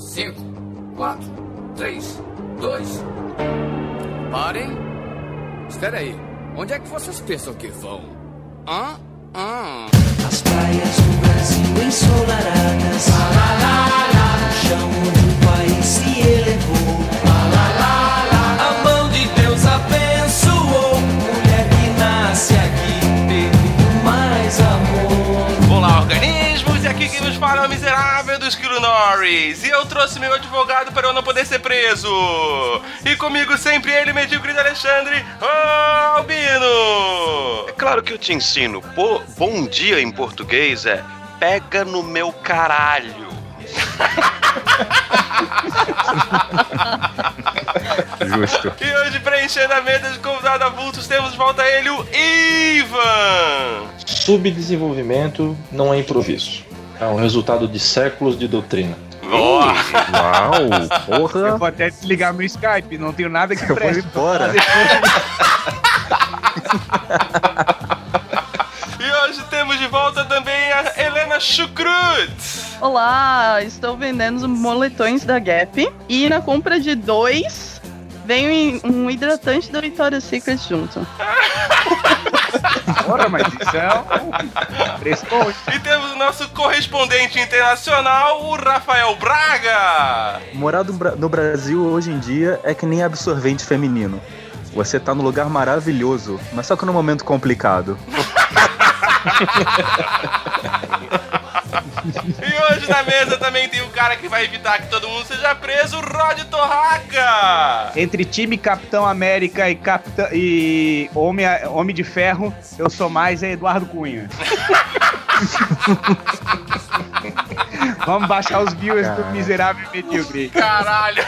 5, 4, 3, 2. Parem. Espera aí. Onde é que vocês pensam que vão? Hã? Hã? As praias do Brasil ensolaradas. O é o miserável do Esquilo Norris. E eu trouxe meu advogado para eu não poder ser preso. E comigo sempre ele, medíocre de Alexandre Ô, Albino. É claro que eu te ensino. Pô, bom dia em português é pega no meu caralho. Justo. E hoje, preenchendo a mesa de convidado avulsos, temos de volta ele, o Ivan. Subdesenvolvimento não é improviso. É um resultado de séculos de doutrina. Uau, porra. Eu vou até desligar meu Skype, não tenho nada que Eu vou embora. E hoje temos de volta também a Helena Chucrut. Olá, estou vendendo os moletões da Gap e na compra de dois vem um hidratante da Victoria's Secret junto. Porra, mas isso é um. E temos o nosso correspondente internacional, o Rafael Braga. Morar no Brasil hoje em dia é que nem absorvente feminino. Você tá no lugar maravilhoso, mas só que num momento complicado. E hoje na mesa também tem o cara que vai evitar que todo mundo seja preso, o Rod Torraca. Entre time Capitão América e, Capitão, e Homem, Homem de Ferro, eu sou mais é Eduardo Cunha. Vamos baixar os viewers do miserável e medíocre. Caralho.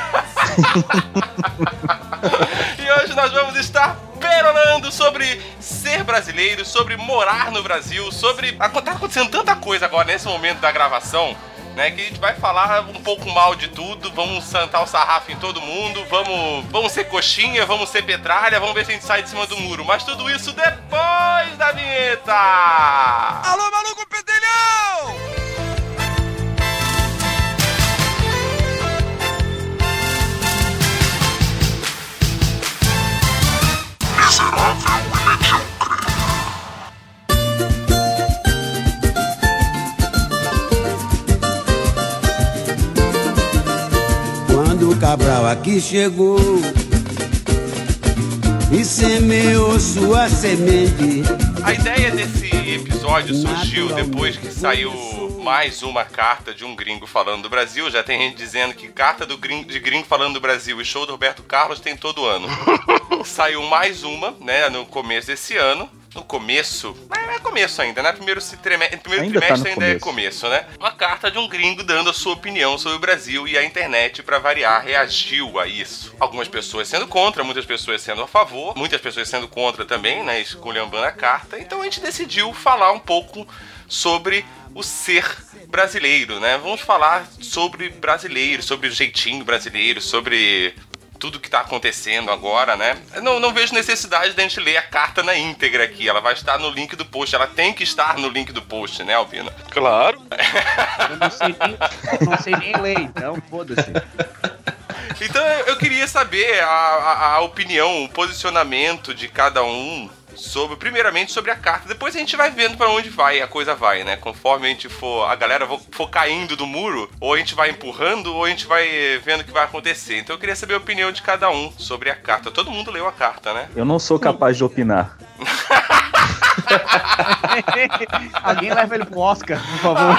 e hoje nós vamos estar perolando sobre ser brasileiro, sobre morar no Brasil, sobre. Tá acontecendo tanta coisa agora nesse momento da gravação. Né, que a gente vai falar um pouco mal de tudo, vamos santar o sarrafo em todo mundo, vamos, vamos ser coxinha, vamos ser petralha, vamos ver se a gente sai de cima do muro. Mas tudo isso depois da vinheta! Alô, maluco pedelhão! Quando o Cabral aqui chegou e semeou sua semente, A ideia desse episódio surgiu depois que saiu mais uma carta de um gringo falando do Brasil. Já tem gente dizendo que carta do gringo, de gringo falando do Brasil e show do Roberto Carlos tem todo ano. saiu mais uma, né, no começo desse ano. No começo, mas é começo ainda, né? Primeiro, primeiro Ainda tá trimestre no ainda é começo. começo, né? Uma carta de um gringo dando a sua opinião sobre o Brasil e a internet, pra variar, reagiu a isso. Algumas pessoas sendo contra, muitas pessoas sendo a favor, muitas pessoas sendo contra também, né? Esculhambando a carta. Então a gente decidiu falar um pouco sobre o ser brasileiro, né? Vamos falar sobre brasileiro, sobre o jeitinho brasileiro, sobre tudo que tá acontecendo agora, né? Eu Não, não vejo necessidade da gente ler a carta na íntegra aqui. Ela vai estar no link do post. Ela tem que estar no link do post, né, Albino? Claro. Eu não sei nem, não sei nem ler, então foda-se. Então eu eu queria saber a, a- a opinião, o posicionamento de cada um sobre, primeiramente sobre a carta. Depois a gente vai vendo pra onde vai, a coisa vai, né? Conforme a gente for, a galera for caindo do muro, ou a gente vai empurrando, ou a gente vai vendo o que vai acontecer. Então eu queria saber a opinião de cada um sobre a carta. Todo mundo leu a carta, né? Eu não sou capaz de opinar. Alguém leva ele pro Oscar, por favor.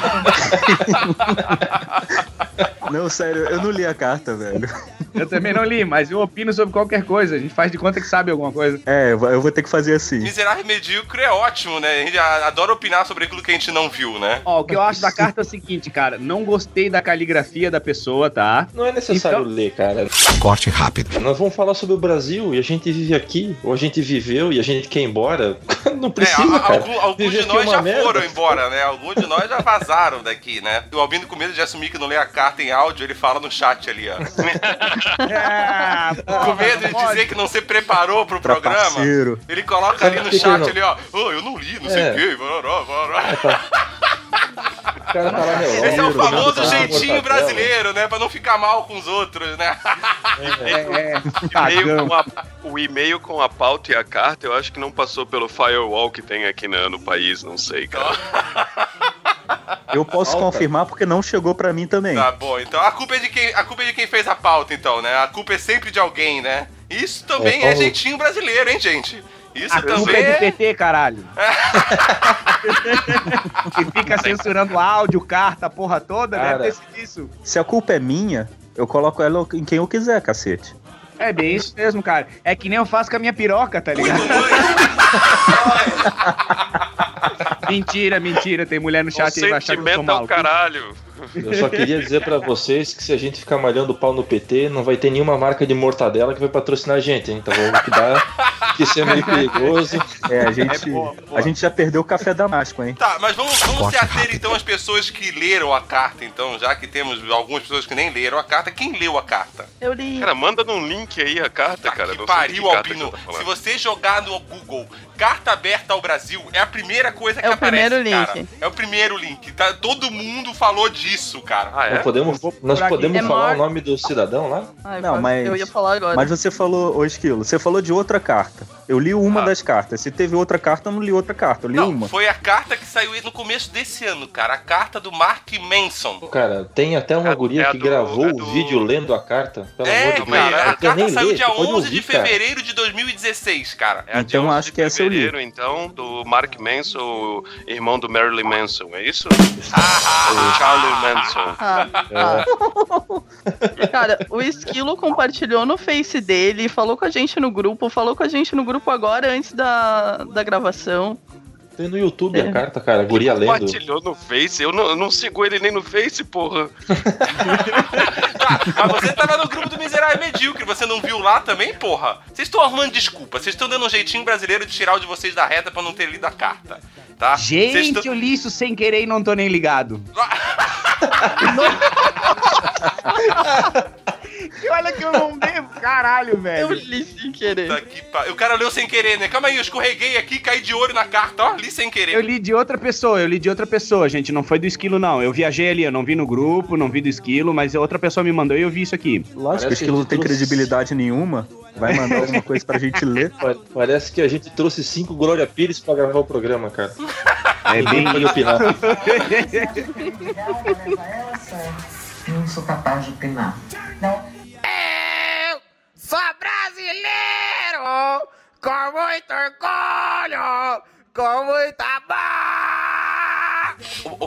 Não, sério, eu não li a carta, velho. Eu também não li, mas eu opino sobre qualquer coisa. A gente faz de conta que sabe alguma coisa. É, eu vou- ter que fazer assim. Miserável e medíocre é ótimo, né? A gente adora opinar sobre aquilo que a gente não viu, né? Ó, o que eu acho da carta é o seguinte, cara. Não gostei da caligrafia da pessoa, tá? Não é necessário Então- ler, cara. Corte rápido. Nós vamos falar sobre o Brasil e a gente vive aqui, ou a gente viveu e a gente quer ir embora. Não precisa, é, cara. algum- alguns de é nós já merda. foram embora, né? Alguns de nós já vazaram daqui, né? O Albino, com medo de assumir que não lê a carta em áudio, ele fala no chat ali, ó. É, com medo de dizer que não se preparou pro programa, Trapaceiro. ele coloca ali no chat ali, ó. Oh, eu não li, não sei É. o quê. tá lá na Europa. Esse é o comendo famoso carne, jeitinho mortadela. brasileiro, né? Pra não ficar mal com os outros, né? É, é. A- o e-mail com a pauta e a carta, eu acho que não passou pelo firewall que tem aqui na- no país, não sei, cara. Eu posso Falta. confirmar porque não chegou pra mim também. Tá bom, então a culpa é de quem, a culpa é de quem fez a pauta, então, né? A culpa é sempre de alguém, né? Isso também É, é, Paulo. jeitinho brasileiro, hein, gente? Isso A culpa também é do é. PT, caralho. que fica censurando áudio, carta, a porra toda, Cara. deve ter sido isso. Se a culpa é minha, eu coloco ela em quem eu quiser, cacete. É bem isso mesmo, cara. É que nem eu faço com a minha piroca, tá ligado? mentira, mentira. Tem mulher no chat aí vai achar que eu sou sentimento é o maluco. caralho. Eu só queria dizer pra vocês que se a gente ficar malhando o pau no PT, não vai ter nenhuma marca de mortadela que vai patrocinar a gente, hein? Então vamos cuidar, que isso é meio perigoso. É, a gente, É boa, boa. a gente já perdeu o café damasco, hein? Tá, mas vamos, vamos se ater então às pessoas que leram a carta, então, já que temos algumas pessoas que nem leram a carta. Quem leu a carta? Eu li. Cara, manda num link aí a carta, Tá cara. que pariu, Albino. tá Se você jogar no Google carta aberta ao Brasil, é a primeira coisa que É o aparece, primeiro cara. link. É o primeiro link. Tá? Todo mundo falou disso, cara. Ah, é? Nós podemos, nós podemos. É falar maior- o nome do cidadão lá? Ai, Não, mas- Eu ia falar agora. Mas você falou, ô Esquilo, você falou de outra carta. Eu li uma Ah. das cartas. Se teve outra carta, eu não li outra carta. Eu li Não, uma. foi a carta que saiu no começo desse ano, cara. A carta do Mark Manson. Cara, tem até uma É- guria é que do- gravou é o do- vídeo lendo a carta. Pelo é, amor de Deus. cara, a carta nem saiu ler, dia você pode 11 de ouvir, cara. fevereiro de 2016, cara. É Então, de 11 acho de que essa eu li. então, do Mark Manson, o irmão do Marilyn Manson, é isso? Ah, Charlie Manson. Ah, ah. Cara, o Esquilo compartilhou no Face dele, falou com a gente no grupo, falou com a gente no grupo agora, antes da, da gravação. Tem no YouTube É. a carta, cara. A guria lendo. Compartilhou no Face, eu não, eu não sigo ele nem no Face, porra. Mas você tava no grupo do Miserável Medíocre, você não viu lá também, porra? Vocês estão arrumando desculpa, vocês estão dando um jeitinho brasileiro de tirar o de vocês da reta pra não ter lido a carta. Tá? Gente, tão- eu li isso sem querer e não tô nem ligado. E olha que eu não devo, caralho, Eu velho. li sem querer. Puta que pa- O cara leu sem querer, né? Calma aí, eu escorreguei aqui, caí de olho na carta, ó, li sem querer. Eu li de outra pessoa, eu li de outra pessoa, gente. Não foi do esquilo, não. Eu viajei ali, eu não vi no grupo, não vi do esquilo, mas outra pessoa me mandou e eu vi isso aqui. Lógico, Parece o Esquilo não que tem trouxe- credibilidade nenhuma. Vai mandar alguma coisa pra gente ler. Pa- Parece que a gente trouxe cinco Glória Pires pra gravar o programa, cara. É bem. Pode opinar. Não sou capaz de opinar. Não. Sou brasileiro com muito orgulho, com muita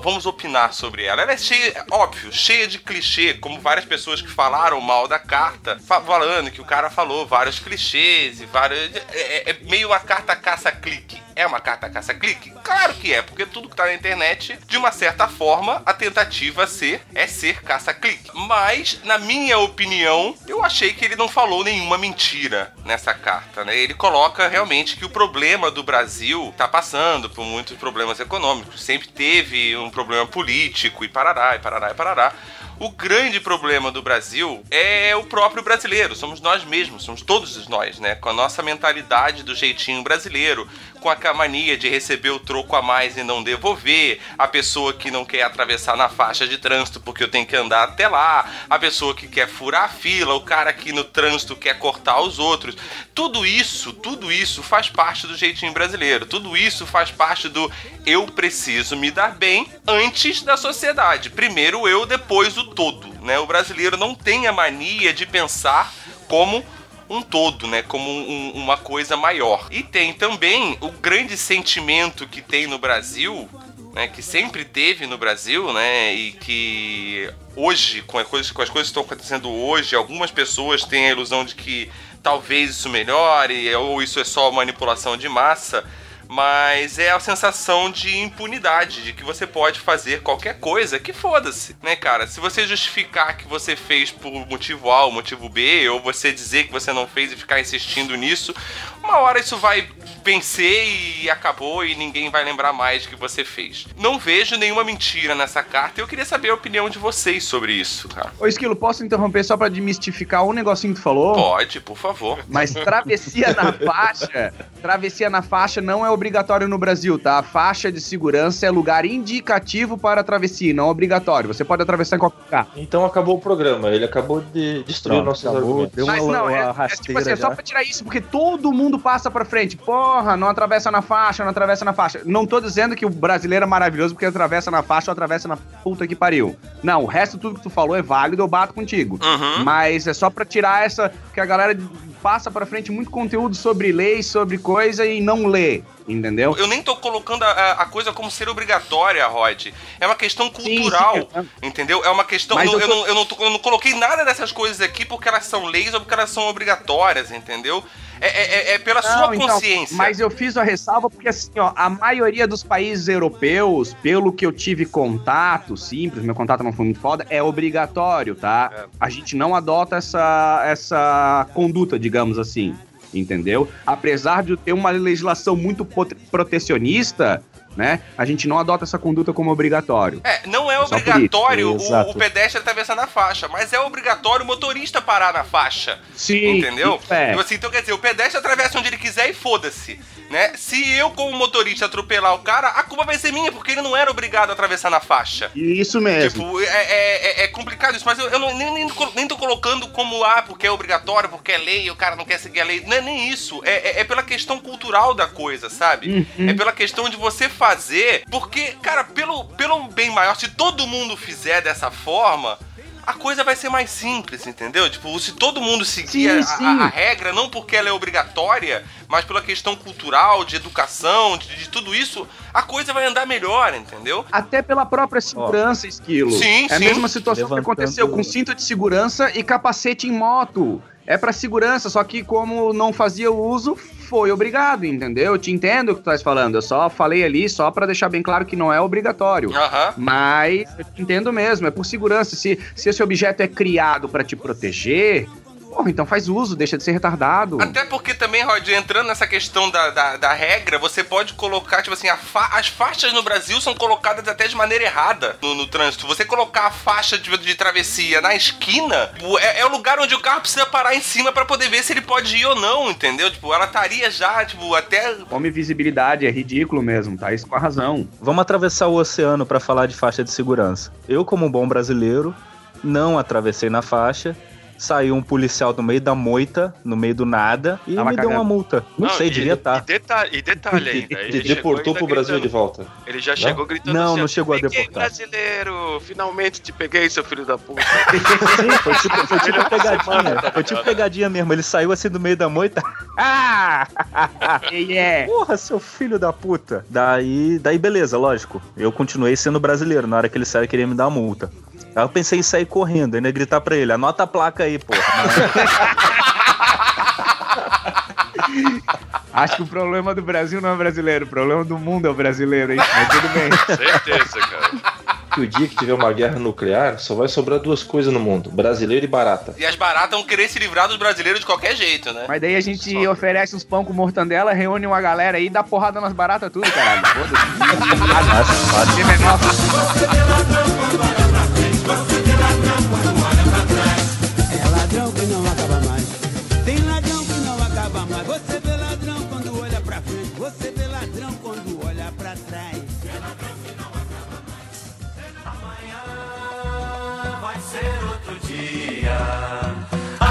Vamos opinar sobre ela. Ela é cheia, óbvio, cheia de clichê, como várias pessoas que falaram mal da carta, fa- falando que o cara falou vários clichês e vários. É, é- é meio uma carta caça-clique. É uma carta caça-clique? Claro que é, porque tudo que tá na internet, de uma certa forma, a tentativa ser é ser caça-clique. Mas, na minha opinião, eu achei que ele não falou nenhuma mentira nessa carta, né? Ele coloca realmente que o problema do Brasil tá passando por muitos problemas econômicos, sempre teve um problema político e parará, e parará, e parará. O grande problema do Brasil é o próprio brasileiro, somos nós mesmos, somos todos nós, né? Com a nossa mentalidade do jeitinho brasileiro, com a mania de receber o troco a mais e não devolver, a pessoa que não quer atravessar na faixa de trânsito porque eu tenho que andar até lá, a pessoa que quer furar a fila, o cara que no trânsito quer cortar os outros. Tudo isso, tudo isso faz parte do jeitinho brasileiro. Tudo isso faz parte do eu preciso me dar bem antes da sociedade. Primeiro eu, depois o todo, né? O brasileiro não tem a mania de pensar como um todo, né? Como um- uma coisa maior. E tem também o grande sentimento que tem no Brasil, né? Que sempre teve no Brasil, né? E que hoje, com as coisas, com as coisas que estão acontecendo hoje, algumas pessoas têm a ilusão de que talvez isso melhore, ou isso é só manipulação de massa. Mas é a sensação de impunidade, de que você pode fazer qualquer coisa, que foda-se, né, cara? Se você justificar que você fez por motivo A ou motivo B, ou você dizer que você não fez e ficar insistindo nisso, uma hora isso vai vencer e acabou e ninguém vai lembrar mais que você fez. Não vejo nenhuma mentira nessa carta e eu queria saber a opinião de vocês sobre isso, cara. Ô, Esquilo, posso interromper só pra desmistificar um negocinho que tu falou? Pode, por favor. Mas travessia na faixa, travessia na faixa não é obrigatório no Brasil, tá? A faixa de segurança é lugar indicativo para travessia, não obrigatório. Você pode atravessar em qualquer lugar. Então acabou o programa, ele acabou de destruir Pronto, nossos acabou, argumentos. deu Mas uma, não, uma é, é tipo assim, é só pra tirar isso, porque todo mundo passa pra frente. Porra, não atravessa na faixa, não atravessa na faixa. Não tô dizendo que o brasileiro é maravilhoso porque atravessa na faixa ou atravessa na puta que pariu. Não, o resto tudo que tu falou é válido, eu bato contigo. Uhum. Mas é só pra tirar essa. que a galera passa pra frente muito conteúdo sobre lei, sobre coisa e não lê. Entendeu? Eu nem tô colocando a, a- coisa como ser obrigatória, Rod. É uma questão cultural, sim. entendeu? É uma questão. Eu, eu eu tô- não, eu, não tô- eu não coloquei nada dessas coisas aqui porque elas são leis ou porque elas são obrigatórias, entendeu? É, é- é- é pela sua Não, então, consciência. mas eu fiz a ressalva porque, assim, ó, a maioria dos países europeus, pelo que eu tive contato, simples, meu contato não foi muito foda, é obrigatório, tá? É. A gente não adota essa, essa conduta, digamos assim, entendeu? Apesar de ter uma legislação muito protecionista, né? A gente não adota essa conduta como obrigatório. É, não é por obrigatório o, o pedestre atravessar na faixa, mas é obrigatório o motorista parar na faixa. Sim. Entendeu? É. Então, assim, então quer dizer, o pedestre atravessa onde ele quiser e foda-se. Né? Se eu, como motorista, atropelar o cara, a culpa vai ser minha, porque ele não era obrigado a atravessar na faixa. Isso mesmo. Tipo, é, é- é- é complicado isso, mas eu, eu não, nem, nem, nem tô colocando como, ah, porque é obrigatório, porque é lei, o cara não quer seguir a lei. Não é nem isso. É, é- é pela questão cultural da coisa, sabe? Uhum. É pela questão de você fazer. Porque, cara, pelo, pelo bem maior, se todo mundo fizer dessa forma. A coisa vai ser mais simples, entendeu? Tipo, se todo mundo seguir Sim, a- a- sim. a regra, não porque ela é obrigatória, mas pela questão cultural, de educação, de, de tudo isso, a coisa vai andar melhor, entendeu? Até pela própria segurança, Esquilo. Sim, é a sim. mesma situação Levantando- que aconteceu com cinto de segurança e capacete em moto. É pra segurança, só que como não fazia o uso, foi obrigado, entendeu? Eu te entendo o que tu estás falando. Eu só falei ali só pra deixar bem claro que não é obrigatório. Mas eu te entendo mesmo, é por segurança. Se, se esse objeto é criado pra te proteger, porra, então faz uso, deixa de ser retardado. Até porque também, Rod, entrando nessa questão da, da, da regra, você pode colocar, tipo assim, a fa- as faixas no Brasil são colocadas até de maneira errada no, no trânsito. Você colocar a faixa de, de travessia na esquina, é, é o lugar onde o carro precisa parar em cima pra poder ver se ele pode ir ou não, entendeu? Tipo, ela estaria já, tipo, até. Come visibilidade, é ridículo mesmo, tá? Isso com a razão. Vamos atravessar o oceano para falar de faixa de segurança. Eu, como um bom brasileiro, não atravessei na faixa. Saiu um policial no meio da moita, no meio do nada, e Tava me deu cagando. uma multa. Não, sei, e, devia tá. estar. E detalhe, e detalhe ainda. Ele deportou ainda pro Brasil de gritando- volta. Ele já chegou gritando Não, assim, não chegou a "Peguei, deportar." brasileiro, finalmente te peguei, seu filho da puta. Sim, foi tipo, foi tipo pegadinha. tá Foi tipo pegadinha mesmo. Ele saiu assim do meio da moita. Ah! E é. Porra, seu filho da puta. Daí, daí beleza, lógico. Eu continuei sendo brasileiro. Na hora que ele saiu, ele queria me dar uma multa. Aí eu pensei em sair correndo, ainda gritar pra ele, anota a placa aí, porra. Acho que o problema do Brasil não é brasileiro, o problema do mundo é o brasileiro, hein? Mas tudo bem. Certeza, cara. Que o dia que tiver uma guerra nuclear, só vai sobrar duas coisas no mundo: brasileiro e barata. E as baratas vão querer se livrar dos brasileiros de qualquer jeito, né? Mas daí a gente oferece uns pão com mortandela, reúne uma galera aí e dá porrada nas baratas tudo, caralho. Foda-se. Christmas.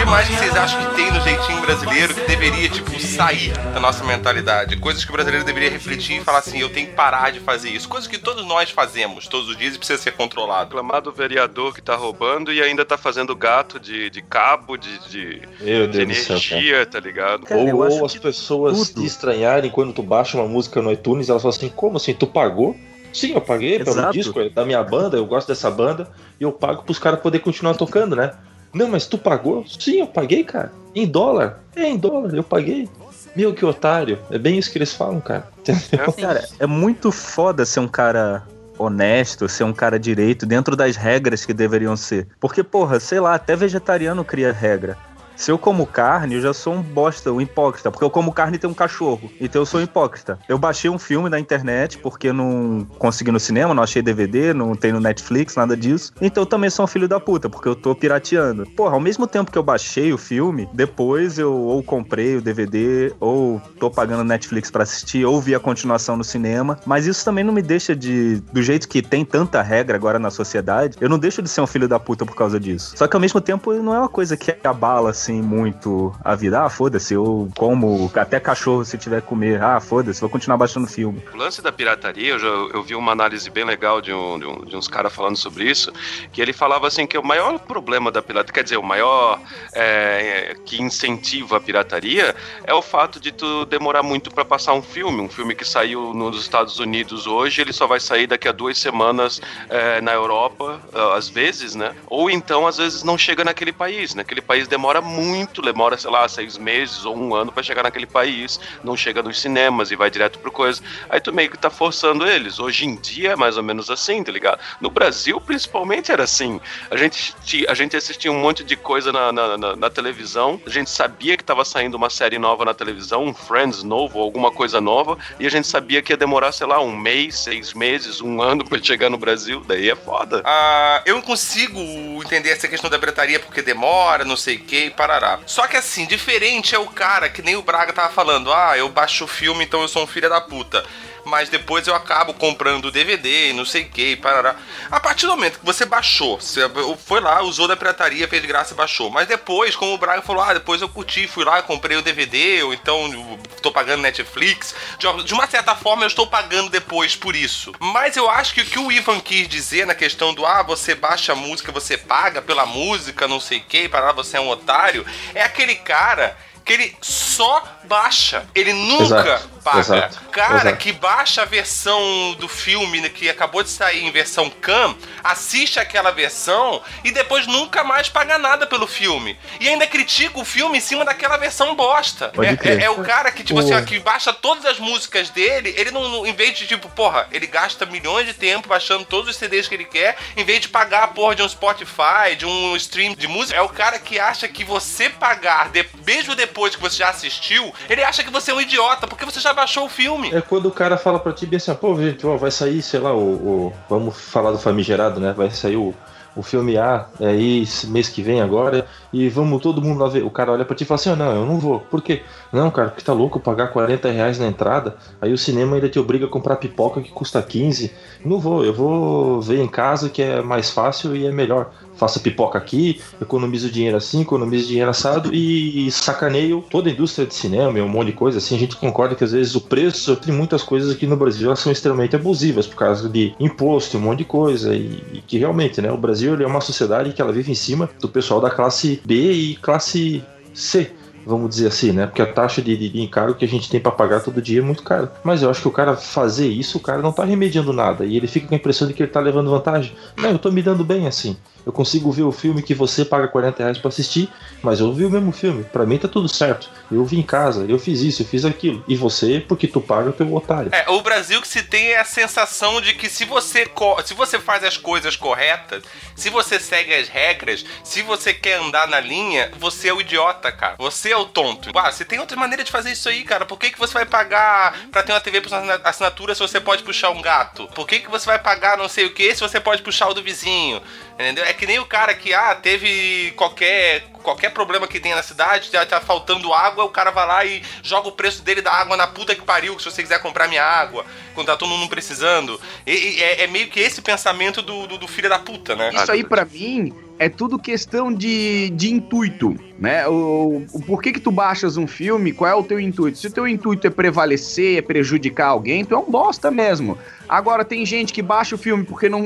O que mais que vocês acham que tem no jeitinho brasileiro que deveria, tipo, sair da nossa mentalidade? Coisas que o brasileiro deveria refletir e falar assim, eu tenho que parar de fazer isso. Coisas que todos nós fazemos todos os dias e precisa ser controlado. Reclamar do vereador que tá roubando e ainda tá fazendo gato de, de cabo, de, de, Meu de Deus do céu, energia, tá ligado? Cara, ou ou as pessoas tudo. te estranharem quando tu baixa uma música no iTunes, elas falam assim, como assim, tu pagou? Sim, eu paguei pelo Exato. disco é da minha banda, eu gosto dessa banda, e eu pago pros caras poderem continuar tocando, né? Não, mas tu pagou? Sim, eu paguei, cara. Em dólar? É, em dólar, eu paguei. Meu, que otário. É bem isso que eles falam, cara. Entendeu? Cara, é muito foda ser um cara honesto, ser um cara direito dentro das regras que deveriam ser. Porque, porra, sei lá, até vegetariano cria regra. Se eu como carne, eu já sou um bosta, um hipócrita, porque eu como carne e tenho um cachorro. Então eu sou um hipócrita. Eu baixei um filme na internet porque não consegui no cinema, não achei DVD, não tem no Netflix, nada disso. Então eu também sou um filho da puta, porque eu tô pirateando. Porra, ao mesmo tempo que eu baixei o filme, depois eu ou comprei o DVD, ou tô pagando Netflix pra assistir, ou vi a continuação no cinema. Mas isso também não me deixa de. Do jeito que tem tanta regra agora na sociedade, eu não deixo de ser um filho da puta por causa disso. Só que ao mesmo tempo não é uma coisa que abala assim muito a vida. Ah, foda-se, eu como até cachorro se tiver comer. Ah, foda-se, vou continuar baixando filme. O lance da pirataria, eu, já, eu vi uma análise bem legal de, um, de, um- de uns caras falando sobre isso, que ele falava assim que o maior problema da pirataria, quer dizer, o maior é, que incentiva a pirataria é o fato de tu demorar muito pra passar um filme. Um filme que saiu nos Estados Unidos hoje, ele só vai sair daqui a duas semanas é, na Europa, ah, às vezes, né? Ou então, às vezes, não chega naquele país. Naquele país demora muito, demora, sei lá, seis meses ou um ano pra chegar naquele país, não chega nos cinemas e vai direto pro coisa. Aí tu meio que tá forçando eles. Hoje em dia é mais ou menos assim, tá ligado? No Brasil, principalmente, era assim. A gente, a gente assistia um monte de coisa na, na, na- na televisão, a gente sabia que tava saindo uma série nova na televisão, um Friends novo, alguma coisa nova, e a gente sabia que ia demorar, sei lá, um mês, seis meses, um ano pra chegar no Brasil. Daí é foda. Ah, eu não consigo entender essa questão da pirataria porque demora, não sei o que, parará. Só que assim, diferente é o cara que nem o Braga tava falando, ah, eu baixo o filme, então eu sou um filho da puta. Mas depois eu acabo comprando o DVD, não sei o que, parará. A partir do momento que você baixou, você foi lá, usou da pirataria, fez graça e baixou. Mas depois, como o Braga falou, ah, depois eu curti, fui lá, comprei o DVD, ou então tô pagando Netflix. De uma certa forma, eu estou pagando depois por isso. Mas eu acho que o que o Ivan quis dizer na questão do ah, você baixa a música, você paga pela música, não sei o que, para você é um otário, é aquele cara que ele só baixa. Ele nunca Exato, paga. exato, O cara exato. que baixa a versão do filme né, que acabou de sair em versão CAM, assiste aquela versão e depois nunca mais paga nada pelo filme. E ainda critica o filme em cima daquela versão bosta. É, é- é o cara que, tipo O- assim, ó, que baixa todas as músicas dele, ele não, não- em vez de, tipo, porra, ele gasta milhões de tempo baixando todos os CDs que ele quer, em vez de pagar a porra de um Spotify, de um stream de música, é o cara que acha que você pagar, de- mesmo depois que você já assistiu, ele acha que você é um idiota, porque você já baixou o filme. É quando o cara fala pra ti bem assim, pô, gente, vai sair, sei lá, o, o- Vamos falar do famigerado, né? Vai sair o, o filme A é aí esse mês que vem agora e vamos todo mundo lá ver. O cara olha pra ti e fala assim, ah, não, eu não vou. Por quê? Não, cara, porque tá louco pagar 40 reais na entrada, aí o cinema ainda te obriga a comprar pipoca que custa 15. Não vou, eu vou ver em casa que é mais fácil e é melhor. Faço pipoca aqui, economizo dinheiro assim, economizo dinheiro assado e sacaneio toda a indústria de cinema e um monte de coisa assim. A gente concorda que às vezes o preço tem muitas coisas aqui no Brasil elas são extremamente abusivas por causa de imposto e um monte de coisa. E, e que realmente, né, o Brasil é uma sociedade que ela vive em cima do pessoal da classe B e classe C. Vamos dizer assim, né? Porque a taxa de, de, de encargo que a gente tem pra pagar todo dia é muito caro. Mas eu acho que o cara fazer isso, o cara não tá remediando nada. E ele fica com a impressão de que ele tá levando vantagem. Não, eu tô me dando bem assim. Eu consigo ver o filme que você paga 40 reais pra assistir, mas eu vi o mesmo filme. Pra mim tá tudo certo. Eu vim em casa, eu fiz isso, eu fiz aquilo. E você, porque tu paga pelo otário. É, o Brasil que se tem é a sensação de que se você, se você faz as coisas corretas, se você segue as regras, se você quer andar na linha, você é o idiota, cara. Você é o tonto. Ah, você tem outra maneira de fazer isso aí, cara. Por que, que você vai pagar pra ter uma TV por assinatura se você pode puxar um gato? Por que, que você vai pagar não sei o que se você pode puxar o do vizinho? Entendeu? É que nem o cara que, ah, teve qualquer, qualquer problema que tenha na cidade, já tá faltando água, o cara vai lá e joga o preço dele da água na puta que pariu, se você quiser comprar minha água, quando tá todo mundo precisando. E, e é, é meio que esse pensamento do, do, do filho da puta, né? Isso aí, pra mim, é tudo questão de, de intuito, né? O, o porquê que tu baixas um filme, qual é o teu intuito? Se o teu intuito é prevalecer, é prejudicar alguém, tu é um bosta mesmo. Agora, tem gente que baixa o filme porque não,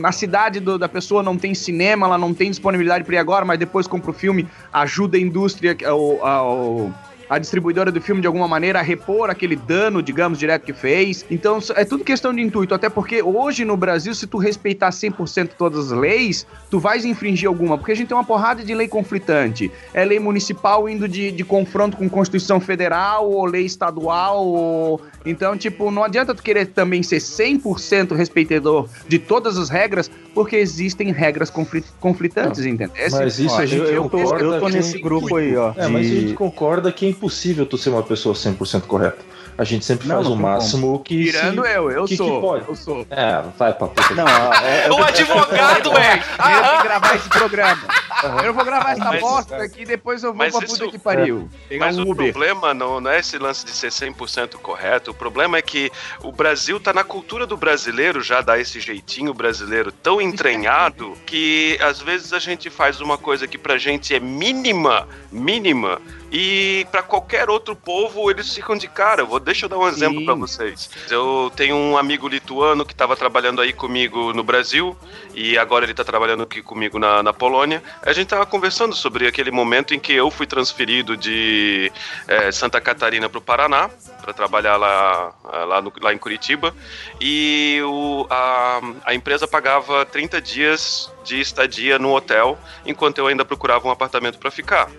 na cidade do- da pessoa não tem cinema, ela não tem disponibilidade pra ir agora, mas depois compra o filme, ajuda a indústria, o- a- o- a distribuidora do filme de alguma maneira repor aquele dano, digamos, direto que fez. Então é tudo questão de intuito, até porque hoje no Brasil, se tu respeitar 100% todas as leis, tu vais infringir alguma, porque a gente tem uma porrada de lei conflitante. É lei municipal indo de, de confronto com Constituição Federal, ou lei estadual, ou... Então, tipo, não adianta tu querer também ser 100% respeitador de todas as regras, porque existem regras conflit- conflitantes, entendeu? Mas isso Ó, a gente eu, eu tô, eu tô que- nesse grupo aí, ó. É, mas a de- gente concorda que é impossível tu ser uma pessoa 100% correta. A gente sempre Não, faz não o máximo que. Tirando se- eu, eu que, sou. Que pode. Eu sou. É, vai pra puta. Não, ó, é- O advogado é. Eu que gravar esse programa. Eu vou gravar essa Mas- bosta aqui, depois eu vou pra isso- puta que pariu. Pegar Mas um o Uber. problema não, não é esse lance de ser 100% correto. O problema é que o Brasil tá na cultura do brasileiro já dar esse jeitinho brasileiro tão entranhado que às vezes a gente faz uma coisa que pra gente é mínima, mínima, e pra qualquer outro povo eles ficam de cara. Vou, deixa eu dar um exemplo Sim. pra vocês. Eu tenho um amigo lituano que estava trabalhando aí comigo no Brasil e agora ele tá trabalhando aqui comigo na, na Polônia. A gente tava conversando sobre aquele momento em que eu fui transferido de eh, Santa Catarina para o Paraná para trabalhar lá, lá, no- lá em Curitiba e o, a, a empresa pagava 30 dias de estadia no hotel enquanto eu ainda procurava um apartamento para ficar.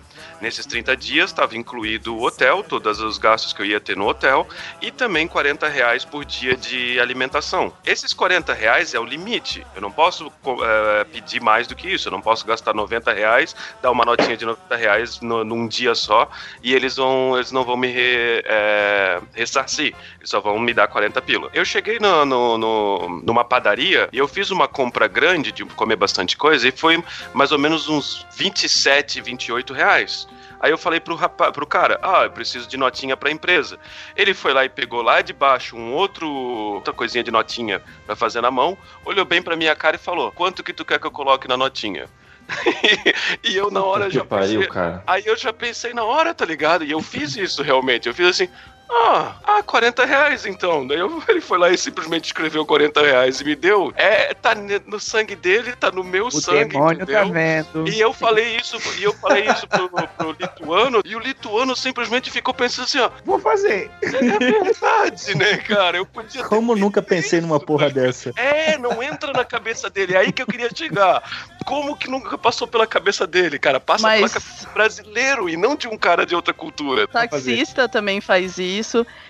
Nesses 30 dias estava incluído o hotel, todos os gastos que eu ia ter no hotel e também 40 reais por dia de alimentação. Esses 40 reais é o limite. Eu não posso eh, pedir mais do que isso. Eu não posso gastar 90 reais, dar uma notinha de 90 reais no- num dia só e eles, vão, eles não vão me re- eh, ressarcir. Eles só vão me dar 40 pila. Eu cheguei no, no- no- numa padaria e eu fiz uma compra grande de comer bastante coisa e foi mais ou menos uns 27, 28 reais. Aí eu falei pro, rapaz, pro cara, ah, eu preciso de notinha pra empresa. Ele foi lá e pegou lá de baixo um outro, outra coisinha de notinha pra fazer na mão, olhou bem pra minha cara e falou, quanto que tu quer que eu coloque na notinha? e eu na hora que já pariu, pensei, cara. Aí eu já pensei na hora, tá ligado? E eu fiz isso realmente. Eu fiz assim, ah, ah 40 reais então. Daí eu- ele foi lá e simplesmente escreveu 40 reais e me deu. É, tá no sangue dele, tá no meu O sangue, demônio entendeu? tá vendo. E eu falei isso, e eu falei isso pro, pro lituano, e o lituano simplesmente ficou pensando assim, ó, Vou fazer. é verdade, né, cara? Eu podia Como nunca pensei isso, numa porra cara. dessa? É, não entra na cabeça dele. É aí que eu queria chegar. Como que nunca passou pela cabeça dele, cara? Passa pela Mas- cabeça do brasileiro e não de um cara de outra cultura. Taxista também faz isso.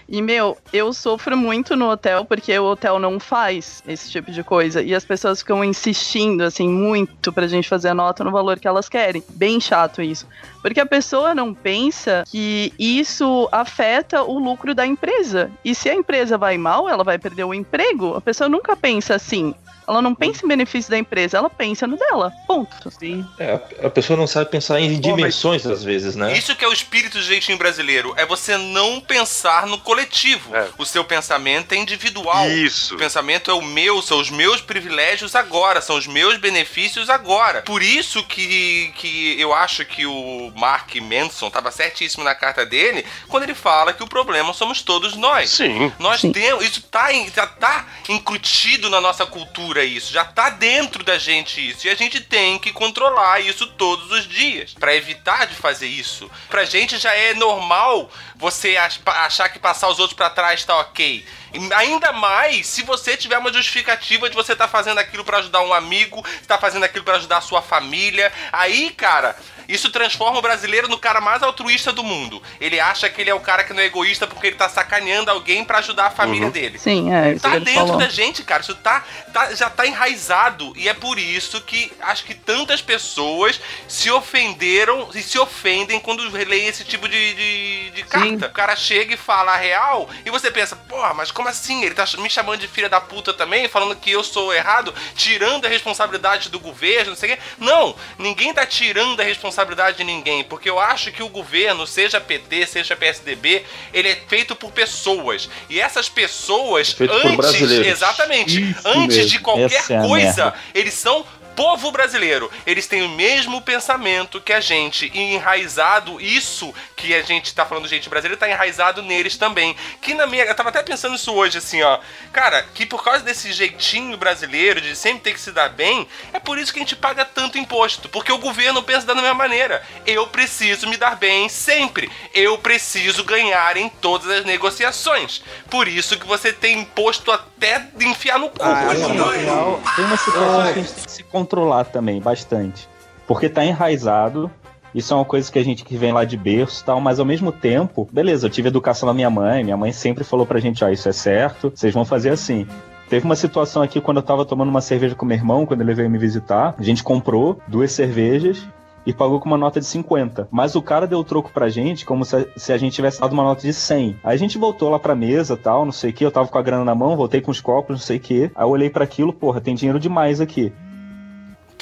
E, meu, eu sofro muito no hotel porque o hotel não faz esse tipo de coisa. E as pessoas ficam insistindo, assim, muito pra gente fazer a nota no valor que elas querem. Bem chato isso. Porque a pessoa não pensa que isso afeta o lucro da empresa. E se a empresa vai mal, ela vai perder o emprego. A pessoa nunca pensa assim. Ela não pensa em benefício da empresa, ela pensa no dela. Ponto. Sim. É, a pessoa não sabe pensar em Pô, dimensões às vezes, né? Isso que é o espírito do jeitinho brasileiro. É você não pensar no coletivo. É. O seu pensamento é individual. Isso. O pensamento é o meu, são os meus privilégios agora, são os meus benefícios agora. Por isso que, que eu acho que o Mark Manson estava certíssimo na carta dele quando ele fala que o problema somos todos nós. Sim. Nós Sim. temos, isso tá, em- já tá incutido na nossa cultura isso, já tá dentro da gente isso, e a gente tem que controlar isso todos os dias Pra evitar de fazer isso. Pra gente já é normal você achar que passar os outros pra trás tá ok. E Ainda mais se você tiver uma justificativa de você tá fazendo aquilo pra ajudar um amigo, tá fazendo aquilo pra ajudar a sua família. Aí, cara, isso transforma o brasileiro no cara mais altruísta do mundo. Ele acha que ele é o cara que não é egoísta porque ele tá sacaneando alguém pra ajudar a família dele. Sim, é isso Tá que ele dentro falou. da gente, cara. Isso tá, tá- já tá enraizado. E é por isso que acho que tantas pessoas se ofenderam e se ofendem quando leem esse tipo de, de, de carta. O cara chega e fala a real e você pensa, porra, mas como assim? Ele tá me chamando de filha da puta também, falando que eu sou errado, tirando a responsabilidade do governo, não sei o quê. Não, ninguém tá tirando a responsabilidade de ninguém, porque eu acho que o governo, seja PT, seja PSDB, ele é feito por pessoas. E essas pessoas, por antes, exatamente, Isso antes mesmo. de qualquer Essa é coisa, merda. eles são povo brasileiro. Eles têm o mesmo pensamento que a gente e enraizado isso que a gente tá falando gente brasileira tá enraizado neles também. Que na minha, eu tava até pensando isso hoje assim, ó. Cara, que por causa desse jeitinho brasileiro de sempre ter que se dar bem, é por isso que a gente paga tanto imposto, porque o governo pensa da mesma maneira. Eu preciso me dar bem sempre. Eu preciso ganhar em todas as negociações. Por isso que você tem imposto até de enfiar no cu. Ah, Assim, na real, tem uma situação que a gente tem que se controlar também, bastante. Porque tá enraizado. Isso é uma coisa que a gente que vem lá de berço e tal, mas ao mesmo tempo, beleza, eu tive educação da minha mãe, minha mãe sempre falou pra gente, ó, isso é certo, vocês vão fazer assim. Teve uma situação aqui quando eu tava tomando uma cerveja com meu irmão, quando ele veio me visitar. A gente comprou duas cervejas e pagou com uma nota de 50. Mas o cara deu o troco pra gente como se, se a gente tivesse dado uma nota de 100. Aí a gente voltou lá pra mesa tal, não sei o que. Eu tava com a grana na mão, voltei com os copos, não sei o que. Aí eu olhei para aquilo, porra, tem dinheiro demais aqui.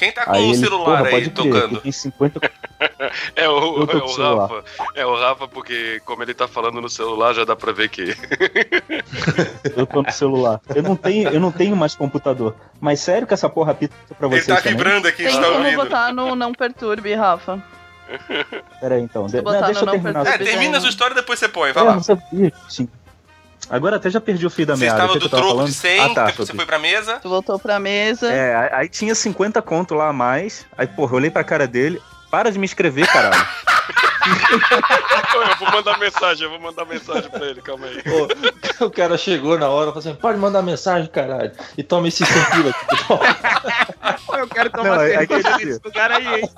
Quem tá com Aí o ele, celular porra, aí tocando? Tem 50 É o, é o celular. Rafa. É o Rafa, porque como ele tá falando no celular, já dá pra ver que. eu tô no celular. Eu não tenho, eu não tenho mais computador. Mas sério que essa porra pita pra Ele vocês tá também? vibrando aqui, a Tem gente tá como ouvindo. botar no Não Perturbe, Rafa. Pera aí, então. De- botar não, deixa no eu não terminar. É, termina a sua história depois você põe, vai É, lá. não sabia. Sim. Agora até já perdi o fio da Você meada. estava O que do falando? de 100, Ah, tá. depois você foi pra mesa. Tu voltou pra mesa. É, aí- aí tinha 50 conto lá a mais. Aí, porra, eu olhei pra cara dele. Para de me escrever, caralho. eu vou mandar mensagem, eu vou mandar mensagem pra ele, calma aí. Ô, o cara chegou na hora, falou assim: pode mandar mensagem, caralho. E toma esse 100 pila aqui. Eu quero tomar Não, aí- quer nesse dizer- lugar aí, hein?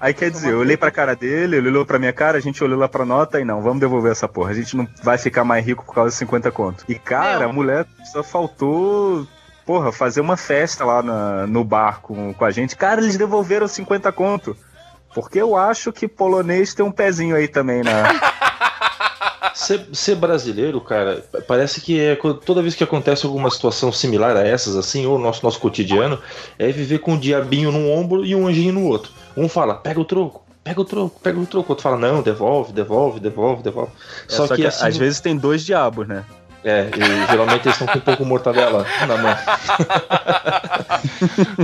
Aí quer dizer, eu olhei pra cara dele, ele olhou pra minha cara, a gente olhou lá pra nota e não, vamos devolver essa porra. A gente não vai ficar mais rico por causa de 50 conto. E cara, Meu. a mulher só faltou. Porra, fazer uma festa lá na- no bar com, com a gente. Cara, eles devolveram 50 conto. Porque eu acho que polonês tem um pezinho aí também na. Ser, ser brasileiro, cara, parece que é toda vez que acontece alguma situação similar a essas, assim, ou nosso, nosso cotidiano, é viver com um diabinho num ombro e um anjinho no outro. Um fala, pega o troco, pega o troco, pega o troco. O outro fala, não, devolve, devolve, devolve, devolve. É, só, que, assim, às vezes tem dois diabos, né? É, e geralmente eles estão com um pouco de mortadela na mão.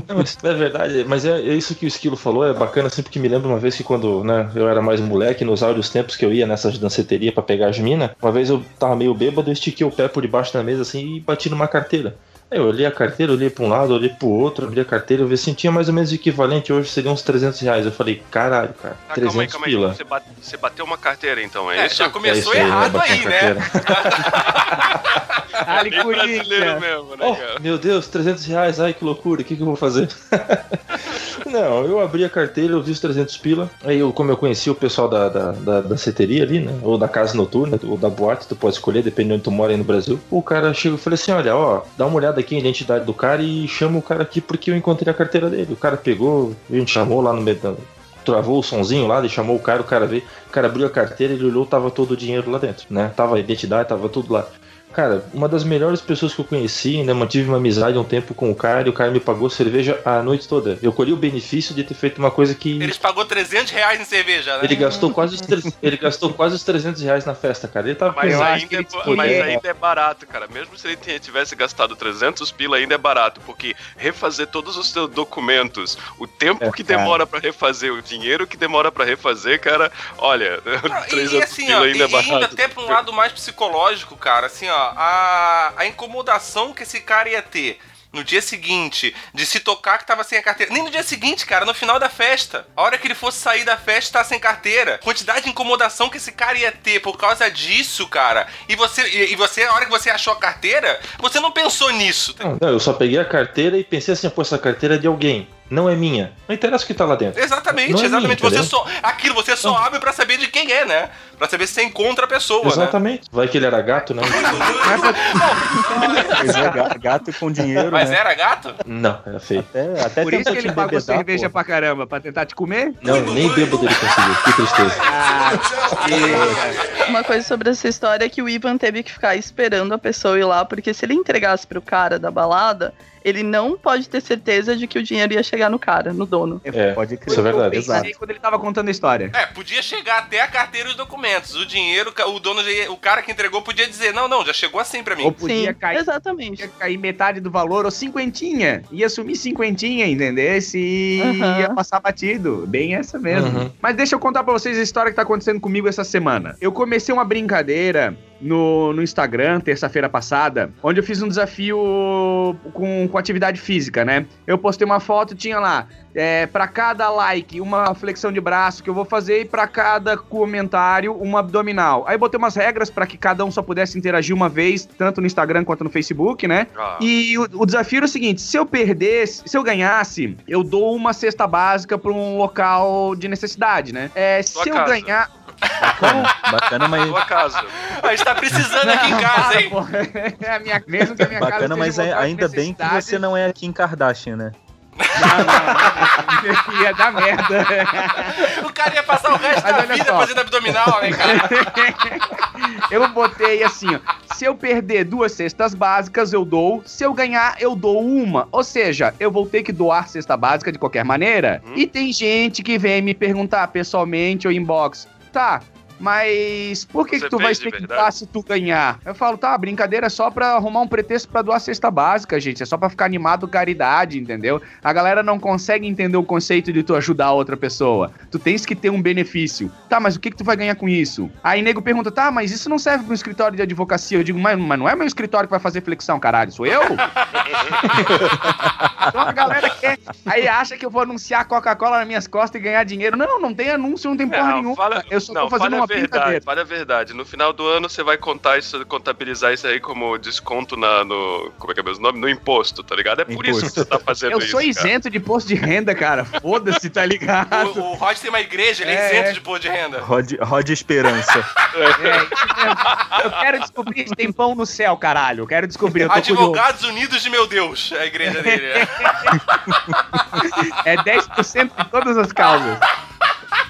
Não, mas é verdade, mas é, é isso que o Esquilo falou, é bacana assim, porque me lembra uma vez que quando né, eu era mais moleque, nos áureos tempos que eu ia nessas danceterias pra pegar as minas, uma vez eu tava meio bêbado, eu estiquei o pé por debaixo da mesa assim e bati numa carteira. Eu olhei a carteira, olhei pra um lado, olhei pro outro, abri a carteira, eu vi assim, tinha mais ou menos o equivalente hoje seria uns 300 reais. Eu falei, caralho, cara, Tá, calma aí, 300 calma aí. pila. Você, bate- você bateu uma carteira então, é, É, isso? já É começou isso aí, errado aí, né? carteira. Ali, Bem brasileiro mesmo, né, Oh, cara? meu Deus, 300 reais, ai que loucura, o que, que eu vou fazer? Não, eu abri a carteira, eu vi os 300 pila. Aí, eu, como eu conheci o pessoal da, da, da danceteria ali, né? Ou da casa noturna, ou da boate, tu pode escolher, dependendo de onde tu mora aí no Brasil. O cara chegou e falou assim: olha, ó, dá uma olhada aqui na identidade do cara e chama o cara aqui porque eu encontrei a carteira dele. O cara pegou, a gente chamou lá no meio. Travou o sonzinho lá, ele chamou o cara, o cara veio, o cara abriu a carteira, ele olhou, tava todo o dinheiro lá dentro, né? Tava a identidade, tava tudo lá. Cara, uma das melhores pessoas que eu conheci, né? Mantive uma amizade um tempo com o cara e o cara me pagou cerveja a noite toda. Eu colhi o benefício de ter feito uma coisa que. Eles pagou 300 reais em cerveja, né? Ele gastou quase os, tre- ele gastou quase os 300 reais na festa, cara. Ele tava Mas, ainda, é, ele mas ainda é barato, cara. Mesmo se ele tivesse gastado 300 pila, ainda é barato. Porque refazer todos os seus documentos, o tempo É, que cara. demora pra refazer, o dinheiro que demora pra refazer, cara, olha, Não, e- 300 e assim, pila ó, ainda é e ainda barato. até pra um lado mais psicológico, cara, assim, ó, a, a incomodação que esse cara ia ter no dia seguinte de se tocar que tava sem a carteira. Nem no dia seguinte, cara, no final da festa. A hora que ele fosse sair da festa, tá sem carteira. Quantidade de incomodação que esse cara ia ter por causa disso, cara. E você, e você, a hora que você achou a carteira, você não pensou nisso. tá? Não, não, eu só peguei a carteira e pensei assim, pô, essa carteira é de alguém. Não é minha. Não interessa o que tá lá dentro. Exatamente, Não é exatamente. minha, você só. Aquilo você só abre pra saber de quem é, né? Pra saber se você encontra a pessoa, né? Exatamente. Vai que ele era gato, né? Pois é, ga- gato com dinheiro, Mas né? era gato? Não, era feio. Até, até Por isso que ele pagou cerveja pô. pra caramba, pra tentar te comer? Não, nem bêbado ele conseguiu. Que tristeza. Uma coisa sobre essa história é que o Ivan teve que ficar esperando a pessoa ir lá, porque se ele entregasse pro cara da balada, ele não pode ter certeza de que o dinheiro ia chegar no cara, no dono. É, Pode crer. isso é verdade. Eu pensei quando ele tava contando a história. É, podia chegar até a carteira e os documentos. O dinheiro, o dono, já ia- o cara que entregou podia dizer: não, não, já chegou assim pra mim. Ou podia Sim, cair, exatamente. ia cair metade do valor, ou cinquentinha. Ia sumir cinquentinha, entendeu? Se Aham. ia passar batido. Bem essa mesmo. Uhum. Mas deixa eu contar pra vocês a história que tá acontecendo comigo essa semana. Eu comecei uma brincadeira no, no Instagram, terça-feira passada, onde eu fiz um desafio com, com atividade física, né? Eu postei uma foto, tinha lá, é, para cada like, uma flexão de braço que eu vou fazer, e pra cada comentário, uma abdominal. Aí botei umas regras pra que cada um só pudesse interagir uma vez, tanto no Instagram quanto no Facebook, né? Ah, E o, o desafio era o seguinte: se eu perdesse, se eu ganhasse, eu dou uma cesta básica pra um local de necessidade, né? É, Sua se eu casa. ganhar. Bacana, bacana, mas. Sua casa. A gente tá precisando aqui em casa, hein? Porra, é a minha, mesmo que a minha casa Bacana, mas de ainda bem que você não é aqui em Kardashian, né? não, não, ia dar merda. O cara ia passar o resto Mas da vida só. fazendo abdominal, né, cara? Eu botei assim, ó. Se eu perder duas cestas básicas, eu dou. Se eu ganhar, eu dou uma. Ou seja, eu vou ter que doar cesta básica de qualquer maneira. Hum. E tem gente que vem me perguntar pessoalmente ou inbox. Tá, mas por que, que tu vai ter que doar se tu ganhar? Eu falo, tá, brincadeira é só pra arrumar um pretexto pra doar cesta básica, gente. É só pra ficar animado caridade, entendeu? A galera não consegue entender o conceito de tu ajudar a outra pessoa. Tu tens que ter um benefício. Tá, mas o que, que tu vai ganhar com isso? Aí nego pergunta, tá, mas isso não serve pra um escritório de advocacia. Eu digo, mas, mas não é meu escritório que vai fazer flexão, caralho, sou eu? então a galera quer. Aí acha que eu vou anunciar Coca-Cola nas minhas costas e ganhar dinheiro. Não, não tem anúncio, não tem porra Não, nenhuma. fala- eu só não, tô fazendo uma verdade, fala a verdade. No final do ano você vai contar isso, contabilizar isso aí como desconto na, no. Como é que é mesmo nome? No imposto, tá ligado? É por isso que Imposto. você tá fazendo Eu isso. sou cara. isento de imposto de renda, cara. Foda-se, tá ligado? O, o Rod tem uma igreja, ele é, É, isento é. de pôr de renda. Rod, Rod Esperança. É, isso mesmo. eu quero descobrir se tem pão no céu, caralho. Eu quero descobrir, eu tô curioso. Advogados Unidos de meu Deus, é a igreja dele. É 10% de todas as causas.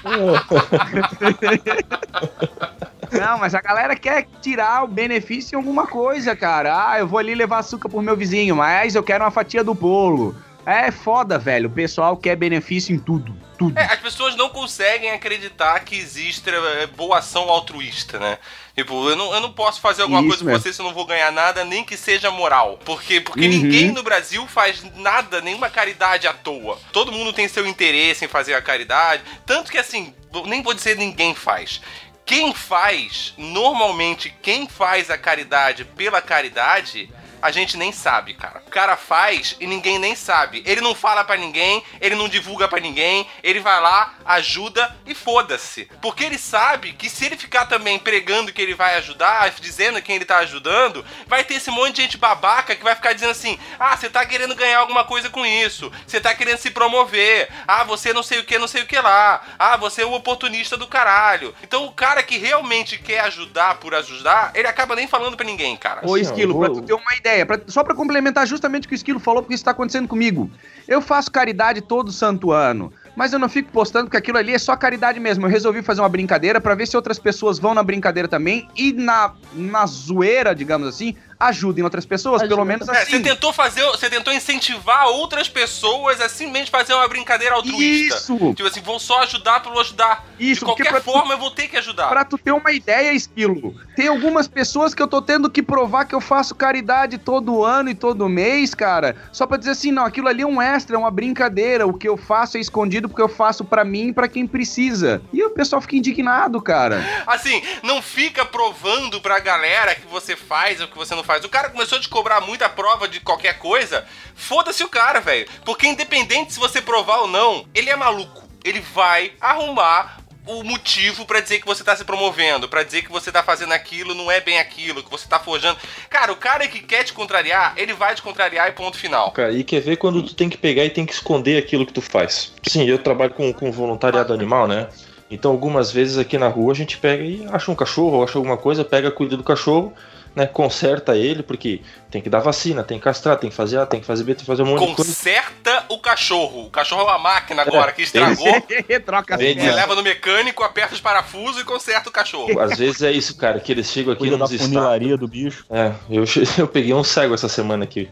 Não, mas a galera quer tirar o benefício em alguma coisa, cara. Ah, eu vou ali levar açúcar pro meu vizinho, mas eu quero uma fatia do bolo. É foda, velho. O pessoal quer benefício em tudo. Tudo. É, as pessoas não conseguem acreditar que existe é, boa ação altruísta, né? Tipo, eu não, eu não posso fazer alguma Isso coisa por mesmo. você se eu não vou ganhar nada, nem que seja moral. Porque, porque Uhum. ninguém no Brasil faz nada, nenhuma caridade à toa. Todo mundo tem seu interesse em fazer a caridade. Tanto que, assim, nem vou dizer ninguém faz. Quem faz, normalmente, quem faz a caridade pela caridade, a gente nem sabe, cara. O cara faz e ninguém nem sabe. Ele não fala pra ninguém, ele não divulga pra ninguém, ele vai lá, ajuda e foda-se. Porque ele sabe que se ele ficar também pregando que ele vai ajudar, dizendo quem ele tá ajudando, vai ter esse monte de gente babaca que vai ficar dizendo assim: ah, você tá querendo ganhar alguma coisa com isso, você tá querendo se promover, ah, você não sei o que, não sei o que lá, ah, você é um oportunista do caralho. Então o cara que realmente quer ajudar por ajudar, ele acaba nem falando pra ninguém, cara. Ô, Esquilo, pra tu ter uma ideia, pra- só pra complementar justamente o que o Esquilo falou, porque isso tá acontecendo comigo. Eu faço caridade todo santo ano, mas eu não fico postando porque aquilo ali é só caridade mesmo. Eu resolvi fazer uma brincadeira pra ver se outras pessoas vão na brincadeira também e na, na zoeira, digamos assim, ajudem outras pessoas, pelo menos É, assim. você tentou fazer, você tentou incentivar outras pessoas a simplesmente fazer uma brincadeira altruísta. Isso! Tipo assim, vou só ajudar pelo ajudar. Isso, De qualquer pra tu- forma eu vou ter que ajudar. Pra tu ter uma ideia, Esquilo, tem algumas pessoas que eu tô tendo que provar que eu faço caridade todo ano e todo mês, cara, só pra dizer assim, não, aquilo ali é um extra, é uma brincadeira, o que eu faço é escondido porque eu faço pra mim e pra quem precisa. E o pessoal fica indignado, cara. Assim, não fica provando pra galera que você faz ou que você não faz. O cara começou a te cobrar muita prova de qualquer coisa, foda-se o cara, velho. Porque independente se você provar ou não, ele é maluco. Ele vai arrumar o motivo pra dizer que você tá se promovendo, pra dizer que você tá fazendo aquilo, não é bem aquilo, que você tá forjando. Cara, o cara que quer te contrariar, ele vai te contrariar e ponto final. Cara, e quer ver quando tu tem que pegar e tem que esconder aquilo que tu faz. Sim, eu trabalho com, com voluntariado animal, né? Então, algumas vezes aqui na rua a gente pega e acha um cachorro, acha alguma coisa, pega, cuida do cachorro, né? Conserta ele, porque tem que dar vacina, tem que castrar, tem que fazer A, tem que fazer B, tem que fazer um monte de coisa. Conserta o cachorro. O cachorro é uma máquina agora que estragou. Troca Vende- Você as leva no mecânico, aperta os parafusos e conserta o cachorro. Às vezes é isso, cara, que eles chegam aqui Cuida da nos estados. funilaria do bicho. É, eu, eu peguei um cego essa semana aqui.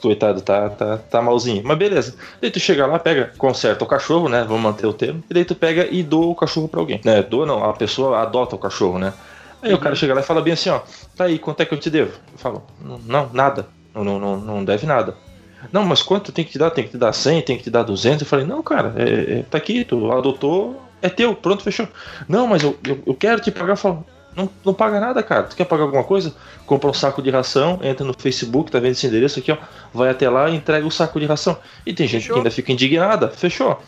Coitado, tá, tá, tá malzinho. Mas beleza. Daí tu chega lá, pega, conserta o cachorro, né? Vamos manter o termo. E daí tu pega e doa o cachorro pra alguém. Né? Doa não, a pessoa adota o cachorro, né? Aí o cara chega lá e fala bem assim, ó. Tá aí, quanto é que eu te devo? Eu falo, não, nada. Não, não, não, deve nada. Não, mas quanto tem que te dar? Tem que te dar 100, tem que te dar 200? Eu falei, não, cara, é, é, tá aqui, tu adotou, é teu, pronto, fechou. Não, mas eu, eu, eu quero te pagar. Eu falo, não, não paga nada, cara. Tu quer pagar alguma coisa? Compra um saco de ração, entra no Facebook, tá vendo esse endereço aqui, ó. Vai até lá e entrega o saco de ração. E tem gente Fechou. que ainda fica indignada. Fechou.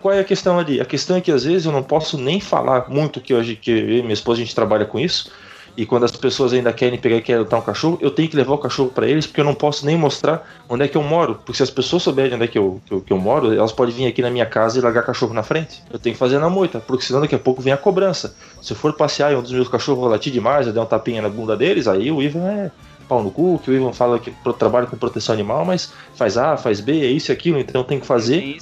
Qual é a questão ali? A questão é que às vezes eu não posso nem falar muito que hoje que eu e minha esposa a gente trabalha com isso. e quando as pessoas ainda querem pegar e querem adotar um cachorro, eu tenho que levar o cachorro para eles, porque eu não posso nem mostrar onde é que eu moro. Porque se as pessoas souberem onde é que eu, que eu, que eu moro, elas podem vir aqui na minha casa e largar cachorro na frente. Eu tenho que fazer na moita, porque senão daqui a pouco vem a cobrança. Se eu for passear e um dos meus cachorros latir demais, eu der um tapinha na bunda deles, aí o Ivan é pau no cu, que o Ivan fala que trabalha com proteção animal, mas faz A, faz B, é isso e aquilo, então eu tenho que fazer,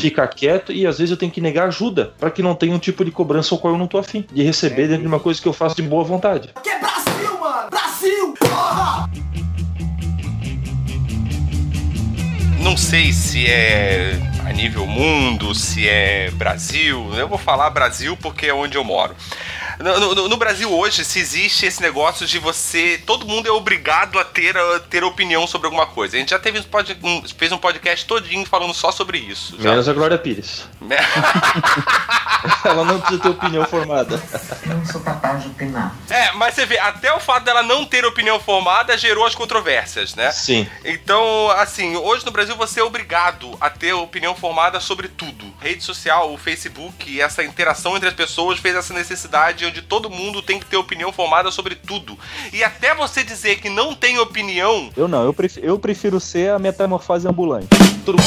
ficar quieto e às vezes eu tenho que negar ajuda para que não tenha um tipo de cobrança ao qual eu não tô afim de receber dentro de uma coisa que eu faço de boa vontade. Que é Brasil, mano! Brasil! Porra! Não sei se é a nível mundo, se é Brasil. Eu vou falar Brasil porque é onde eu moro. No, no- no Brasil hoje, se existe esse negócio de você. Todo mundo é obrigado a ter, a ter opinião sobre alguma coisa. A gente já teve um pod- um- fez um podcast todinho falando só sobre isso. já. Menos a Glória Pires. Ela não precisa ter opinião formada. Não sou capaz de opinar. É, mas você vê, até o fato dela não ter opinião formada gerou as controvérsias, né? Sim. Então, assim, hoje no Brasil você é obrigado a ter opinião formada sobre tudo. Rede social, o Facebook, essa interação entre as pessoas fez essa necessidade onde todo mundo tem que ter opinião formada sobre tudo. E até você dizer que não tem opinião, Eu não, eu prefiro, eu prefiro ser a metamorfose ambulante. Tudo-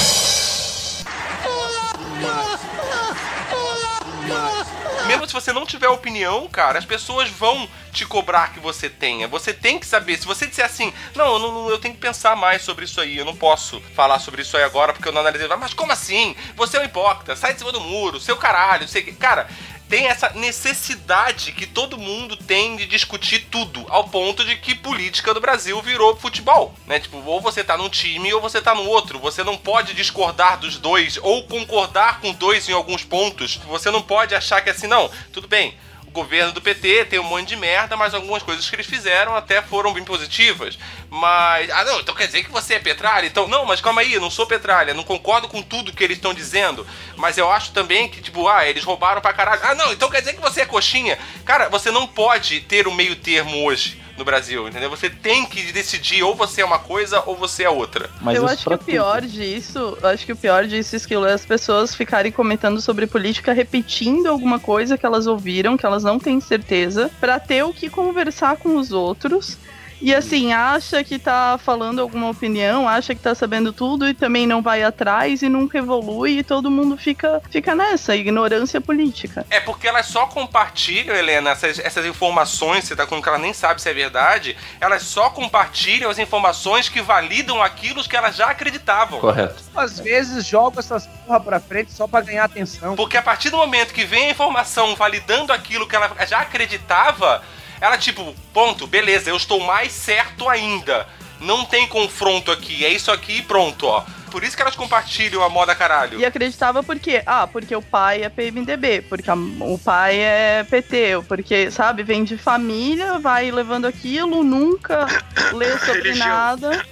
mesmo se você não tiver opinião, cara, as pessoas vão te cobrar que você tenha. Você tem que saber. Se você disser assim, não, eu, não- eu tenho que pensar mais sobre isso aí, eu não posso falar sobre isso aí agora porque eu não analisei. Mas como assim? Você é um hipócrita, sai de cima do muro, seu caralho, sei que. Cara. Tem essa necessidade que todo mundo tem de discutir tudo, ao ponto de que política do Brasil virou futebol, né? Tipo, ou você tá num time ou você tá no outro. Você não pode discordar dos dois ou concordar com dois em alguns pontos. Você não pode achar que assim, não, tudo bem. Governo do PT tem um monte de merda, mas algumas coisas que eles fizeram até foram bem positivas. Mas. Ah, não, então quer dizer que você é petralha? Então, não, mas calma aí, eu não sou petralha, não concordo com tudo que eles estão dizendo. Mas eu acho também que, tipo, ah, eles roubaram pra caralho. Ah, não, então quer dizer que você é coxinha? Cara, você não pode ter o meio termo hoje no Brasil, entendeu? Você tem que decidir ou você é uma coisa ou você é outra. Mas eu acho que o pior disso, eu acho que o pior disso é as pessoas ficarem comentando sobre política, repetindo alguma coisa que elas ouviram, que elas não têm certeza, pra ter o que conversar com os outros. E assim, acha que tá falando alguma opinião, acha que tá sabendo tudo e também não vai atrás e nunca evolui e todo mundo fica, fica nessa, ignorância política. É porque elas só compartilham, Helena, essas, essas informações, você tá com que ela nem sabe se é verdade, elas só compartilham as informações que validam aquilo que elas já acreditavam. Correto. Às vezes jogo essas porra pra frente só pra ganhar atenção. Porque a partir do momento que vem a informação validando aquilo que ela já acreditava, ela tipo, ponto, beleza, eu estou mais certo ainda. Não tem confronto aqui, é isso aqui e pronto, ó. Por isso que elas compartilham a moda caralho. E acreditava por quê? Ah, porque o pai é PMDB, porque a- o pai é PT, porque, sabe, vem de família, vai levando aquilo, nunca lê sobre Religião. nada.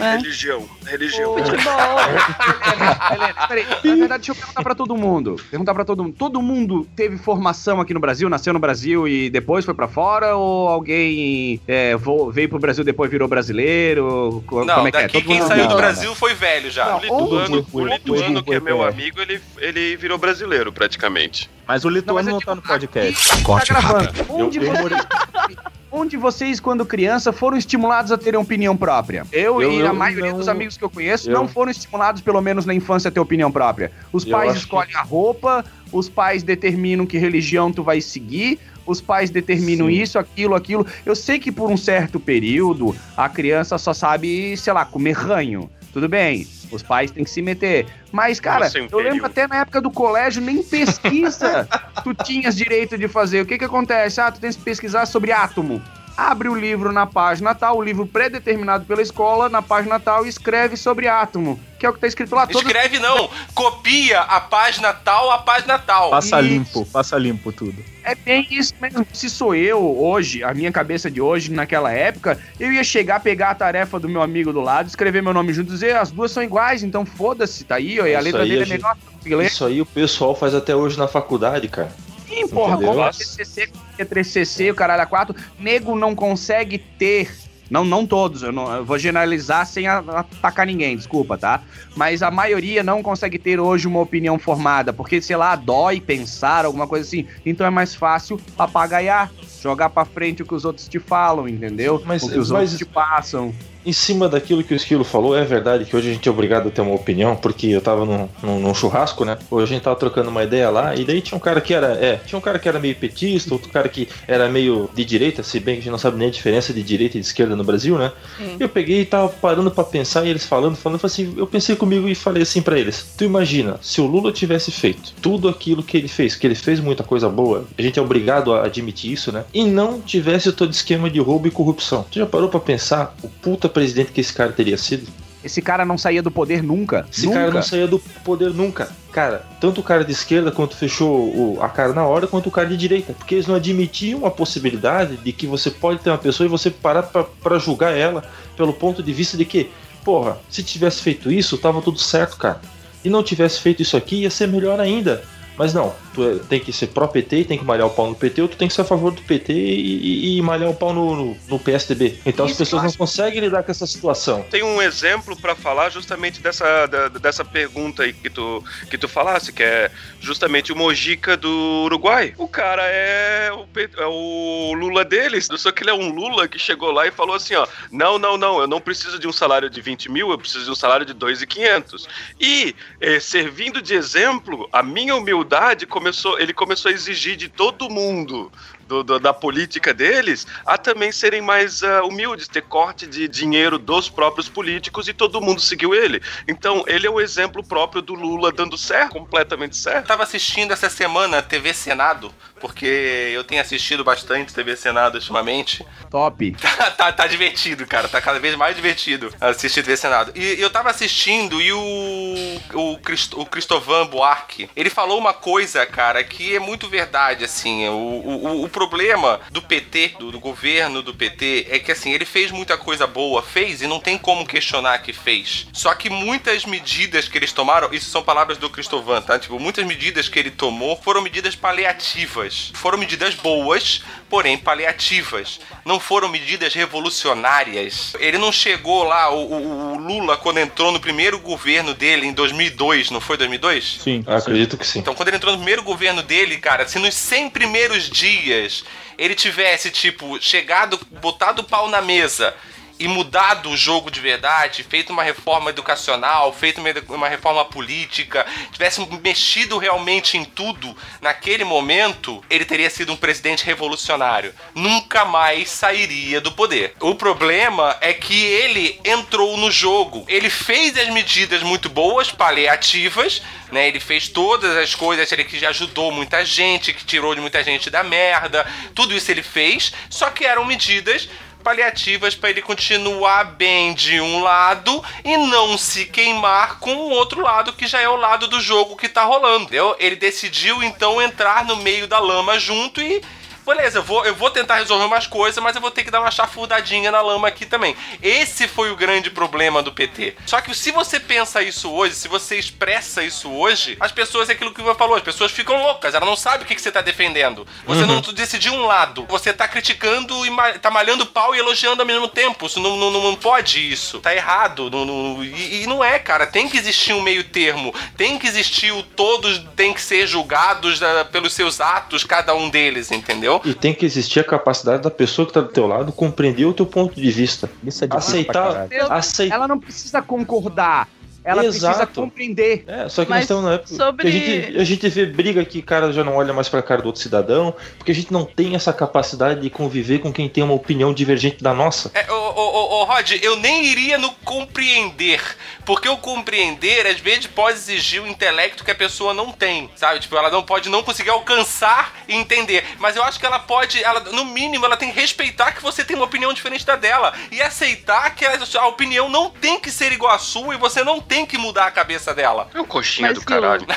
É. Religião. Religião. Futebol. Helena, Helena, peraí. Na verdade, deixa eu perguntar pra todo mundo. Perguntar pra todo mundo. Todo mundo teve formação aqui no Brasil, nasceu no Brasil e depois foi pra fora? Ou alguém é, veio pro Brasil depois virou brasileiro? Não, Como é que é? Todo quem mundo- saiu não, do não, Brasil foi velho já. Não, O lituano, Ou- o lituano que é meu É. amigo, ele, ele virou brasileiro praticamente. Mas o Não, lituano mas não, é tá no tipo, podcast. aqui Corte tá gravando. rápido. Onde, Eu- você- onde vocês, quando criança, foram estimulados a terem opinião própria? Eu, Eu- e a maioria não- dos amigos que eu conheço eu- não foram estimulados, pelo menos na infância, a ter opinião própria. Os pais escolhem a roupa, os pais determinam que religião tu vai seguir, os pais determinam Sim. isso, aquilo, aquilo. Eu sei que por um certo período a criança só sabe, sei lá, comer ranho. Tudo bem, os pais têm que se meter. Mas, cara, eu lembro até na época do colégio, nem pesquisa tu tinhas direito de fazer. O que que acontece? Ah, tu tens que pesquisar sobre átomo. Abre o livro na página tal, o livro pré-determinado pela escola, na página tal, e escreve sobre átomo. Que é o que tá escrito lá. Todos Escreve não, copia a página tal a página tal. Passa Isso. limpo, passa limpo tudo. É bem isso mesmo. Se sou eu hoje, a minha cabeça de hoje, naquela época, eu ia chegar, pegar a tarefa do meu amigo do lado, escrever meu nome junto e dizer as duas são iguais, então foda-se, tá aí, ó, e a letra aí dele a é gente- melhor. Isso aí o pessoal faz até hoje na faculdade, cara. Sim, porra, Entendeu? como é TCC, é 3CC, o caralho a 4, nego não consegue ter. Não, não todos, eu, não, eu vou generalizar sem atacar ninguém, desculpa, tá? Mas a maioria não consegue ter hoje uma opinião formada, porque, sei lá, dói pensar, alguma coisa assim. Então é mais fácil papagaiar. jogar pra frente o que os outros te falam, entendeu? Mas- o que os mas- outros te passam. Em cima daquilo que o Esquilo falou, é verdade que hoje a gente é obrigado a ter uma opinião, porque eu tava num, num- num churrasco, né? Hoje a gente tava trocando uma ideia lá, e daí tinha um cara que era. É, tinha um cara que era meio petista, outro cara que era meio de direita, se bem que a gente não sabe nem a diferença de direita e de esquerda no Brasil, né? Sim. Eu peguei e tava parando pra pensar, e eles falando, falando, eu assim, eu pensei comigo e falei assim pra eles: Tu imagina, se o Lula tivesse feito tudo aquilo que ele fez, que ele fez muita coisa boa, a gente é obrigado a admitir isso, né? E não tivesse todo esquema de roubo e corrupção. Tu já parou pra pensar o puta presidente que esse cara teria sido? Esse cara não saía do poder nunca. Esse nunca. cara não saía do poder nunca. Cara, tanto o cara de esquerda quanto fechou o- a cara na hora, quanto o cara de direita. Porque eles não admitiam a possibilidade de que você pode ter uma pessoa e você parar pra julgar ela pelo ponto de vista de que, porra, se tivesse feito isso, tava tudo certo, cara. E não tivesse feito isso aqui, ia ser melhor ainda. Mas não, tu é- tem que ser pró-PT e tem que malhar o pau no PT, ou tu tem que ser a favor do PT e, e- e malhar o pau no, no- no PSDB. Então as Isso pessoas eu não conseguem lidar com essa situação. Tem um exemplo pra falar justamente dessa, da- dessa pergunta aí que tu, que tu falasse, que é justamente o Mojica do Uruguai. O cara é o, é o Lula deles, só que ele é um Lula que chegou lá e falou assim, ó, não, não, não, eu não preciso de um salário de 20 mil, eu preciso de um salário de 2.500. E, eh, servindo de exemplo, a minha humildade começou, ele começou a exigir de todo mundo do- do- da política deles a também serem mais ah, humildes, ter corte de dinheiro dos próprios políticos e todo mundo seguiu ele. Então, ele é o exemplo próprio do Lula dando certo, completamente Eu certo. tava assistindo essa semana a TV Senado, porque eu tenho assistido bastante TV Senado ultimamente. Top. Tá, tá, tá divertido, cara. Tá cada vez mais divertido assistir TV Senado. E eu tava assistindo e o. O, Cristo, o Cristovan Buarque, ele falou uma coisa, cara, que é muito verdade, assim. O, o, o problema do PT, do, do governo do PT, é que, assim, ele fez muita coisa boa, fez, e não tem como questionar que fez. Só que muitas medidas que eles tomaram, isso são palavras do Cristovan, tá? Tipo, muitas medidas que ele tomou foram medidas paliativas. Foram medidas boas, porém paliativas. Não foram medidas revolucionárias. Ele não chegou lá, o, o- o Lula, quando entrou no primeiro governo dele em 2002, não foi 2002? Sim. Acredito que sim. Então, quando ele entrou no primeiro governo dele, cara, se nos 100 primeiros dias ele tivesse, tipo, chegado, botado o pau na mesa e mudado o jogo de verdade, feito uma reforma educacional, feito uma, reforma política, tivesse mexido realmente em tudo naquele momento, ele teria sido um presidente revolucionário. Nunca mais sairia do poder. O problema é que ele entrou no jogo. Ele fez as medidas muito boas, paliativas, né? Ele fez todas as coisas, ele que ajudou muita gente, que tirou de muita gente da merda. Tudo isso ele fez, só que eram medidas paliativas para ele continuar bem de um lado e não se queimar com o outro lado que já é o lado do jogo que tá rolando. entendeu? Ele decidiu então entrar no meio da lama junto e Beleza, eu vou, eu vou tentar resolver umas coisas, mas eu vou ter que dar uma chafurdadinha na lama aqui também. Esse foi o grande problema do PT. Só que se você pensa isso hoje, se você expressa isso hoje, as pessoas, é aquilo que o Ivan falou, as pessoas ficam loucas, elas não sabem o que, que você tá defendendo. Você não decidiu um lado. Você tá criticando e ma- tá malhando pau e elogiando ao mesmo tempo. Isso não, não, não pode isso. Tá errado. Não, não- e, e não é, cara. Tem que existir um meio termo. Tem que existir o todos tem que ser julgados ah, pelos seus atos, cada um deles, entendeu? E tem que existir a capacidade da pessoa que tá do teu lado compreender o teu ponto de vista. Isso é Aceitar, aceitar. Ela não precisa concordar. Ela precisa Exato. compreender. É, só que Mas nós estamos na época sobre- a gente, a gente vê briga que o cara já não olha mais pra cara do outro cidadão, porque a gente não tem essa capacidade de conviver com quem tem uma opinião divergente da nossa. É, ô, ô, ô, ô, Rod, eu nem iria no compreender. Porque o compreender, às vezes, pode exigir o intelecto que a pessoa não tem, sabe? Tipo, ela não pode não conseguir alcançar e entender. Mas eu acho que ela pode, ela, no mínimo, ela tem que respeitar que você tem uma opinião diferente da dela. E aceitar que a, a opinião não tem que ser igual à sua e você não tem que mudar a cabeça dela. É um coxinha Mas do caralho.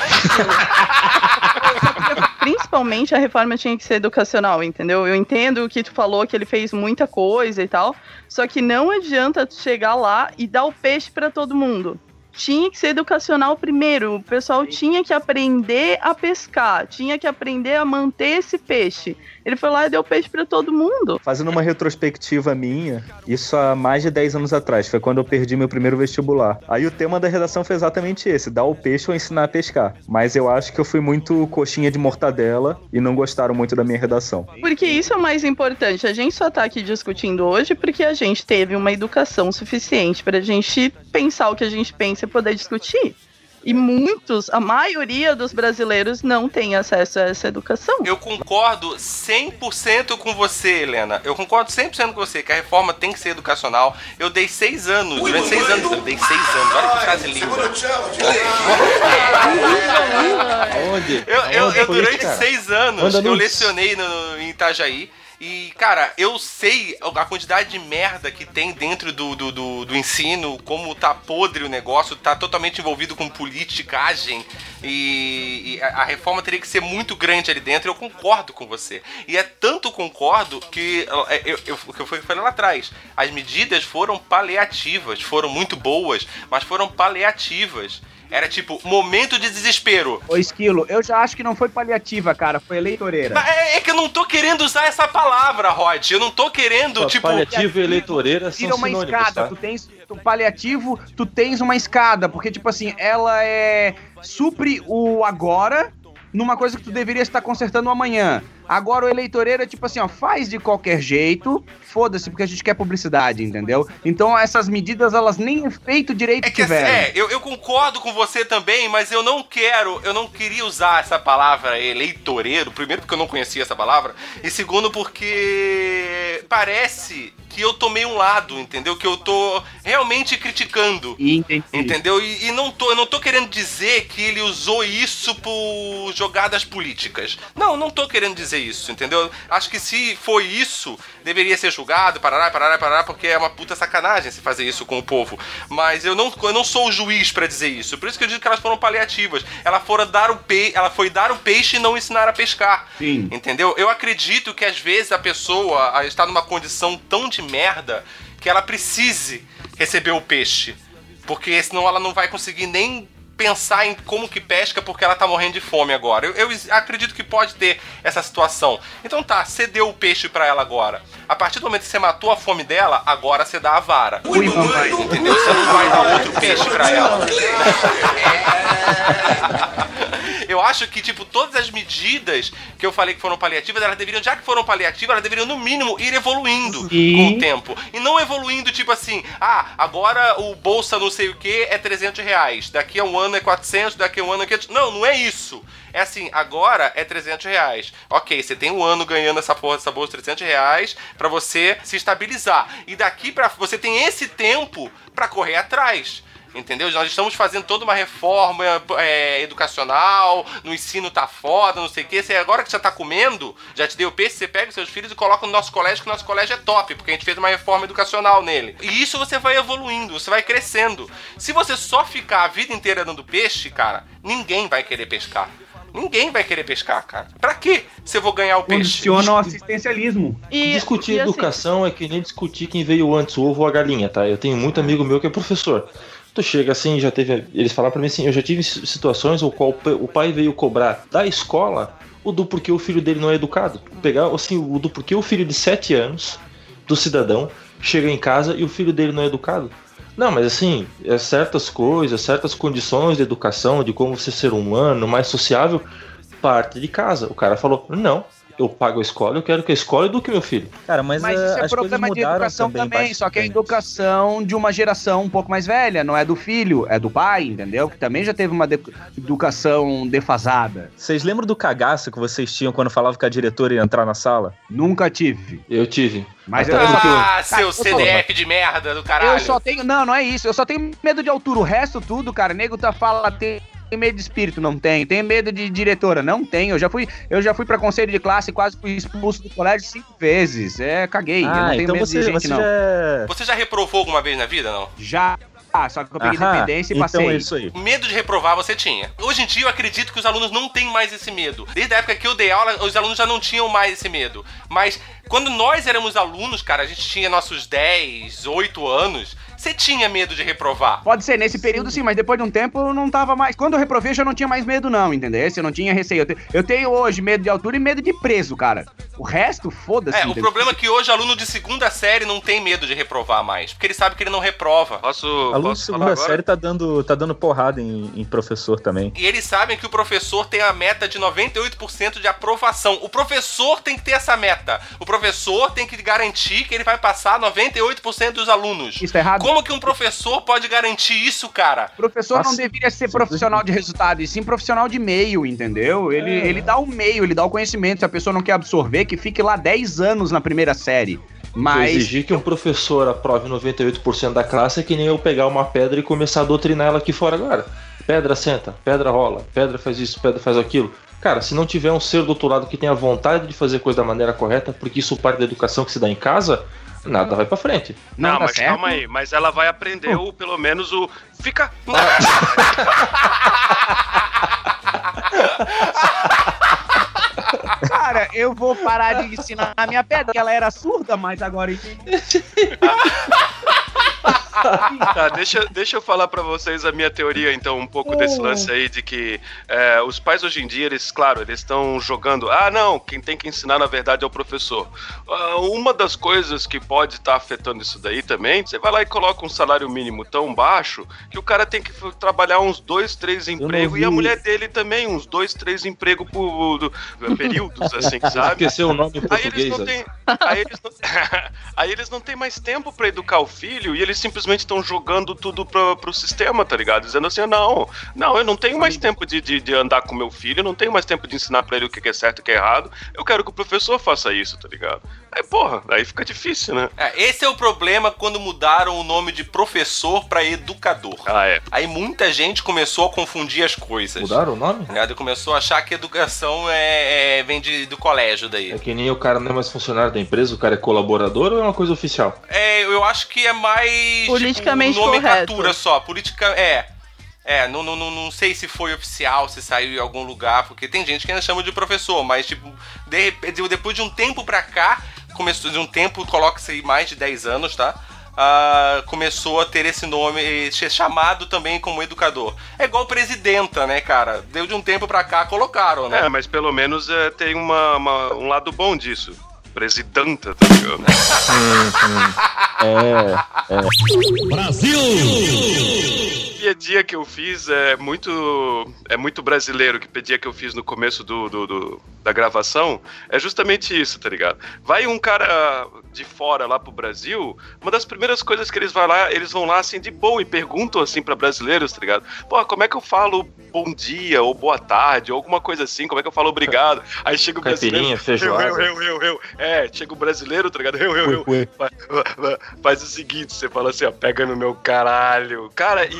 Principalmente a reforma tinha que ser educacional, entendeu? Eu entendo o que tu falou, que ele fez muita coisa e tal, só que não adianta tu chegar lá e dar o peixe pra todo mundo. Tinha que ser educacional primeiro. O pessoal tinha que aprender a pescar, tinha que aprender a manter esse peixe. Ele foi lá e deu peixe para todo mundo. Fazendo uma retrospectiva minha, isso há mais de 10 anos atrás, foi quando eu perdi meu primeiro vestibular. Aí o tema da redação foi exatamente esse: dar o peixe ou ensinar a pescar. Mas eu acho que eu fui muito coxinha de mortadela e não gostaram muito da minha redação. Porque isso é o mais importante. A gente só tá aqui discutindo hoje porque a gente teve uma educação suficiente pra gente pensar o que a gente pensa e poder discutir. E muitos, a maioria dos brasileiros não tem acesso a essa educação. Eu concordo 100% com você, Helena. Eu concordo 100% com você que a reforma tem que ser educacional. Eu dei seis anos, durante seis anos, eu dei seis anos. Olha que frase linda. Onde? Eu, eu, eu durante seis anos, eu lecionei no, em Itajaí. E, cara, eu sei a quantidade de merda que tem dentro do, do, do, do ensino, como tá podre o negócio, tá totalmente envolvido com politicagem. E, e a, reforma teria que ser muito grande ali dentro. Eu concordo com você. E é tanto concordo que é, eu, eu, eu falei lá atrás. As medidas foram paliativas, foram muito boas, mas foram paliativas. Era tipo, momento de desespero. Ô, Esquilo, eu já acho que não foi paliativa, cara, foi eleitoreira. Mas é, é que eu não tô querendo usar essa palavra, Rod. Eu não tô querendo, tipo. Paliativo e eleitoreira são Tira uma sinônimos, escada, tá? tu tens tu paliativo, tu tens uma escada, porque tipo assim, ela é supre o agora numa coisa que tu deveria estar consertando amanhã. Agora o eleitoreiro é tipo assim, ó, faz de qualquer jeito, foda-se, porque a gente quer publicidade, entendeu? Então essas medidas, elas nem efeito direito É que tiveram. é, eu, eu concordo com você também, mas eu não quero, eu não queria usar essa palavra eleitoreiro, primeiro porque eu não conhecia essa palavra, e segundo porque parece que eu tomei um lado, entendeu? Que eu tô realmente criticando. Entendi. Entendeu? E, e não tô, eu não tô querendo dizer que ele usou isso por jogadas políticas. Não, não tô querendo dizer isso, entendeu? Acho que se foi isso, deveria ser julgado, parará, parará, parará, porque é uma puta sacanagem se fazer isso com o povo. Mas eu não, eu não sou o juiz pra dizer isso. Por isso que eu digo que elas foram paliativas. Ela, fora dar o pe ela foi dar o peixe e não ensinar a pescar. Sim. Entendeu? Eu acredito que às vezes a pessoa está numa condição tão de merda que ela precise receber o peixe. Porque senão ela não vai conseguir nem pensar em como que pesca porque ela tá morrendo de fome agora. Eu, eu acredito que pode ter essa situação. Então tá, você deu o peixe pra ela agora. A partir do momento que você matou a fome dela, agora você dá a vara. Ui, mamãe. Entendeu? Você não vai dar outro peixe pra ela. Eu acho que, tipo, todas as medidas que eu falei que foram paliativas, elas deveriam, já que foram paliativas, elas deveriam, no mínimo, ir evoluindo Sim. com o tempo. E não evoluindo, tipo assim, ah, agora o bolsa não sei o que é 300 reais, daqui a um ano é 400, daqui a um ano é 500. Não, não é isso. É assim, agora é 300 reais. Ok, você tem um ano ganhando essa porra dessa bolsa de 300 reais pra você se estabilizar. E daqui pra. Você tem esse tempo pra correr atrás. Entendeu? Nós estamos fazendo toda uma reforma é, educacional, no ensino tá foda, não sei o que. Você, agora que você tá comendo, já te deu peixe, você pega os seus filhos e coloca no nosso colégio, que o nosso colégio é top, porque a gente fez uma reforma educacional nele. E isso você vai evoluindo, você vai crescendo. Se você só ficar a vida inteira dando peixe, cara, ninguém vai querer pescar. Ninguém vai querer pescar, cara. Pra que você vou ganhar o peixe? Condiciona o assistencialismo. E, discutir e assim, educação é que nem discutir quem veio antes, o ovo ou a galinha, tá? Eu tenho muito amigo meu que é professor. Tu chega assim, já teve. Eles falaram pra mim assim: eu já tive situações o qual o pai veio cobrar da escola o do porquê o filho dele não é educado. Pegar assim, o do porquê o filho de 7 anos do cidadão chega em casa e o filho dele não é educado. Não, mas assim, é certas coisas, certas condições de educação, de como você ser humano, mais sociável, parte de casa. O cara falou: não, eu pago a escola, eu quero que a escola eduque meu filho. Cara, mas, Mas eh, isso é as problema de educação também, também, só que é educação de uma geração um pouco mais velha, não é do filho, é do pai, entendeu? Que também já teve uma de- educação defasada. Vocês lembram do cagaço que vocês tinham quando falava que a diretora ia entrar na sala? Nunca tive. Eu tive. Mas Até eu, Ah, seu CDF de merda do caralho. eu só tenho. Não, não é isso. Eu só tenho medo de altura. O resto tudo, cara, nego tá fala tem tem medo de espírito, não tem. Tem medo de diretora, não tem. Eu já fui, eu já fui para conselho de classe e quase fui expulso do colégio cinco vezes. É, caguei. eu não Ah, tenho então medo você, de gente, você não. já é... Você já reprovou alguma vez na vida, não? Já. Ah, só que eu peguei Aham, dependência e então passei. é isso aí. Medo de reprovar você tinha. Hoje em dia eu acredito que os alunos não têm mais esse medo. Desde a época que eu dei aula, os alunos já não tinham mais esse medo. Mas quando nós éramos alunos, cara, a gente tinha nossos 10, 8 anos, você tinha medo de reprovar. Pode ser, nesse período sim, mas depois de um tempo eu não tava mais. Quando eu reprovei, eu já não tinha mais medo, não, entendeu? Eu não tinha receio. Eu, te- eu tenho hoje medo de altura e medo de preso, cara. O resto, foda-se. É, o entendeu? problema é que hoje aluno de segunda série não tem medo de reprovar mais, porque ele sabe que ele não reprova. Posso, Aluno de falar segunda agora? série tá dando, tá dando porrada em, em professor também. E eles sabem que o professor tem a meta de 98% de aprovação. O professor tem que ter essa meta. O professor tem que garantir que ele vai passar 98% dos alunos. Isso é errado. Como que um professor pode garantir isso, cara? O professor não Nossa, deveria ser profissional de resultado, e sim profissional de meio, entendeu? Ele, ele dá o meio, ele dá o conhecimento. Se a pessoa não quer absorver, que fique lá 10 anos na primeira série. Mas. Exigir que um professor aprove 98% da classe é que nem eu pegar uma pedra e começar a doutrinar ela aqui fora agora. Pedra senta, pedra rola, pedra faz isso, pedra faz aquilo. Cara, se não tiver um ser do outro lado que tenha vontade de fazer coisa da maneira correta, porque isso parte da educação que se dá em casa, nada vai pra frente. Não, Não, mas certo? calma aí. Mas ela vai aprender o, pelo menos o. Fica. Eu vou parar de ensinar a minha pedra, ela era surda, mas agora entendi. Tá, deixa, deixa eu falar pra vocês a minha teoria, então, um pouco desse lance aí de que é, os pais hoje em dia, eles, claro, eles estão jogando. Ah, não, quem tem que ensinar, na verdade, é o professor. Ah, uma das coisas que pode estar afetando isso daí também, você vai lá e coloca um salário mínimo tão baixo que o cara tem que trabalhar uns dois, três empregos e a mulher dele também, uns dois, três empregos por do- períodos, assim, sabe? Esqueceu o nome em Aí eles português. não têm. Aí eles não, aí eles não têm mais tempo pra educar o filho e eles simplesmente estão jogando tudo pro, pro sistema, tá ligado? Dizendo assim: não, não, eu não tenho mais tempo de, de, de andar com meu filho, eu não tenho mais tempo de ensinar pra ele o que que é certo e o que é errado. Eu quero que o professor faça isso, tá ligado? Aí, porra, aí fica difícil, né? É, esse é o problema quando mudaram o nome de professor pra educador. Ah, é. Aí muita gente começou a confundir as coisas. Mudaram o nome? Né? Começou a achar que educação é, é- vem de- do colégio daí. É que nem o cara não é mais funcionário da empresa, o cara é colaborador ou é uma coisa oficial? É, eu acho que é mais. Politicamente tipo, nomenclatura correto. só. Política. É. É, não, não, não, não sei se foi oficial, se saiu em algum lugar, porque tem gente que ainda chama de professor, mas, tipo, de depois de um tempo pra cá, começou de um tempo, coloca-se aí mais de 10 anos, tá? Ah, começou a ter esse nome, e ser chamado também como educador. É igual presidenta, né, cara? Deu de um tempo pra cá, colocaram, né? É, mas pelo menos é, tem uma, uma- um lado bom disso. Presidenta, tá ligado? É, é. piadinha que eu fiz é muito é muito brasileiro que pedia que eu fiz no começo do, do- do- da gravação é justamente isso, tá ligado? Vai um cara de fora lá pro Brasil, uma das primeiras coisas que eles vão lá, eles vão lá assim de boa e perguntam assim pra brasileiros, tá ligado? Pô, como é que eu falo bom dia ou boa tarde ou alguma coisa assim? Como é que eu falo obrigado? Aí chega o brasileiro, feijoada. eu, eu, eu, eu, é, chega o brasileiro, tá ligado? Eu, eu, eu, Ué, ué. Fa- fa- Faz o seguinte, você fala assim, ó, pega no meu caralho. Cara, e.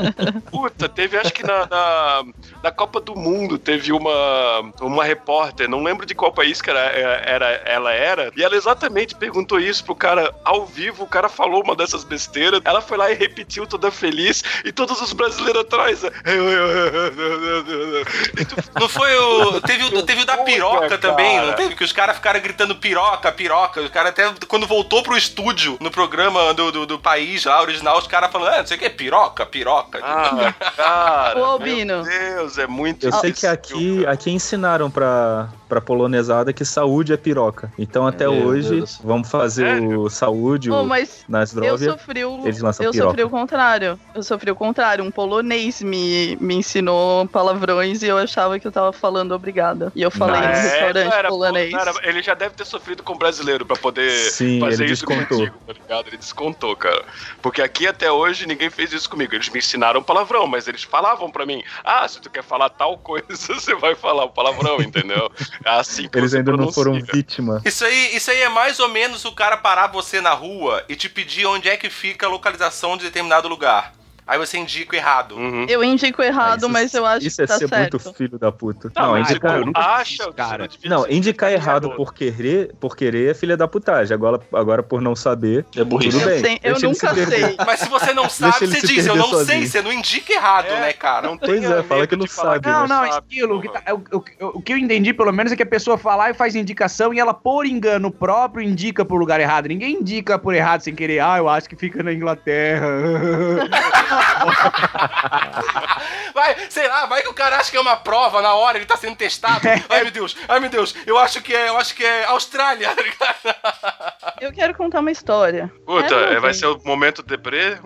Puta, teve, acho que na, na, na Copa do Mundo, teve uma, uma repórter, não lembro de qual país que era, era, ela era, e ela exatamente perguntou isso pro cara ao vivo, o cara falou uma dessas besteiras, ela foi lá e repetiu toda feliz, e todos os brasileiros atrás. eu, eu, eu, eu, eu, eu, eu. Tu Não foi o. Teve o, teve o da Puta, piroca também, cara. não teve? Que os caras ficaram gritando piroca, piroca. Os caras até quando voltou pro estúdio, no programa do, do, do país lá, original, os caras falando, ah, não sei o que, piroca, piroca. Ah, cara. Ô, Albino. Meu Deus, é muito Eu sei que aqui, cara. aqui ensinaram pra, pra polonesada que saúde é piroca. Então até Meu hoje Deus. vamos fazer Sério? o saúde, Ô, o mas na eu sofri o, eles lançam eu piroca. sofri o contrário. Eu sofri o contrário. Um polonês me, me ensinou palavrões e eu achava que eu tava falando obrigada. E eu falei no É, restaurante não era- polonês. era- ele já deve ter sofrido com brasileiro pra poder Sim, fazer ele isso descontou. contigo, tá ligado? Ele descontou, cara. Porque aqui até hoje ninguém fez isso comigo. Eles me ensinaram palavrão, mas eles falavam pra mim: ah, se tu quer falar tal coisa, você vai falar o palavrão, entendeu? Assim que Eles ainda não pronuncia. foram vítima. Isso aí, isso aí é mais ou menos o cara parar você na rua e te pedir onde é que fica a localização de determinado lugar. Aí você indica o errado. Uhum. Eu indico errado, isso- mas eu acho Isso que é tá ser certo. muito filho da puta. Não, Não, mas indicar, tipo, eu acha isso, cara. não não, indicar errado por querer, por querer é filha da putagem. Agora, agora por não saber, É burrice. tudo bem. Sei- eu Deixa ele se nunca perder. sei. Mas se você não sabe, você se diz, eu não sei, sozinho. você não indica errado, É, né, cara? Não Pois é, fala que não de falar sabe, Não, não, sabe, esquilo. O que, porra. tá- é o, o- o que eu entendi, pelo menos, é que a pessoa fala e faz indicação e ela, por engano próprio, indica pro lugar errado. Ninguém indica por errado sem querer. Ah, eu acho que fica na Inglaterra. Vai, sei lá, vai que o cara acha que é uma prova na hora, ele tá sendo testado. Ai meu Deus, ai meu Deus, eu acho que é, eu acho que é Austrália, tá ligado? Eu quero contar uma história. Puta, É, é, vai ser o momento deprê?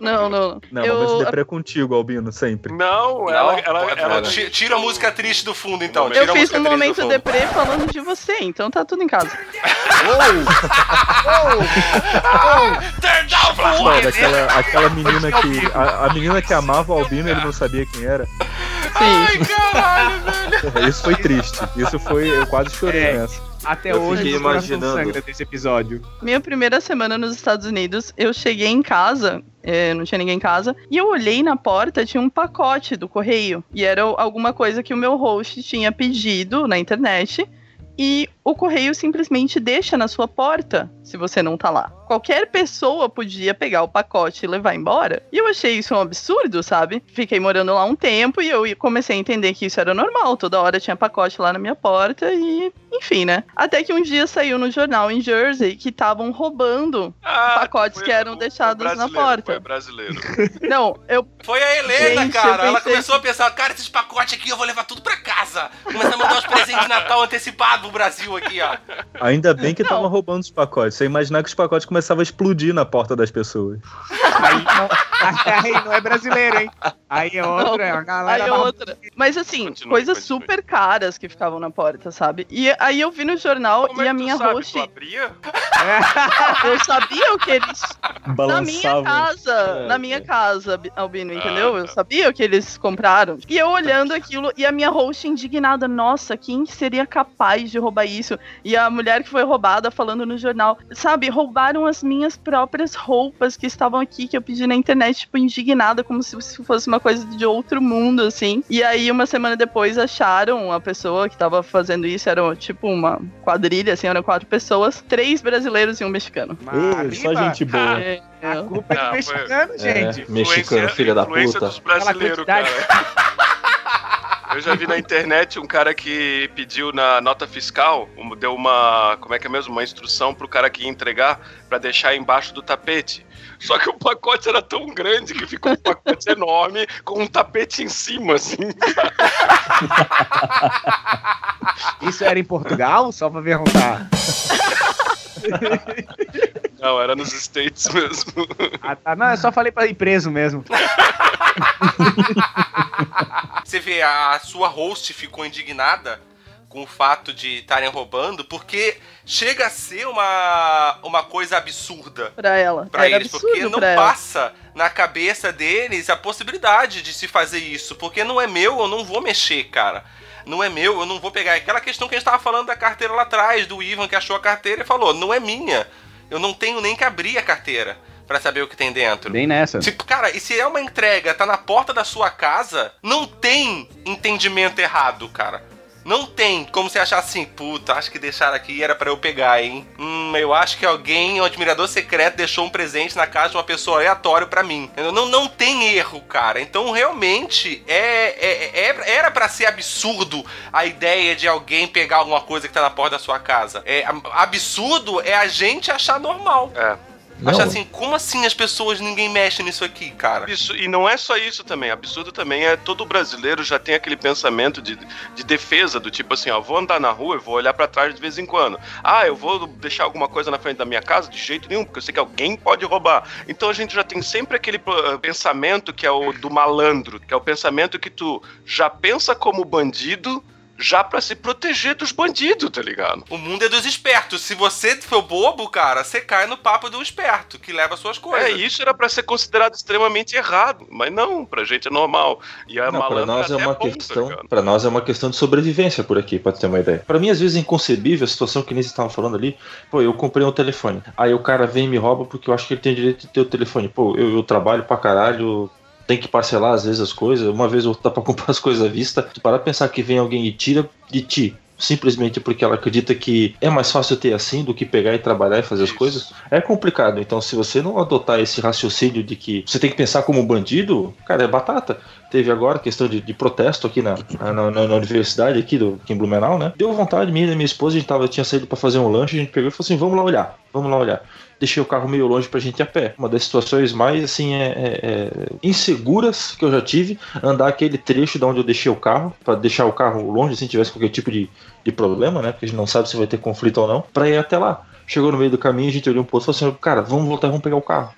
Não, não. Não, eu... mas deprê contigo, Albino, sempre. Não, ela, ela, ela. Ti- Tira a música triste do fundo, então. Eu Tira Eu fiz um momento deprê falando de você, então tá tudo em casa. Turn down for daquela aquela menina que. A, a menina que amava o Albino ele não sabia quem era. Ai, caralho, velho. Isso foi triste. Isso foi. Eu quase chorei É. nessa. Até Eu hoje, coração imaginando. sangra desse episódio. Minha primeira semana nos Estados Unidos, eu cheguei em casa, é, não tinha ninguém em casa, e eu olhei na porta, tinha um pacote do correio. E era alguma coisa que o meu host tinha pedido na internet. E o correio simplesmente deixa na sua porta se você não tá lá. Qualquer pessoa podia pegar o pacote e levar embora. E eu achei isso um absurdo, sabe? Fiquei morando lá um tempo e eu comecei a entender que isso era normal. Toda hora tinha pacote lá na minha porta e, enfim, né? Até que um dia saiu no jornal em Jersey que estavam roubando Ah, pacotes foi- que eram foi deixados na brasileiro, porta. Foi brasileiro. Não, eu Foi a Helena, Gente, cara. Ela começou a pensar, cara, esses pacotes aqui eu vou levar tudo pra casa. Começar a mandar os presentes de Natal antecipado pro Brasil aqui, ó. Ainda bem que estavam roubando os pacotes. Você imaginar que os pacotes começavam a explodir na porta das pessoas. Aí não, aí não é brasileiro, hein? Aí é outra, é uma galera. Aí barra- outra. Mas assim, Continue, coisas continue. super caras que ficavam na porta, sabe? E aí eu vi no jornal Como e é a minha host. Eu sabia o que eles. Na minha Balançavam. casa, É, na minha é. casa, Bi- Albino, entendeu? Ah, Eu tá. sabia o que eles compraram. E eu olhando aquilo, e a minha host indignada, nossa, quem seria capaz de roubar isso? E a mulher que foi roubada falando no jornal, sabe, roubaram as minhas próprias roupas que estavam aqui, que eu pedi na internet, tipo, indignada, como se isso fosse uma coisa de outro mundo, assim. E aí, uma semana depois, acharam a pessoa que tava fazendo isso, era tipo uma quadrilha, assim, eram quatro pessoas, três brasileiros e um mexicano. Ei, só gente boa. É, A culpa é Ah, do mexicano, gente. É, mexicano, filha da puta. dos brasileiros, cara. Eu já vi na internet um cara que pediu na nota fiscal, deu uma, como é que é mesmo, uma instrução pro cara que ia entregar pra deixar embaixo do tapete. Só que o pacote era tão grande que ficou um pacote enorme com um tapete em cima, assim. Isso era em Portugal? Só pra perguntar. Não, era nos States mesmo. Ah, tá. Não, eu só falei pra ir preso mesmo. Você vê, a sua host ficou indignada com o fato de estarem roubando, porque chega a ser uma, uma coisa absurda pra ela. pra Era eles, porque não ela. passa na cabeça deles a possibilidade de se fazer isso, porque não é meu, eu não vou mexer, cara. Não é meu, eu não vou pegar. Aquela questão que a gente tava falando da carteira lá atrás, do Ivan que achou a carteira e falou: não é minha. Eu não tenho nem que abrir a carteira pra saber o que tem dentro. Bem nessa. Tipo, cara, e se é uma entrega, tá na porta da sua casa, não tem entendimento errado, cara. Não tem como você achar assim, puta, acho que deixaram aqui e era pra eu pegar, hein? Hum, eu acho que alguém, um admirador secreto, deixou um presente na casa de uma pessoa aleatória pra mim. Não, não tem erro, cara. Então, realmente, é, é- é- era pra ser absurdo a ideia de alguém pegar alguma coisa que tá na porta da sua casa. É, absurdo é a gente achar normal. É. Não, Achar assim, como assim as pessoas, ninguém mexe nisso aqui, cara? Absu- E não é só isso também. Absurdo também é todo brasileiro já tem aquele pensamento de, de defesa, do tipo assim, ó, vou andar na rua e vou olhar pra trás de vez em quando. Ah, eu vou deixar alguma coisa na frente da minha casa? De jeito nenhum, porque eu sei que alguém pode roubar. Então a gente já tem sempre aquele uh, pensamento que é o do malandro, que é o pensamento que tu já pensa como bandido já pra se proteger dos bandidos, tá ligado? O mundo é dos espertos. Se você for bobo, cara, você cai no papo do esperto, que leva suas coisas. É, isso era pra ser considerado extremamente errado, mas não, pra gente é normal. E a Não, pra nós é uma bom, tá questão, ligado? para nós é uma questão de sobrevivência por aqui, pode ter uma ideia. Pra mim às vezes é inconcebível a situação que nem vocês estavam falando ali. Pô, eu comprei um telefone. Aí o cara vem e me rouba porque eu acho que ele tem direito de ter o telefone. Pô, eu, eu trabalho pra caralho, tem que parcelar às vezes as coisas. Uma vez eu dá pra comprar as coisas à vista. Tu parar pensar que vem alguém e tira de ti. Simplesmente porque ela acredita que é mais fácil ter assim do que pegar e trabalhar e fazer as coisas. É complicado. Então, se você não adotar esse raciocínio de que você tem que pensar como um bandido, cara, é batata. Teve agora questão de, de protesto aqui na, na, na- na universidade, aqui, do, aqui em Blumenau, né? Deu vontade, minha e minha esposa, a gente tava, tinha saído pra fazer um lanche, a gente pegou e falou assim: vamos lá olhar, vamos lá olhar. Deixei o carro meio longe pra gente ir a pé. Uma das situações mais, assim, é, é- é inseguras que eu já tive, andar aquele trecho da onde eu deixei o carro, pra deixar o carro longe, se tivesse qualquer tipo de, de problema, né? Porque a gente não sabe se vai ter conflito ou não, pra ir até lá. Chegou no meio do caminho, a gente olhou um pouco e falou assim: cara, vamos voltar, vamos pegar o carro.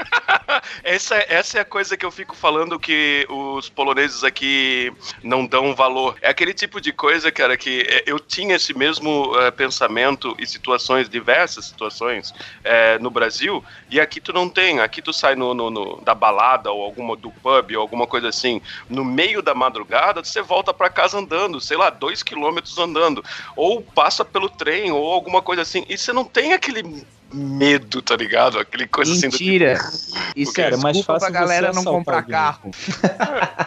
Essa, essa é a coisa que eu fico falando que os poloneses aqui não dão valor. É aquele tipo de coisa, cara, que é, eu tinha esse mesmo eh, pensamento e situações, diversas situações eh, no Brasil, e aqui tu não tem. Aqui tu sai no, no- no- da balada ou alguma do pub ou alguma coisa assim, no meio da madrugada, você volta pra casa andando, sei lá, dois quilômetros andando, ou passa pelo trem ou alguma coisa assim, e você não tem aquele medo, tá ligado? Aquele coisa assim do Mentira. Isso Porque é, é mais desculpa fácil pra galera não comprar carro.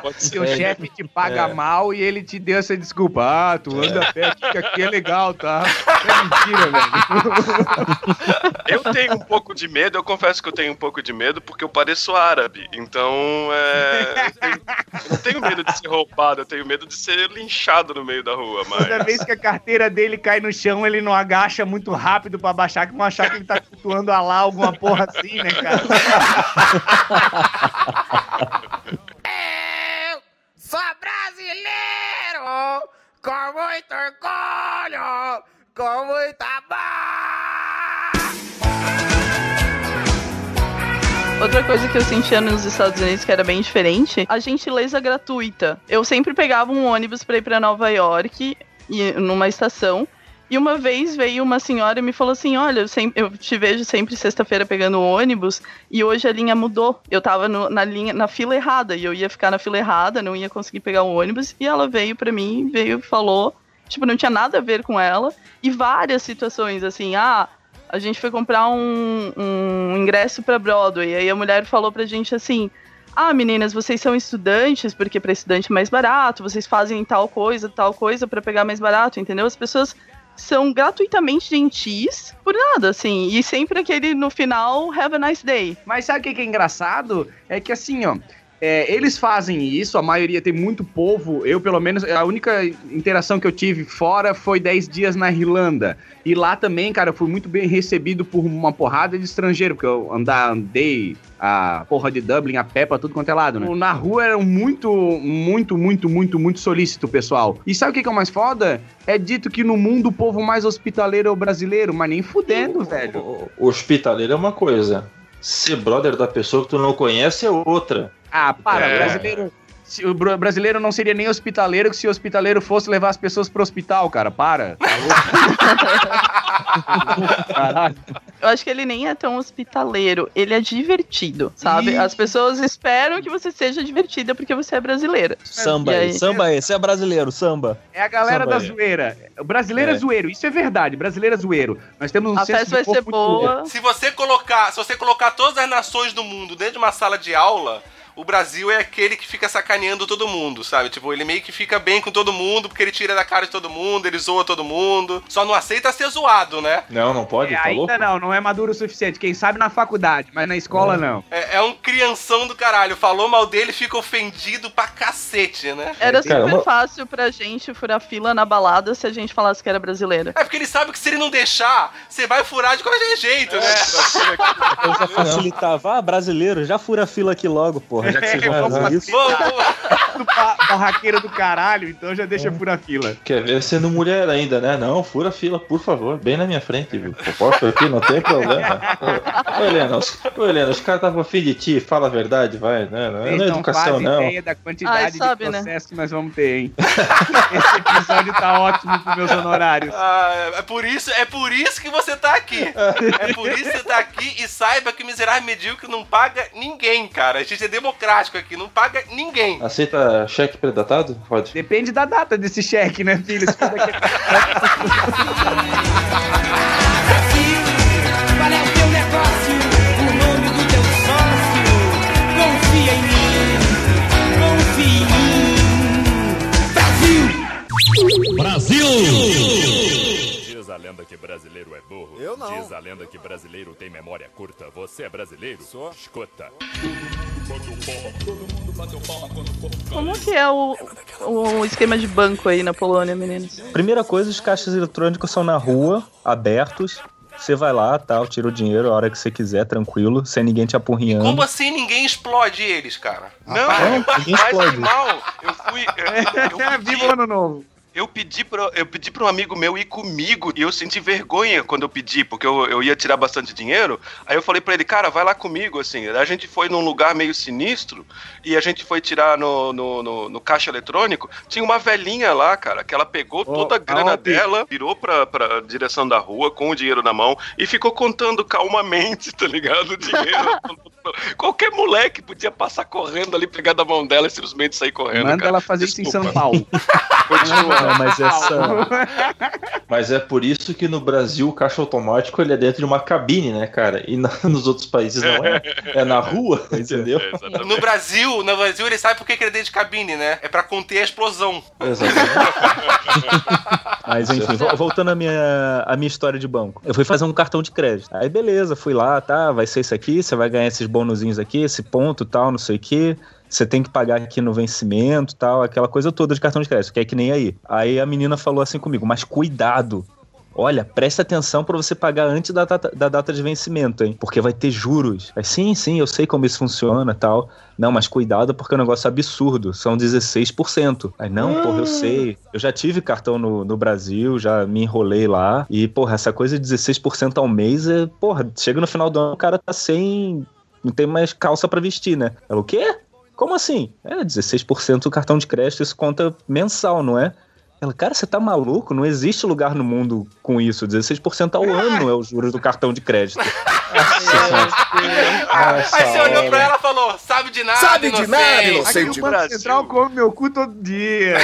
Pode ser. Seu chefe te paga É. mal e ele te deu essa desculpa. Ah, tu anda a pé, que aqui é legal, tá? É mentira, velho. Eu tenho um pouco de medo, eu confesso que eu tenho um pouco de medo porque eu pareço árabe. Então, é, eu, tenho- eu não tenho medo de ser roubado, eu tenho medo de ser linchado no meio da rua, Toda mas. vez que a carteira dele cai no chão, ele não agacha muito rápido pra baixar, que vão achar que ele tá cultuando Alá, alguma porra assim, né, cara? Eu sou brasileiro com muito orgulho, com muita. Outra coisa que eu sentia nos Estados Unidos que era bem diferente, a gentileza gratuita. Eu sempre pegava um ônibus pra ir pra Nova York, e, numa estação, e uma vez veio uma senhora e me falou assim: Olha, eu, sempre, eu te vejo sempre sexta-feira pegando ônibus, e hoje a linha mudou. Eu tava no- na linha, na fila errada, e eu ia ficar na fila errada, não ia conseguir pegar o ônibus, e ela veio pra mim, veio e falou. Tipo, não tinha nada a ver com ela. E várias situações, assim, ah, a gente foi comprar um, um ingresso pra Broadway. Aí a mulher falou pra gente assim: Ah, meninas, vocês são estudantes, porque pra estudante é mais barato, vocês fazem tal coisa, tal coisa pra pegar mais barato, entendeu? As pessoas são gratuitamente gentis por nada, assim. E sempre aquele no final, have a nice day. Mas sabe o que é engraçado? É que assim, ó. É, eles fazem isso, a maioria tem muito povo. Eu, pelo menos, a única interação que eu tive fora foi 10 dias na Irlanda. E lá também, cara, eu fui muito bem recebido por uma porrada de estrangeiro, porque eu andar, andei a porra de Dublin a pé pra tudo quanto é lado, né? Na rua era muito, muito, muito, muito, muito solícito, pessoal. E sabe o que que é o mais foda? É dito que no mundo o povo mais hospitaleiro é o brasileiro, mas nem fudendo, velho. O, o hospitaleiro é uma coisa. Ser brother da pessoa que tu não conhece é outra. Ah, para, É. brasileiro. se o brasileiro não seria nem hospitaleiro se o hospitaleiro fosse levar as pessoas pro hospital, cara. Para. Tá. Eu acho que ele nem é tão hospitaleiro, ele é divertido, sabe? Ih. As pessoas esperam que você seja divertida porque você é brasileira. Samba aí, samba aí, você é brasileiro, samba. É a galera Samba da aí. zoeira. O brasileiro é. É. zoeiro, isso é verdade. Brasileiro é zoeiro. Nós temos um A senso festa de vai ser boa. Se você colocar, se você colocar todas as nações do mundo dentro de uma sala de aula, o Brasil é aquele que fica sacaneando todo mundo, sabe? Tipo, ele meio que fica bem com todo mundo, porque ele tira da cara de todo mundo, ele zoa todo mundo. Só não aceita ser zoado, né? Não, não pode, É, tá louco? ainda não, não é maduro o suficiente. Quem sabe na faculdade, mas na escola não. É, é um crianção do caralho. Falou mal dele, fica ofendido pra cacete, né? Era super uma- fácil pra gente furar fila na balada se a gente falasse que era brasileira. É porque ele sabe que se ele não deixar, você vai furar de qualquer jeito, né? Eu já facilitava. Ah, brasileiro, já fura a fila aqui logo, porra. Porra, já que vocês vão É, fazer vamos isso. Vamos, vamos. do ba- barraqueiro do caralho, então já deixa furar fila. Quer ver sendo mulher ainda, né? Não, fura a fila, por favor, bem na minha frente, viu? Posso aqui, não tem problema. Ô, Helena, os, ô, Helena, os caras estavam afim de ti, fala a verdade, vai, né? Não é, é educação, não. ideia da quantidade Ai, sabe, de né? processo que nós vamos ter, hein? Esse episódio tá ótimo pros meus honorários. Ah, é por isso, é por isso que você tá aqui. É por isso que você tá aqui e saiba que o miserável medíocre não paga ninguém, cara. A gente é democrático aqui, não paga ninguém. Aceita cheque predatado? Pode. Depende da data desse cheque, né, filho? Se for daqui a- Qual é o teu negócio? O nome do teu sócio? Confia em mim, confia em mim. Brasil! Diz a lenda que brasileiro é. Eu não. Diz a lenda que brasileiro tem memória curta. Você é brasileiro? Sou. Escuta. Como que é o, o esquema de banco aí na Polônia, meninos? Primeira coisa, os caixas eletrônicos são na rua, abertos. Você vai lá, tal, tira o dinheiro a hora que você quiser, tranquilo, sem ninguém te apurrinhando. Como assim ninguém explode eles, cara? Não, Não, ninguém explode. animal. Eu fui. Eu, eu, Viva o ano novo. Eu pedi, pra, eu pedi pra um amigo meu ir comigo e eu senti vergonha quando eu pedi, porque eu, eu ia tirar bastante dinheiro. Aí eu falei pra ele, cara, vai lá comigo, assim. A gente foi num lugar meio sinistro e a gente foi tirar no, no, no- no caixa eletrônico. Tinha uma velhinha lá, cara, que ela pegou toda a grana dela, virou pra, pra direção da rua com o dinheiro na mão e ficou contando calmamente, tá ligado? O dinheiro. Qualquer moleque podia passar correndo ali, pegar da mão dela e simplesmente sair correndo. Manda cara. ela fazer isso em Desculpa. São Paulo. Continua. Não, mas essa. Mas é por isso que no Brasil o caixa automático ele é dentro de uma cabine, né, cara? E na- nos outros países não é. É na rua, entendeu? É. No Brasil, no Brasil ele sabe por que que ele é dentro de cabine, né? É pra conter a explosão. Exatamente. Mas enfim, vo- voltando à minha, à minha história de banco. Eu fui fazer um cartão de crédito. Aí beleza, fui lá, tá, vai ser isso aqui, você vai ganhar esses bonuzinhos aqui, esse ponto tal, não sei o quê. Você tem que pagar aqui no vencimento tal, aquela coisa toda de cartão de crédito, que é que nem aí. Aí a menina falou assim comigo, mas cuidado. Olha, presta atenção pra você pagar antes da data, da data de vencimento, hein? Porque vai ter juros. Aí, sim, sim, eu sei como isso funciona tal. Não, mas cuidado porque é um negócio absurdo. São 16%. Aí, não, porra, eu sei. Eu já tive cartão no, no Brasil, já me enrolei lá. E, porra, essa coisa de 16% ao mês é. Porra, chega no final do ano, o cara tá sem. Não tem mais calça pra vestir, né? Ela, o quê? Como assim? É, 16% do cartão de crédito, isso conta mensal, não é? Ela, cara, você tá maluco? Não existe lugar no mundo com isso. 16% ao ano é o juros do cartão de crédito. Aí você olhou pra ela e falou: sabe de nada, Sabe de inocente." nada, Aqui inocente. o Banco Central come meu cu todo dia.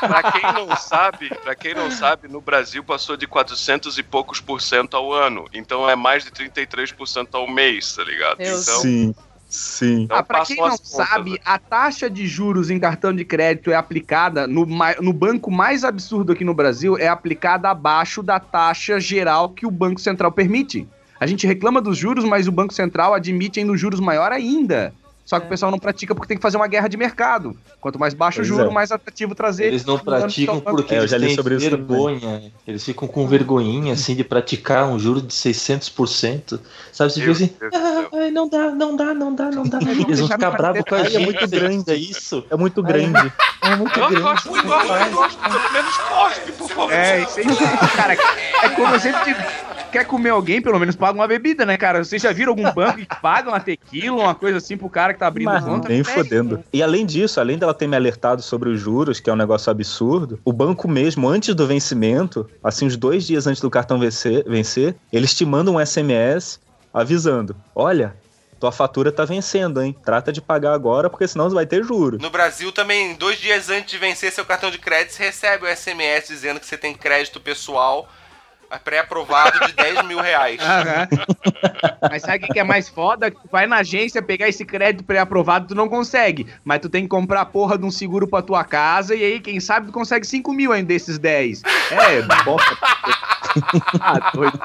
Pra quem não sabe, para quem não sabe, no Brasil passou de 400 e poucos por cento ao ano. Então é mais de 33% ao mês, tá ligado? Meu então, Sim, sim. então Ah, pra passam quem não as contas, sabe, né? a taxa de juros em cartão de crédito é aplicada no, no banco mais absurdo aqui no Brasil, é aplicada abaixo da taxa geral que o Banco Central permite. A gente reclama dos juros, mas o Banco Central admite ainda juros maior ainda. Só que o pessoal não pratica porque tem que fazer uma guerra de mercado. Quanto mais baixo o juro, é. mais atrativo trazer. Eles não praticam porque É, eu eles já li têm sobre isso vergonha. Eles ficam com vergonhinha, assim, de praticar um juro de 600%. Sabe, você fica assim, ah, não dá, não dá, não dá, não dá. Eles vão ficar bravos com a Ai, é gente. muito grande. isso. É muito grande. É muito Eu grande. gosto, eu gosto, eu gosto, menos cospe, por favor. É, isso aí, cara, é como eu sempre digo. Quer comer alguém, pelo menos paga uma bebida, né, cara? Vocês já viram algum banco que paga uma tequila, uma coisa assim pro cara que tá abrindo Mas conta? nem fodendo. E além disso, além dela ter me alertado sobre os juros, que é um negócio absurdo, o banco mesmo, antes do vencimento, assim, uns dois dias antes do cartão vencer, vencer eles te mandam um SMS avisando: olha, tua fatura tá vencendo, hein? Trata de pagar agora, porque senão vai ter juros. No Brasil também, dois dias antes de vencer seu cartão de crédito, você recebe o SMS dizendo que você tem crédito pessoal pré-aprovado de 10 mil reais. Aham. Mas sabe o que é mais foda? Tu vai na agência pegar esse crédito pré-aprovado, tu não consegue. Mas tu tem que comprar a porra de um seguro pra tua casa e aí, quem sabe, tu consegue 5 mil ainda desses 10. É, bosta. ah, doido.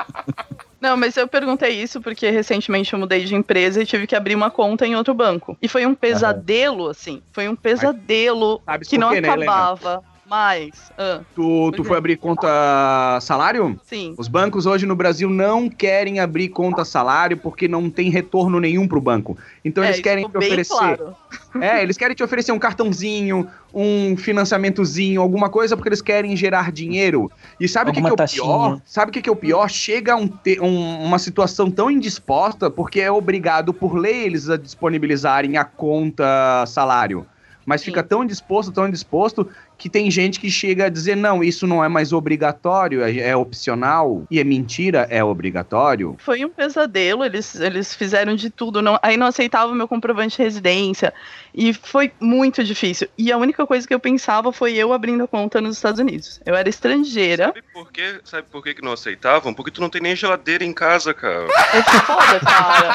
Não, mas eu perguntei isso porque recentemente eu mudei de empresa e tive que abrir uma conta em outro banco. E foi um pesadelo, assim. Foi um pesadelo que não quê, né, Mais. Ah, Tu, tu Pois foi é. abrir conta salário? sim. Os bancos hoje no Brasil não querem abrir conta salário porque não tem retorno nenhum pro banco. Então É, eles querem te oferecer. claro. É, eles querem te oferecer um cartãozinho, um financiamentozinho, alguma coisa, porque eles querem gerar dinheiro. E sabe o que, que é o pior? Sabe o que, que é o pior? Chega um te- um- uma situação tão indisposta, porque é obrigado por lei eles a disponibilizarem a conta salário. Mas Sim. fica tão indisposto, tão indisposto, que tem gente que chega a dizer, não, isso não é mais obrigatório, é, é opcional. E é mentira, é obrigatório. Foi um pesadelo, eles, eles fizeram de tudo, não, aí não aceitavam meu comprovante de residência, e foi muito difícil. E a única coisa que eu pensava foi eu abrindo a conta nos Estados Unidos. Eu era estrangeira, Sabe por quê? Sabe por que, que não aceitavam? Porque tu não tem nem geladeira em casa, cara. é foda, cara.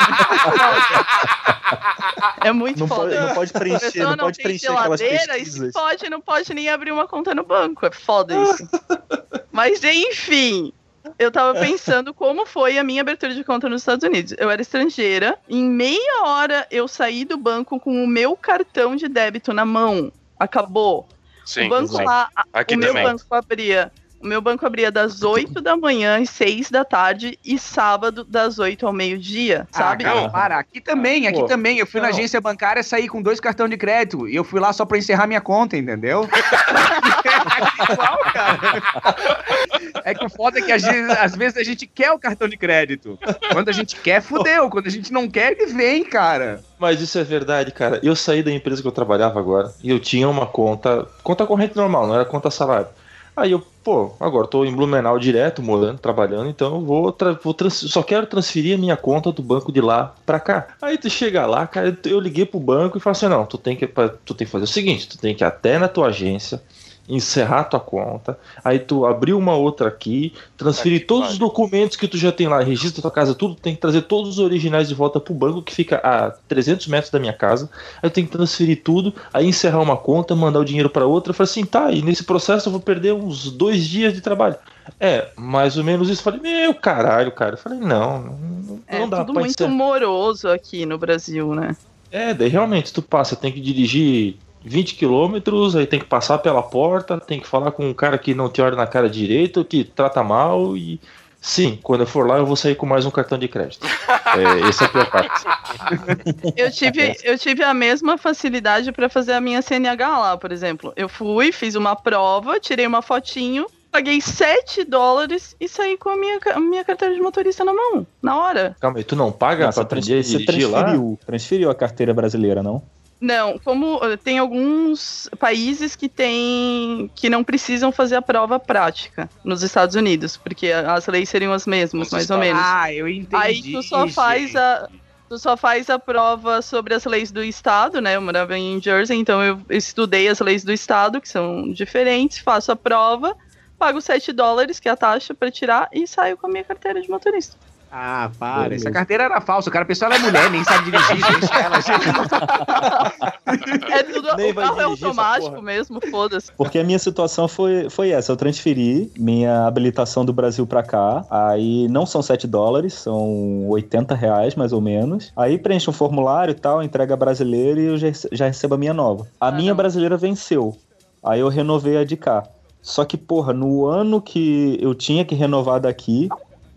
É muito Não foda. pode, não pode preencher, pessoa não pode tem preencher aquelas geladeira se pesquisas. pode, não pode nem abrir uma conta no banco. É foda isso. Mas enfim, eu tava pensando como foi a minha abertura de conta nos Estados Unidos. Eu era estrangeira, em meia hora eu saí do banco com o meu cartão de débito na mão. Acabou. Sim. o banco exato. lá, Aqui o meu também. banco abria. O meu banco abria das 8 da manhã às 6 da tarde e sábado das 8 ao meio-dia, sabe? Ah, Não. para. Aqui também, aqui Pô, também. Eu fui na não. agência bancária, saí com dois cartões de crédito. E eu fui lá só pra encerrar minha conta, entendeu? é igual, cara. É que o foda é que às vezes, às vezes a gente quer o cartão de crédito. Quando a gente quer, fudeu. Quando a gente não quer, ele vem, cara. Mas isso é verdade, cara. Eu saí da empresa que eu trabalhava agora e eu tinha uma conta, conta corrente normal, não era conta salário. Aí eu, pô, agora tô em Blumenau direto, morando, trabalhando, então eu vou, tra- vou só quero transferir a minha conta do banco de lá pra cá. Aí tu chega lá, cara, eu liguei pro banco e falei assim, não, tu tem que, tu tem que fazer o seguinte, tu tem que ir até na tua agência, encerrar tua conta, aí tu abrir uma outra aqui, transferir todos os pariu. documentos que tu já tem lá, registra tua casa, tudo, tem que trazer todos os originais de volta pro banco que fica a 300 metros da minha casa. Aí eu tenho que transferir tudo, aí encerrar uma conta, mandar o dinheiro para outra. Eu falei assim, tá, e nesse processo eu vou perder uns dois dias de trabalho. É, mais ou menos isso. Eu falei, meu caralho, cara. Eu falei, não, não, É não dá tudo pra muito encerrar. moroso aqui no Brasil, né? É, daí realmente tu passa, tem que dirigir 20 quilômetros, aí tem que passar pela porta, tem que falar com um cara que não te olha na cara direito, que trata mal e. Sim, quando eu for lá eu vou sair com mais um cartão de crédito. É, essa é a pior parte. Eu tive, eu tive a mesma facilidade pra fazer a minha CNH lá, por exemplo. Eu fui, fiz uma prova, tirei uma fotinho, paguei 7 dólares e saí com a minha, a minha carteira de motorista na mão, na hora. Calma aí, tu não paga Não, pra aprender a dirigir lá? transferiu, transferiu a carteira brasileira, não? Não, como tem alguns países que tem que não precisam fazer a prova prática nos Estados Unidos, porque as leis seriam as mesmas, mais ou menos. Ah, eu entendi. Aí tu só faz a tu só faz a prova sobre as leis do estado, né? Eu morava em Jersey, então eu estudei as leis do estado, que são diferentes, faço a prova, pago 7 dólares, que é a taxa pra tirar e saio com a minha carteira de motorista. Ah, para. Essa carteira era falsa. O cara pensou ela é mulher, nem sabe dirigir, deixa ela. É tudo, Nem o carro é automático mesmo, foda-se. Porque a minha situação foi, foi essa. Eu transferi minha habilitação do Brasil pra cá. Aí não são 7 dólares, são 80 reais mais ou menos. Aí preenche um formulário e tal, entrega a brasileira e eu já recebo a minha nova. A Ah, minha não. brasileira venceu. Aí eu renovei a de cá. Só que, porra, no ano que eu tinha que renovar daqui,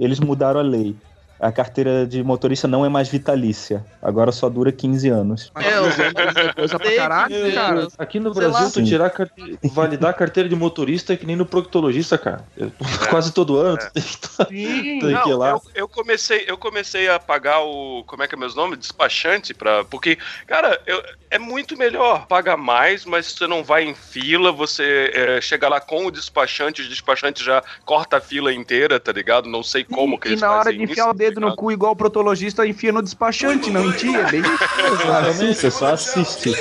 eles mudaram a lei. A carteira de motorista não é mais vitalícia. Agora só dura 15 anos. é coisa pra Meu cara. Aqui no Sei Brasil, lá. tu tirar a carte- validar a carteira de motorista é que nem no proctologista, cara. Eu- Quase todo ano tu tem que, tá- Sim. tem que ir Não, lá. eu, eu comecei, eu comecei a pagar o. Como é que é meus nomes? Despachante para Porque, cara, eu- é muito melhor. Paga mais, mas você não vai em fila, você é, chega lá com o despachante, o despachante já corta a fila inteira, tá ligado? Não sei como que e eles na hora fazem de enfiar isso, dedo no cu igual o protologista, enfia no despachante, não em ti, é bem Sim, você só assiste.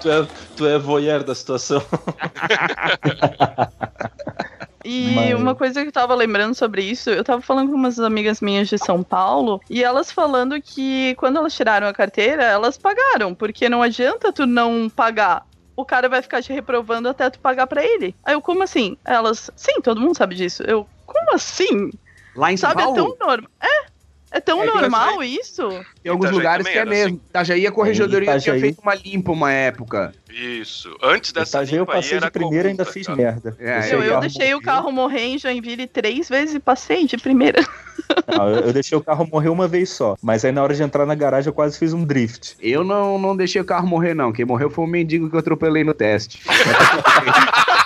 tu, é, tu é voyeur da situação. E uma coisa que eu tava lembrando sobre isso, eu tava falando com umas amigas minhas de São Paulo, e elas falando que quando elas tiraram a carteira, elas pagaram, porque não adianta tu não pagar. O cara vai ficar te reprovando até tu pagar pra ele. Aí eu, como assim? Elas, sim, todo mundo sabe disso. Eu, como assim? Lá em São Sabe, é Paulo? tão normal. É, É tão É normal isso? Tem alguns Itajaí lugares que é era mesmo. Itajaí, a corregedoria tinha Itajaí. feito uma limpa uma época. Isso. Antes dessa Itajaí eu limpa aí passei de primeira e ainda fiz cara. merda. É, Eu, eu deixei o carro morrer em Joinville três vezes e passei de primeira. Não, eu, eu deixei o carro morrer uma vez só. Mas aí na hora de entrar na garagem eu quase fiz um drift. Eu não, não deixei o carro morrer, não. Quem morreu foi o mendigo que eu atropelei no teste.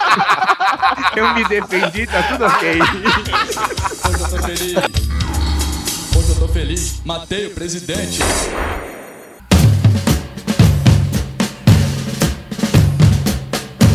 eu me defendi, tá tudo ok. Hoje eu tô feliz. Hoje eu tô feliz. Matei o presidente.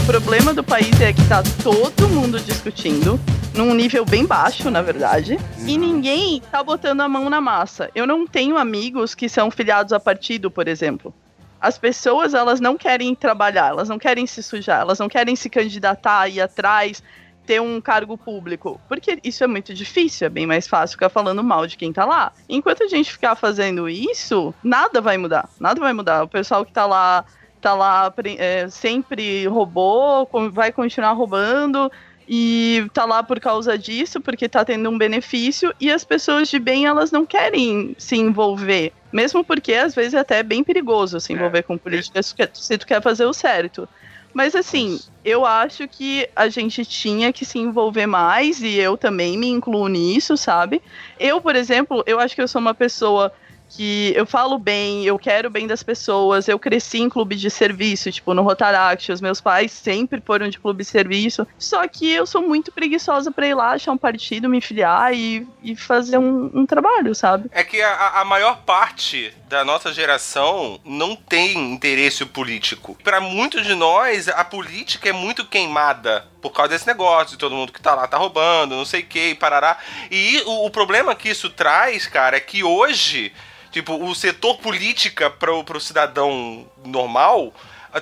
O problema do país é que tá todo mundo discutindo, num nível bem baixo, na verdade, e ninguém tá botando a mão na massa. Eu não tenho amigos que são filiados a partido, por exemplo. As pessoas, elas não querem trabalhar, elas não querem se sujar, elas não querem se candidatar, ir atrás, ter um cargo público. Porque isso é muito difícil, é bem mais fácil ficar falando mal de quem tá lá. Enquanto a gente ficar fazendo isso, nada vai mudar. Nada vai mudar. O pessoal que tá lá tá lá é, sempre roubou, vai continuar roubando e tá lá por causa disso, porque tá tendo um benefício e as pessoas de bem elas não querem se envolver, mesmo porque às vezes é até bem perigoso se envolver com política se tu quer- se tu quer fazer o certo. Mas assim, eu acho que a gente tinha que se envolver mais e eu também me incluo nisso, sabe? Eu, por exemplo, eu acho que eu sou uma pessoa que eu falo bem, eu quero o bem das pessoas, eu cresci em clube de serviço, tipo no Rotaract, os meus pais sempre foram de clube de serviço, só que eu sou muito preguiçosa pra ir lá achar um partido, me filiar e, e fazer um, um trabalho, sabe? É que a, a maior parte da nossa geração não tem interesse político. Pra muitos de nós, a política é muito queimada por causa desse negócio, de todo mundo que tá lá tá roubando, não sei o que, parará. E o, o problema que isso traz, cara, é que hoje, tipo, o setor política pro, pro cidadão normal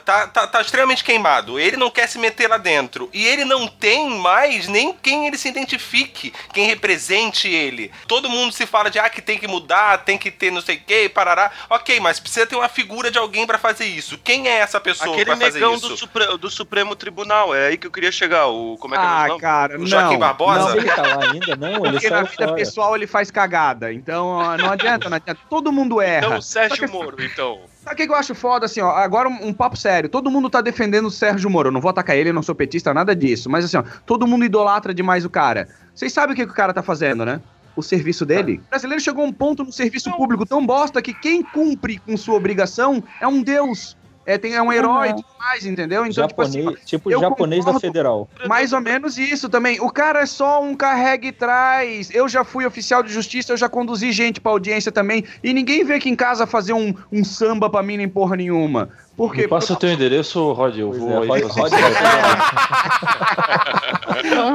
tá, tá, tá extremamente queimado. Ele não quer se meter lá dentro. E ele não tem mais nem quem ele se identifique, quem represente ele. Todo mundo se fala de ah, que tem que mudar, tem que ter não sei o que, parará. Ok, mas precisa ter uma figura de alguém pra fazer isso. Quem é essa pessoa Aquele pra fazer negão isso? do, Supre- do Supremo Tribunal, é aí que eu queria chegar. O, como é que é o Ah, nome? cara, O Joaquim não. Barbosa? não. Ele tá lá ainda? Não, ele Porque na vida fora. pessoal ele faz cagada. Então não adianta, não adianta. Todo mundo erra. Então, o Sérgio que- Moro, então. Sabe o que eu acho foda, assim, ó? Agora um, um papo sério. Todo mundo tá defendendo o Sérgio Moro. Eu não vou atacar ele, eu não sou petista, nada disso. Mas assim, ó, todo mundo idolatra demais o cara. Vocês sabem o que, que o cara tá fazendo, né? O serviço dele. O brasileiro chegou a um ponto no serviço público tão bosta que quem cumpre com sua obrigação é um deus. É, tem, é um herói e Uhum. tudo mais, entendeu? Então, tipo assim, Japonês, tipo japonês da. Federal. mais ou menos isso também. O cara é só um carregue e traz. Eu já fui oficial de justiça, eu já conduzi gente pra audiência também. E ninguém vem aqui em casa fazer um, um samba pra mim nem porra nenhuma. Por quê? Me passa o teu endereço, Rod. Eu Pois vou é, aí Rod-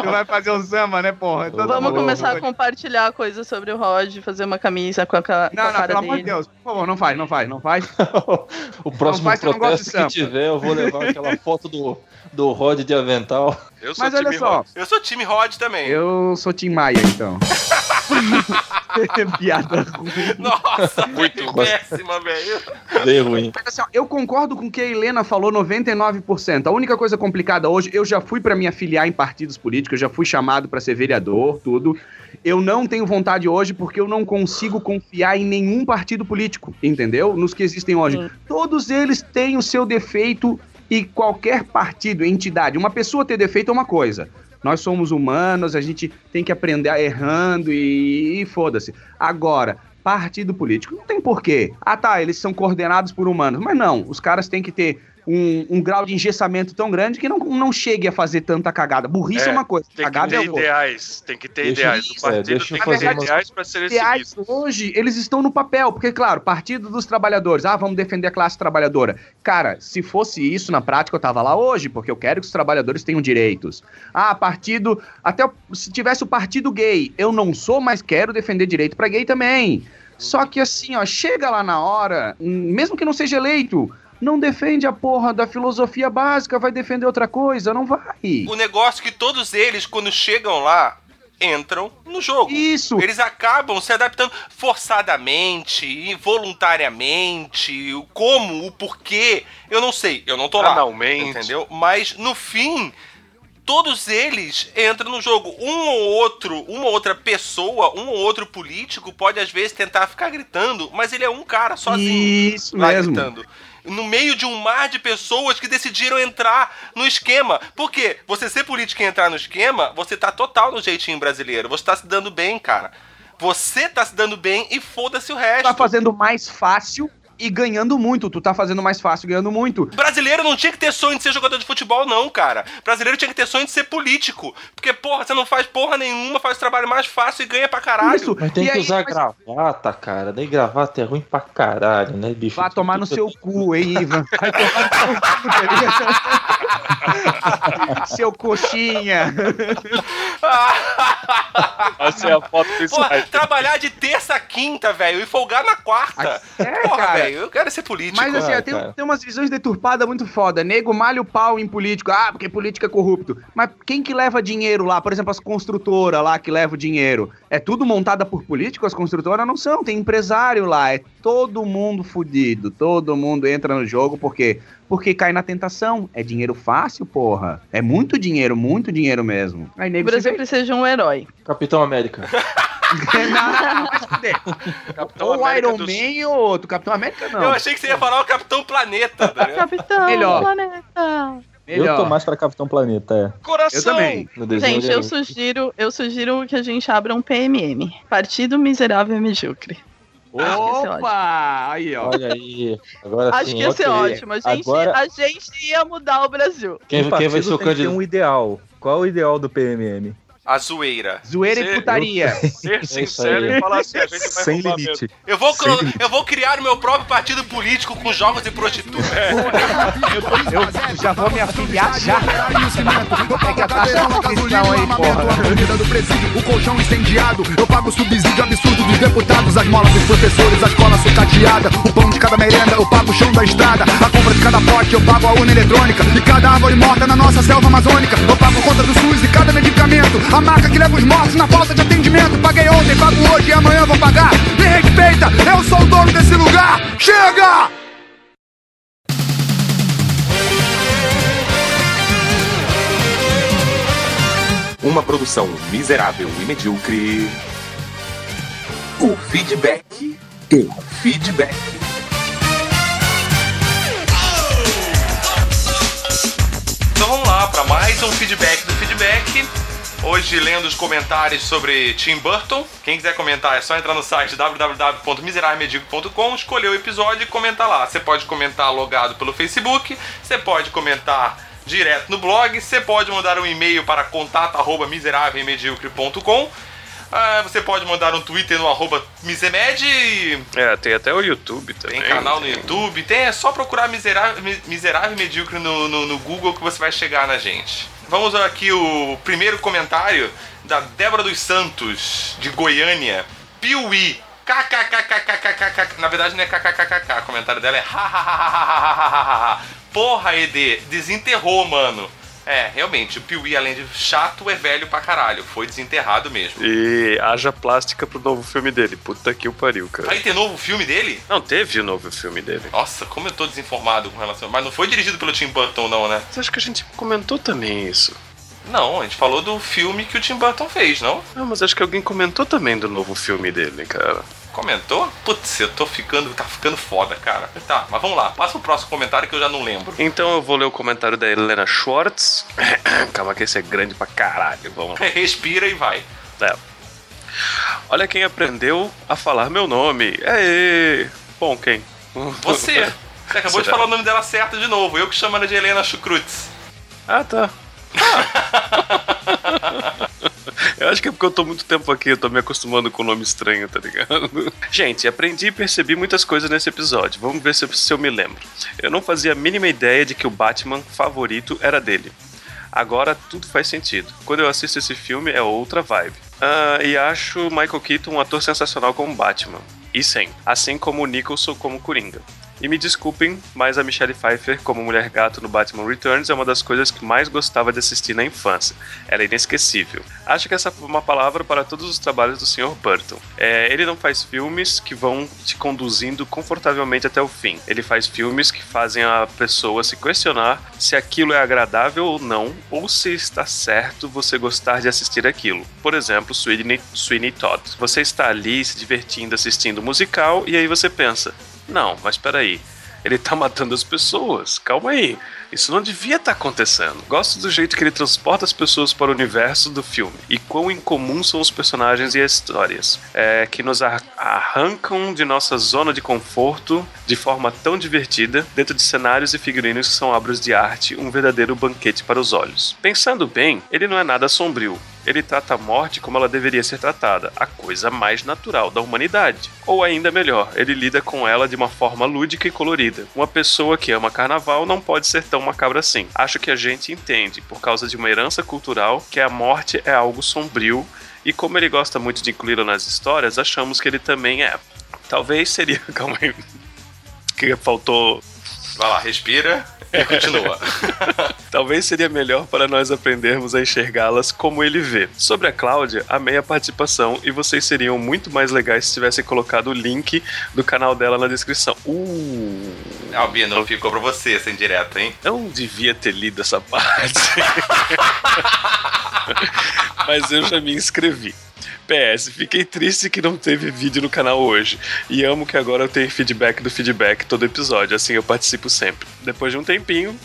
Tu vai fazer um samba, né, porra? Todo Vamos mundo- começar a compartilhar coisas sobre o Rod, fazer uma camisa com a, com Não, a não, cara pelo amor de Deus. Por favor, não faz, não faz, não faz. O próximo faz não de protesto que tiver, eu vou levar aquela foto do, do Rod de avental. Eu sou Mas olha time só, Rod. Eu sou time Rod também. eu sou Tim Maia, então. Piada ruim. Nossa, Muito péssima, velho. Bem ruim. Mas assim, ó, eu concordo com o que a Helena falou 99%. A única coisa complicada hoje, eu já fui pra me afiliar em partidos políticos, eu já fui chamado pra ser vereador, tudo. Eu não tenho vontade hoje porque eu não consigo confiar em nenhum partido político, entendeu? Nos que existem hoje. Todos eles têm o seu defeito e qualquer partido, entidade, uma pessoa ter defeito é uma coisa. Nós somos humanos, a gente tem que aprender errando e, e foda-se. Agora, partido político não tem porquê. Ah, tá, eles são coordenados por humanos. Mas não, os caras têm que ter um, um grau de engessamento tão grande que não, não chegue a fazer tanta cagada. Burrice é, É, uma coisa, Tem que cagada é ter outra. ideais. Tem que ter Deixa- ideais. isso, O partido é, tem que fazer ter uma- ideais para serem Ideais hoje, eles estão no papel, porque, claro, Partido dos Trabalhadores, ah, vamos defender a classe trabalhadora. Cara, se fosse isso na prática, eu tava lá hoje, porque eu quero que os trabalhadores tenham direitos. Ah, partido. Até se tivesse o partido gay, eu não sou, mas quero defender direito pra gay também. Só que assim, ó, chega lá na hora, hum, mesmo que não seja eleito, não defende a porra da filosofia básica, vai defender outra coisa, não vai. O negócio é que todos eles, quando chegam lá, entram no jogo. Isso. Eles acabam se adaptando forçadamente, involuntariamente, o como, o porquê, eu não sei, eu não tô lá. Analmente. Entendeu? Mas no fim, todos eles entram no jogo. Um ou outro, uma outra pessoa, um ou outro político pode às vezes tentar ficar gritando, mas ele é um cara sozinho. Isso lá mesmo. gritando. No meio de um mar de pessoas que decidiram entrar no esquema. Por quê? Você ser político e entrar no esquema, você tá total no jeitinho brasileiro. Você tá se dando bem, cara. Você tá se dando bem e foda-se o resto. Tá fazendo mais fácil e ganhando muito. Tu tá fazendo mais fácil ganhando muito. Brasileiro não tinha que ter sonho de ser jogador de futebol, não, cara. Brasileiro tinha que ter sonho de ser político. Porque, porra, você não faz porra nenhuma, faz o trabalho mais fácil e ganha pra caralho. Isso. Mas tem E que aí, usar mas- gravata, cara. Daí gravata é ruim pra caralho, né, bicho? Vai tomar no seu cu, hein, Ivan? Vai tomar no seu cu? Seu coxinha. Essa é a foto do slide. trabalhar de terça a quinta, velho, e folgar na quarta. É, porra, cara. velho, eu quero ser político. Mas assim, Ah, tem, tem umas visões deturpadas muito foda. Nego malha o pau em político. Ah, porque político é corrupto. Mas quem que leva dinheiro lá? Por exemplo, as construtoras lá que levam dinheiro. É tudo montada por político? As construtoras não são. Tem empresário lá. É todo mundo fudido. Todo mundo entra no jogo porque porque cai na tentação. É dinheiro fácil, porra. É muito dinheiro, muito dinheiro mesmo. Aí O nego se Brasil precisa de um herói. Capitão América. não, não, não. Capitão Ou América Iron dos- Man ou outro. Capitão América não. Eu achei que você ia falar o Capitão Planeta, tá? Capitão Melhor. Planeta. Eu tô mais pra Capitão Planeta, é. Coração! Eu Gente, eu dele. sugiro, eu sugiro que a gente abra um PMM. Partido Miserável e Medíocre. Ser. Opa! Aí, ó. Olha aí. Agora Acho sim, que ia ser ok. ótimo. A gente, Agora- a gente ia mudar o Brasil. Quem, quem vai ser o candidato? um ideal. Qual é o ideal do PMM? A zoeira. Zoeira e putaria. Ser sincero aí. e falar assim, a gente vai Sem limite. mesmo. Eu vou, Sem eu vou criar o meu próprio partido político com jogos e prostitutas. Eu já vou me afiliar já. Que aí, porra. Do presídio, o colchão incendiado. Eu pago o subsídio absurdo dos deputados, as molas dos professores, a escola sucateada. O pão de cada merenda, eu pago o chão da estrada. A compra de cada pote, eu pago a urna eletrônica. E cada árvore morta na nossa selva amazônica. Eu pago a conta do SUS e cada medicamento. A marca que leva os mortos na falta de atendimento. Paguei ontem, pago hoje e amanhã vou pagar. Me respeita, eu sou o dono desse lugar. Chega! Uma produção miserável e medíocre. O feedback. O feedback. Então vamos lá para mais um feedback do feedback. Hoje lendo os comentários sobre Tim Burton. Quem quiser comentar é só entrar no site www.miserávelmedíocre.com, escolher o episódio e comentar lá. Você pode comentar logado pelo Facebook, você pode comentar direto no blog, você pode mandar um e-mail para contato@miserávelmedíocre.com. Ah, você pode mandar um Twitter no arroba Misemed. É, tem até o YouTube também. Tem canal tem. no YouTube, tem, é só procurar Miserável, miserável Medíocre no, no, no Google que você vai chegar na gente. Vamos aqui o primeiro comentário da Débora dos Santos, de Goiânia. Piuí. KKKKKKKK. Na verdade não é KKKKK. O comentário dela é hahaha. Porra, ED, desenterrou, mano. É, realmente, o Piuí, além de chato, é velho pra caralho. Foi desenterrado mesmo. E haja plástica pro novo filme dele. Puta que o pariu, cara. Vai ter novo filme dele? Não, teve o novo filme dele. Nossa, como eu tô desinformado com relação. Mas não foi dirigido pelo Tim Burton, não, né? Mas acho que a gente comentou também isso. Não, a gente falou do filme que o Tim Burton fez, não? Não, mas acho que alguém comentou também do novo filme dele, cara. Comentou? Putz, eu tô ficando. Tá ficando foda, cara. Tá, mas vamos lá. Passa o próximo comentário que eu já não lembro. Então eu vou ler o comentário da Helena Schwartz. Calma que esse é grande pra caralho. Vamos lá. Respira e vai. É. Olha quem aprendeu a falar meu nome. Aê! Bom, quem? Você. Você acabou de Será? falar o nome dela certo de novo. Eu que chamo ela de Helena Chucrutz. Ah, tá. Eu acho que é porque eu tô muito tempo aqui, eu tô me acostumando com o nome estranho, tá ligado? Gente, aprendi e percebi muitas coisas nesse episódio. Vamos ver se, se eu me lembro. Eu não fazia a mínima ideia de que o Batman favorito era dele. Agora tudo faz sentido. Quando eu assisto esse filme é outra vibe. Ah, e acho Michael Keaton um ator sensacional como Batman. E sem. Assim como o Nicholson como Coringa. E me desculpem, mas a Michelle Pfeiffer como Mulher Gato no Batman Returns é uma das coisas que mais gostava de assistir na infância. Ela é inesquecível. Acho que essa é uma palavra para todos os trabalhos do Sr. Burton. É, ele não faz filmes que vão te conduzindo confortavelmente até o fim. Ele faz filmes que fazem a pessoa se questionar se aquilo é agradável ou não, ou se está certo você gostar de assistir aquilo. Por exemplo, Sweeney, Sweeney Todd. Você está ali se divertindo assistindo musical e aí você pensa: não, mas peraí. Ele tá matando as pessoas. Calma aí. Isso não devia estar acontecendo. Gosto do jeito que ele transporta as pessoas para o universo do filme e quão incomum são os personagens e as histórias, é, que nos ar- arrancam de nossa zona de conforto de forma tão divertida dentro de cenários e figurinos que são obras de arte, um verdadeiro banquete para os olhos. Pensando bem, ele não é nada sombrio. Ele trata a morte como ela deveria ser tratada, a coisa mais natural da humanidade. Ou ainda melhor, ele lida com ela de uma forma lúdica e colorida. Uma pessoa que ama carnaval não pode ser tão macabra assim. Acho que a gente entende, por causa de uma herança cultural, que a morte é algo sombrio, e como ele gosta muito de incluí-la nas histórias, achamos que ele também é. Talvez seria. Calma aí. Que faltou. Vai lá, respira e continua. Talvez seria melhor para nós aprendermos a enxergá-las como ele vê. Sobre a Cláudia, amei a participação e vocês seriam muito mais legais se tivessem colocado o link do canal dela na descrição. Uh! Albino, ficou pra você essa indireta, hein? Não devia ter lido essa parte. Mas eu já me inscrevi. PS, fiquei triste que não teve vídeo no canal hoje. E amo que agora eu tenho feedback do feedback todo episódio, assim eu participo sempre. Depois de um tempinho.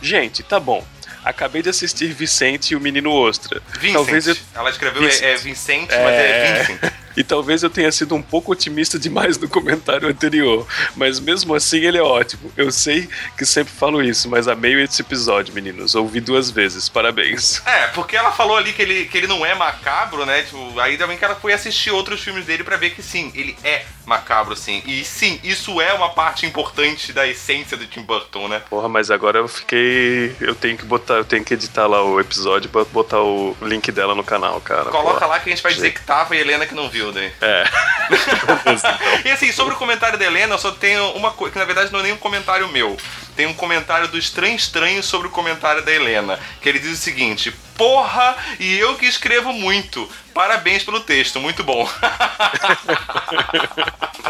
Gente, tá bom. Acabei de assistir Vicente e o Menino Ostra. Vincent. Talvez eu... Ela escreveu Vincent. é, é Vicente, mas é Vincent. E talvez eu tenha sido um pouco otimista demais no comentário anterior, mas mesmo assim ele é ótimo. Eu sei que sempre falo isso, mas amei esse episódio, meninos. Ouvi duas vezes, parabéns. É, porque ela falou ali que ele, que ele não é macabro, né? Tipo, aí também que ela foi assistir outros filmes dele pra ver que sim, ele é macabro, sim. E sim, isso é uma parte importante da essência do Tim Burton, né? Porra, mas agora eu fiquei. Eu tenho que botar, eu tenho que editar lá o episódio pra botar o link dela no canal, cara. Coloca Porra. lá que a gente vai dizer que tava e Helena que não viu, né? É. E assim, sobre o comentário da Helena, eu só tenho uma coisa, que na verdade não é nem um comentário meu. Tem um comentário do Estranho Estranho sobre o comentário da Helena. Que ele diz o seguinte: Porra, e eu que escrevo muito. Parabéns pelo texto, muito bom.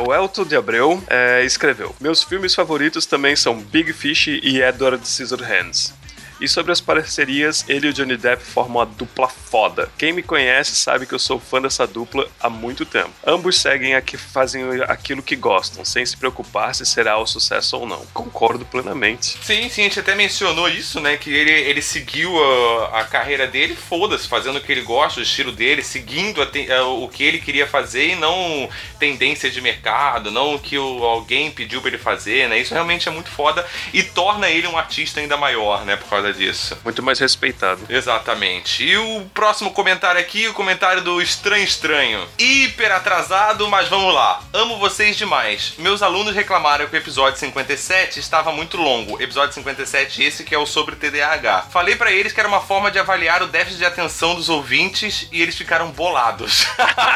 O Elton de Abreu é, escreveu: Meus filmes favoritos também são Big Fish e Edward Scissorhands. E sobre as parcerias, ele e o Johnny Depp formam uma dupla foda. Quem me conhece sabe que eu sou fã dessa dupla há muito tempo. Ambos seguem aqui, fazem aquilo que gostam, sem se preocupar se será o sucesso ou não. Concordo plenamente. Sim, sim, a gente até mencionou isso, né? Que ele, ele seguiu a, a carreira dele, foda-se, fazendo o que ele gosta, o estilo dele, seguindo a a- o que ele queria fazer e não tendência de mercado, não o que o, alguém pediu pra ele fazer, né? Isso realmente é muito foda e torna ele um artista ainda maior, né? Por causa disso. Muito mais respeitado. Exatamente. E o próximo comentário aqui, o comentário do Estranho Estranho. Hiper atrasado, mas vamos lá. Amo vocês demais. Meus alunos reclamaram que o episódio 57 estava muito longo. Episódio 57 esse que é o sobre TDAH. Falei pra eles que era uma forma de avaliar o déficit de atenção dos ouvintes e eles ficaram bolados.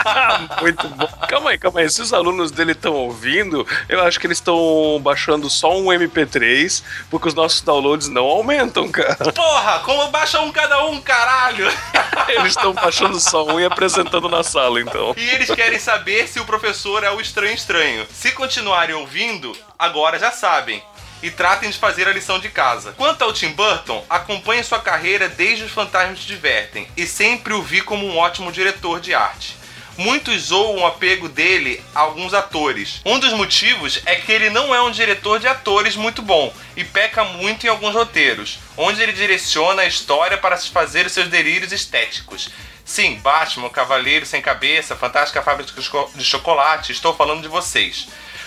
Muito bom. Calma aí, calma aí. Se os alunos dele estão ouvindo, eu acho que eles estão baixando só um MP3, porque os nossos downloads não aumentam, cara. Porra, como baixa um cada um, caralho? Eles estão baixando só um e apresentando na sala, então. E eles querem saber se o professor é o estranho estranho. Se continuarem ouvindo, agora já sabem. E tratem de fazer a lição de casa. Quanto ao Tim Burton, acompanhe sua carreira desde Os Fantasmas Te Divertem e sempre o vi como um ótimo diretor de arte. Muitos zoam o apego dele a alguns atores. Um dos motivos é que ele não é um diretor de atores muito bom e peca muito em alguns roteiros, onde ele direciona a história para fazer os seus delírios estéticos. Sim, Batman, Cavaleiro Sem Cabeça, Fantástica Fábrica de Chocolate, estou falando de vocês.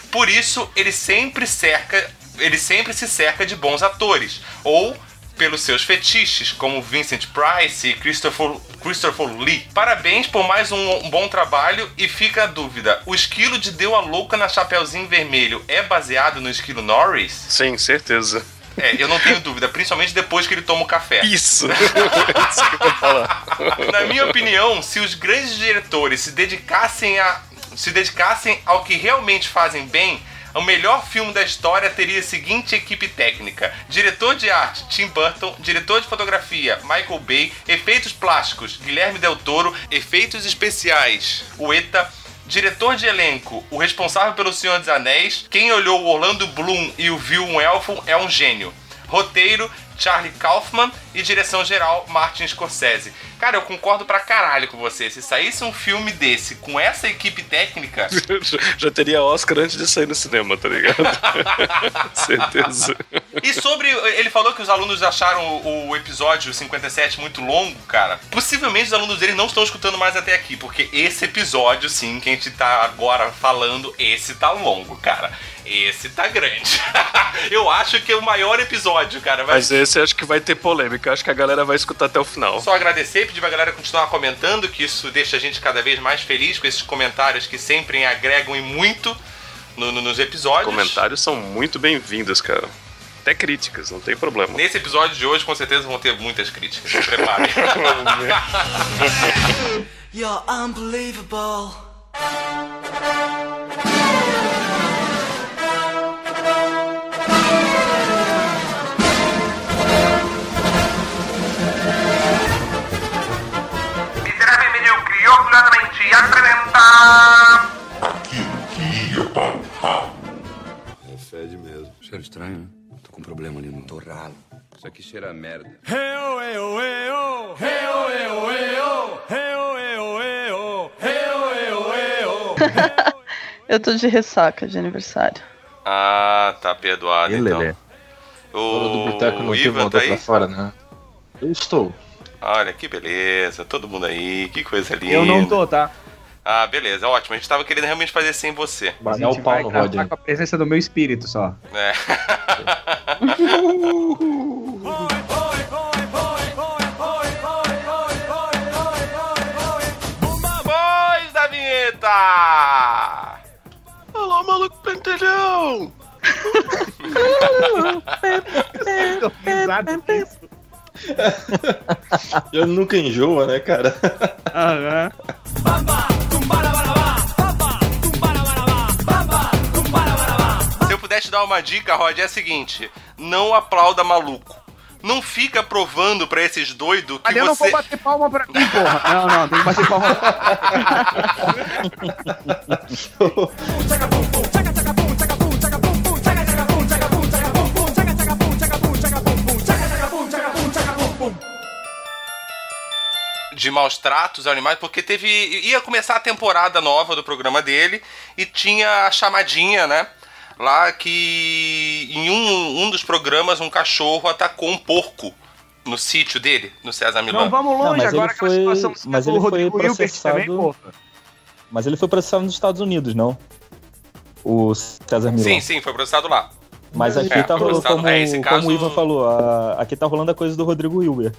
Por isso, ele sempre cerca, ele sempre se cerca de bons atores, ou pelos seus fetiches, como Vincent Price e Christopher, Christopher Lee. Parabéns por mais um, bom trabalho e fica a dúvida: o esquilo de Deu a Louca na Chapeuzinho Vermelho é baseado no esquilo Norris? Sim, certeza. É, eu não tenho dúvida, principalmente depois que ele toma o café. Isso! Isso que eu ia falar. Na minha opinião, se os grandes diretores se dedicassem a se dedicassem ao que realmente fazem bem, O melhor filme da história teria a seguinte equipe técnica: diretor de arte Tim Burton, diretor de fotografia Michael Bay, efeitos plásticos Guilherme Del Toro, efeitos especiais Ueta, diretor de elenco, o responsável pelo Senhor dos Anéis, quem olhou o Orlando Bloom e o viu um elfo é um gênio. Roteiro Charlie Kaufman e direção geral Martin Scorsese. Cara, eu concordo pra caralho com você. Se saísse um filme desse com essa equipe técnica, Já teria Oscar antes de sair no cinema, tá ligado? Certeza. E sobre. Ele falou que os alunos acharam o, episódio 57 muito longo, cara. Possivelmente os alunos dele não estão escutando mais até aqui, porque esse episódio, sim, que a gente tá agora falando, esse tá longo, cara. Esse tá grande. Eu acho que é o maior episódio, cara. Vai Mas esse acho que vai ter polêmica. Acho que a galera vai escutar até o final. Só agradecer e pedir pra galera continuar comentando, que isso deixa a gente cada vez mais feliz com esses comentários que sempre agregam e muito no- no- nos episódios. Comentários são muito bem-vindos, cara. Até críticas, não tem problema. Nesse episódio de hoje, com certeza vão ter muitas críticas. Se preparem. You're unbelievable. Apresenta... É fede mesmo. Cheiro estranho, né? Tô com um problema ali no torralo. Isso aqui cheira a merda. Eu tô de ressaca de aniversário. Ah, tá perdoado, então. Lelé. Fora do boteco não O Ivan tá pra aí? fora, né? Eu estou. Olha, que beleza. Todo mundo aí. Que coisa linda. Eu não tô, tá? Ah, beleza. Ótimo. A gente tava querendo realmente fazer sem você. A gente vai gravar com a presença do meu espírito só. É. Voz da vinheta! Alô, maluco pentelhão! Eu nunca enjoa, né, cara? Aham. Se eu pudesse te dar uma dica, Rod, é a seguinte: não aplauda maluco. Não fica provando pra esses doidos que Ali eu não você. vou bater palma pra mim, porra. Não, não, tem que bater palma. de maus tratos aos animais, porque teve. ia começar a temporada nova do programa dele e tinha a chamadinha, né? Lá que em um, um dos programas um cachorro atacou um porco no sítio dele, no César Milano. Não vamos Não, longe mas agora ele aquela foi, situação mas do ele foi Rodrigo Hilbert processado. também, porra. mas ele foi processado nos Estados Unidos, não? O César Milão. Sim, sim, foi processado lá. Mas aqui É, tá foi rolando, como, é, esse como caso- o Ivan falou, a- aqui tá rolando a coisa do Rodrigo Hilbert.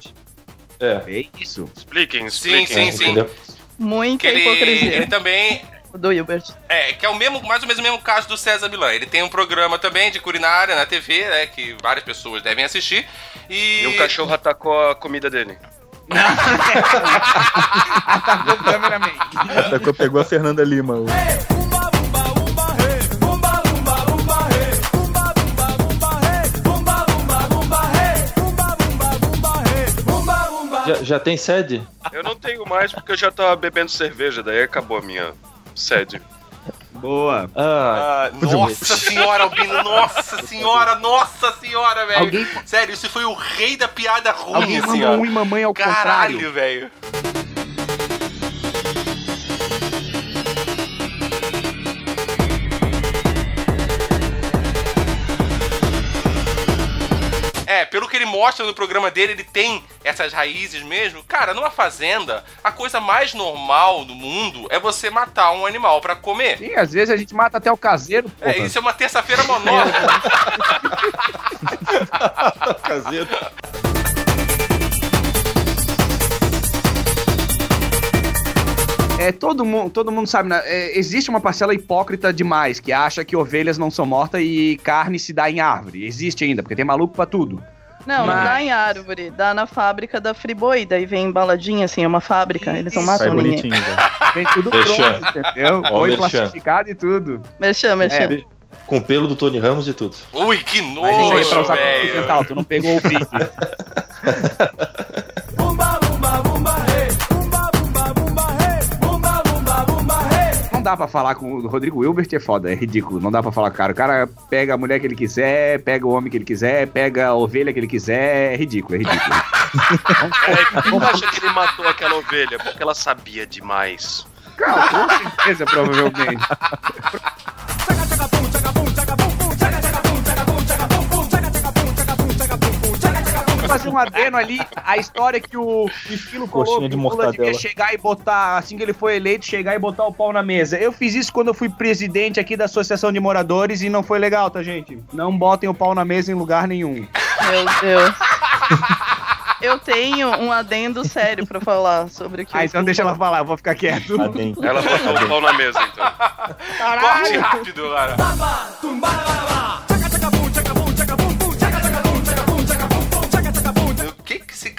É. É isso. Expliquem, Sim, expliquem. sim, sim. Entendeu? Muita Que ele, hipocrisia ele também. do Hilbert. É, que é o mesmo, mais ou menos o mesmo caso do César Milan. Ele tem um programa também de culinária na TV, né? Que várias pessoas devem assistir. E. E um cachorro atacou a comida dele. Atacou o cameraman. Atacou, pegou a Fernanda Lima. o- Já, já tem sede? Eu não tenho mais porque eu já tava bebendo cerveja, daí acabou a minha sede. Boa. Ah, Ah, nossa senhora, Albino, nossa senhora, nossa senhora, velho. Alguém- Sério, isso foi o rei da piada ruim, Alguém assim, ó. um e mamãe ao contrário. Caralho, velho. É, pelo que ele mostra no programa dele, ele tem essas raízes mesmo. Cara, numa fazenda, a coisa mais normal do mundo é você matar um animal pra comer. Sim, às vezes a gente mata até o caseiro, porra. É, isso é uma terça-feira monótona. caseiro. É, todo mundo, todo mundo sabe, né? É, existe uma parcela hipócrita demais que acha que ovelhas não são mortas e carne se dá em árvore. Existe ainda, porque tem maluco pra tudo. Não, não Mas- dá em árvore, dá na fábrica da Friboi, daí vem embaladinha assim, é uma fábrica, eles não Isso. Sai matam ninguém. Vem tudo Merchan. pronto, entendeu? Ó, Foi merchan. plastificado e tudo. Mexam, mexam. É. Com o pelo do Tony Ramos e tudo. Ui, que Mas isso aí pra nojo, usar com velho. dental, tu não pegou o pique. Não dá pra falar com o Rodrigo Wilbert, é foda, é ridículo. Não dá pra falar com o cara. O cara pega a mulher que ele quiser, pega o homem que ele quiser, pega a ovelha que ele quiser. É ridículo, é ridículo. É, por que tu acha que ele matou aquela ovelha? Porque ela sabia demais. Cara, com certeza, provavelmente. Fazer um adeno ali, a história que o Esquilo falou Coxinha que de o Lula mortadela. devia chegar e botar, assim que ele foi eleito, chegar e botar o pau na mesa. Eu fiz isso quando eu fui presidente aqui da Associação de Moradores e não foi legal, tá, gente? Não botem o pau na mesa em lugar nenhum. Meu Deus. Eu tenho um adendo sério pra falar sobre o que Ah, então deixa ela falar, eu vou ficar quieto. Ela botou o pau na mesa, então. Corte rápido, cara.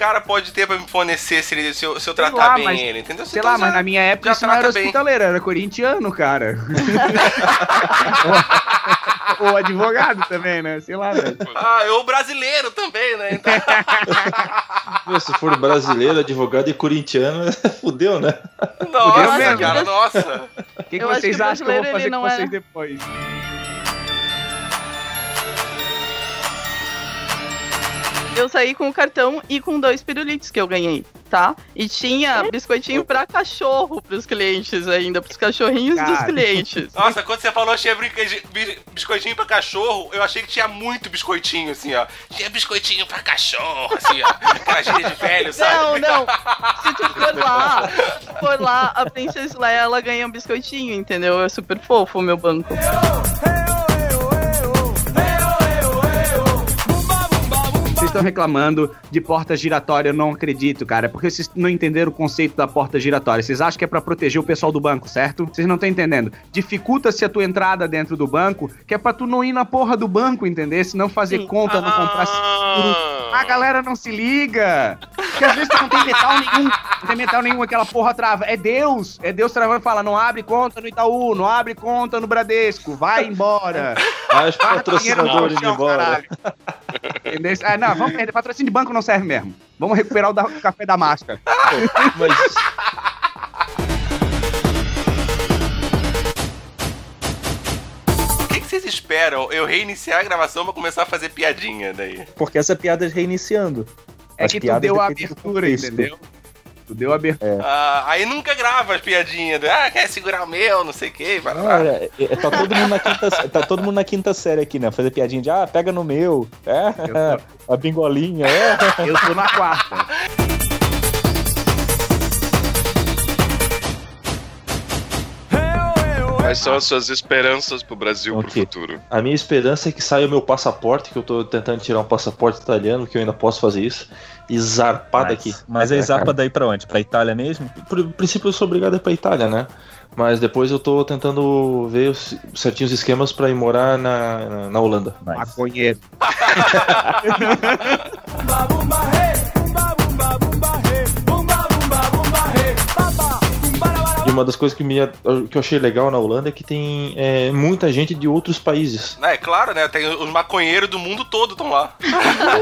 Cara pode ter pra me fornecer se, ele, se, eu, se eu tratar lá, bem mas- ele, entendeu? Sei Então lá, já- mas na minha época isso não era bem. hospitaleiro, era corintiano, cara. ou, advogado também, né? Sei lá, velho. Ah, eu brasileiro também, né? Então, Meu, Se for brasileiro, advogado e corintiano, fudeu, né? nossa, mesmo. cara, nossa. O que, que vocês que acham que eu vou fazer ele com vocês é- depois? Eu saí com o cartão e com dois pirulitos que eu ganhei, tá? E tinha biscoitinho pra cachorro pros clientes ainda, pros cachorrinhos dos Cara. clientes. Nossa, quando você falou tinha biscoitinho pra cachorro, eu achei que tinha muito biscoitinho, assim, ó. Tinha biscoitinho pra cachorro, assim, ó. Aquela gíria de velho, sabe? Não, não. Se tu for lá, for lá, a Princess Leia, ela ganha um biscoitinho, entendeu? É super fofo o meu banco. Vocês estão reclamando de porta giratória, eu não acredito, cara. É porque vocês não entenderam o conceito da porta giratória. Vocês acham que é pra proteger o pessoal do banco, certo? Vocês não estão entendendo. Dificulta-se a tua entrada dentro do banco, que é pra tu não ir na porra do banco, entender? Se não fazer conta, não comprar seguro. A galera não se liga. Porque às vezes tu não tem metal nenhum, não tem metal nenhum, aquela porra trava. É Deus, é Deus travando e fala: não abre conta no Itaú, não abre conta no Bradesco, vai embora. Acho Guarda patrocinador dinheiro no indo chão, embora. Ah, não, vamos perder. Patrocínio de banco não serve mesmo. Vamos recuperar o da- o café da máscara. Mas O que, que vocês esperam? Eu reiniciar a gravação pra começar a fazer piadinha daí. Porque essa piada é reiniciando. É As que tu deu a do abertura, contexto. entendeu? Tu deu a abertura. Ah, aí nunca grava as piadinhas. né? Ah, quer segurar o meu, não sei o que. Vai Não, lá. é- é- tá, todo mundo na quinta, tá todo mundo na quinta série aqui, né? Fazer piadinha de, ah, pega no meu. É, a bingolinha, é. Eu tô na quarta. Quais são as suas esperanças pro Brasil pro futuro? a minha esperança é que saia o meu passaporte, que eu tô tentando tirar um passaporte italiano, que eu ainda posso fazer isso, e zarpar daqui. Mas aí zarpa daí pra onde? Pra Itália mesmo? Por princípio eu sou obrigado a ir pra Itália, né? Mas depois eu tô tentando ver os certinhos esquemas pra ir morar na, na, na Holanda. Maconheiro. E uma das coisas que, me, que eu achei legal na Holanda é que tem é, muita gente de outros países. É claro, né? Tem os maconheiros do mundo todo estão lá.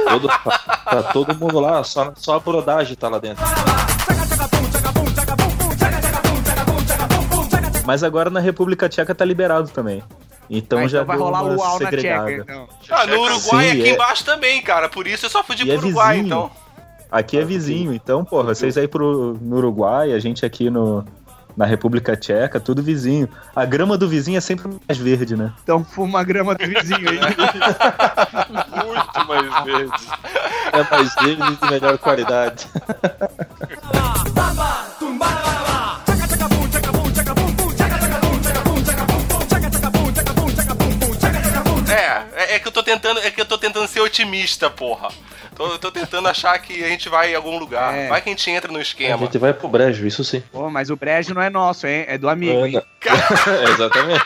Todo, tá todo mundo lá, só, só a brodagem tá lá dentro. Mas agora na República Tcheca tá liberado também. Então Ah, já então vai rolar uma luau na segregada. Tcheca, então. Ah, no Uruguai Sim, aqui é. embaixo também, cara. Por isso eu só fui de E é pro Uruguai, vizinho. então. Aqui é vizinho, então, porra, vocês aí pro, no Uruguai, a gente aqui no, na República Tcheca, tudo vizinho. A grama do vizinho é sempre mais verde, né? Então fuma a grama do vizinho aí. Muito mais verde. É mais verde e de melhor qualidade. é que eu tô tentando, é que eu tô tentando ser otimista, porra. Tô, tô tentando achar que a gente vai em algum lugar. É. Vai que a gente entra no A esquema. gente vai pro brejo, isso sim. Pô, mas o brejo não é nosso, hein? É do amigo, hein? É, exatamente.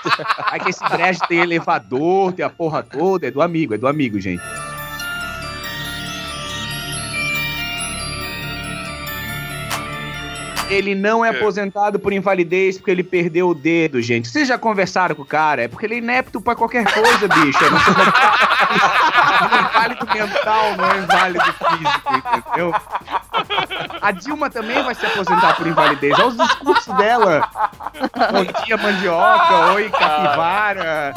Aí que esse brejo tem elevador, tem a porra toda, é do amigo, é do amigo, gente. Ele não é aposentado por invalidez porque ele perdeu o dedo, gente. Vocês já conversaram com o cara? É porque ele é inepto pra qualquer coisa, bicho. É inválido mental, não é inválido físico, entendeu? A Dilma também vai se aposentar por invalidez. Olha os discursos dela. Bom dia, mandioca. Oi, capivara.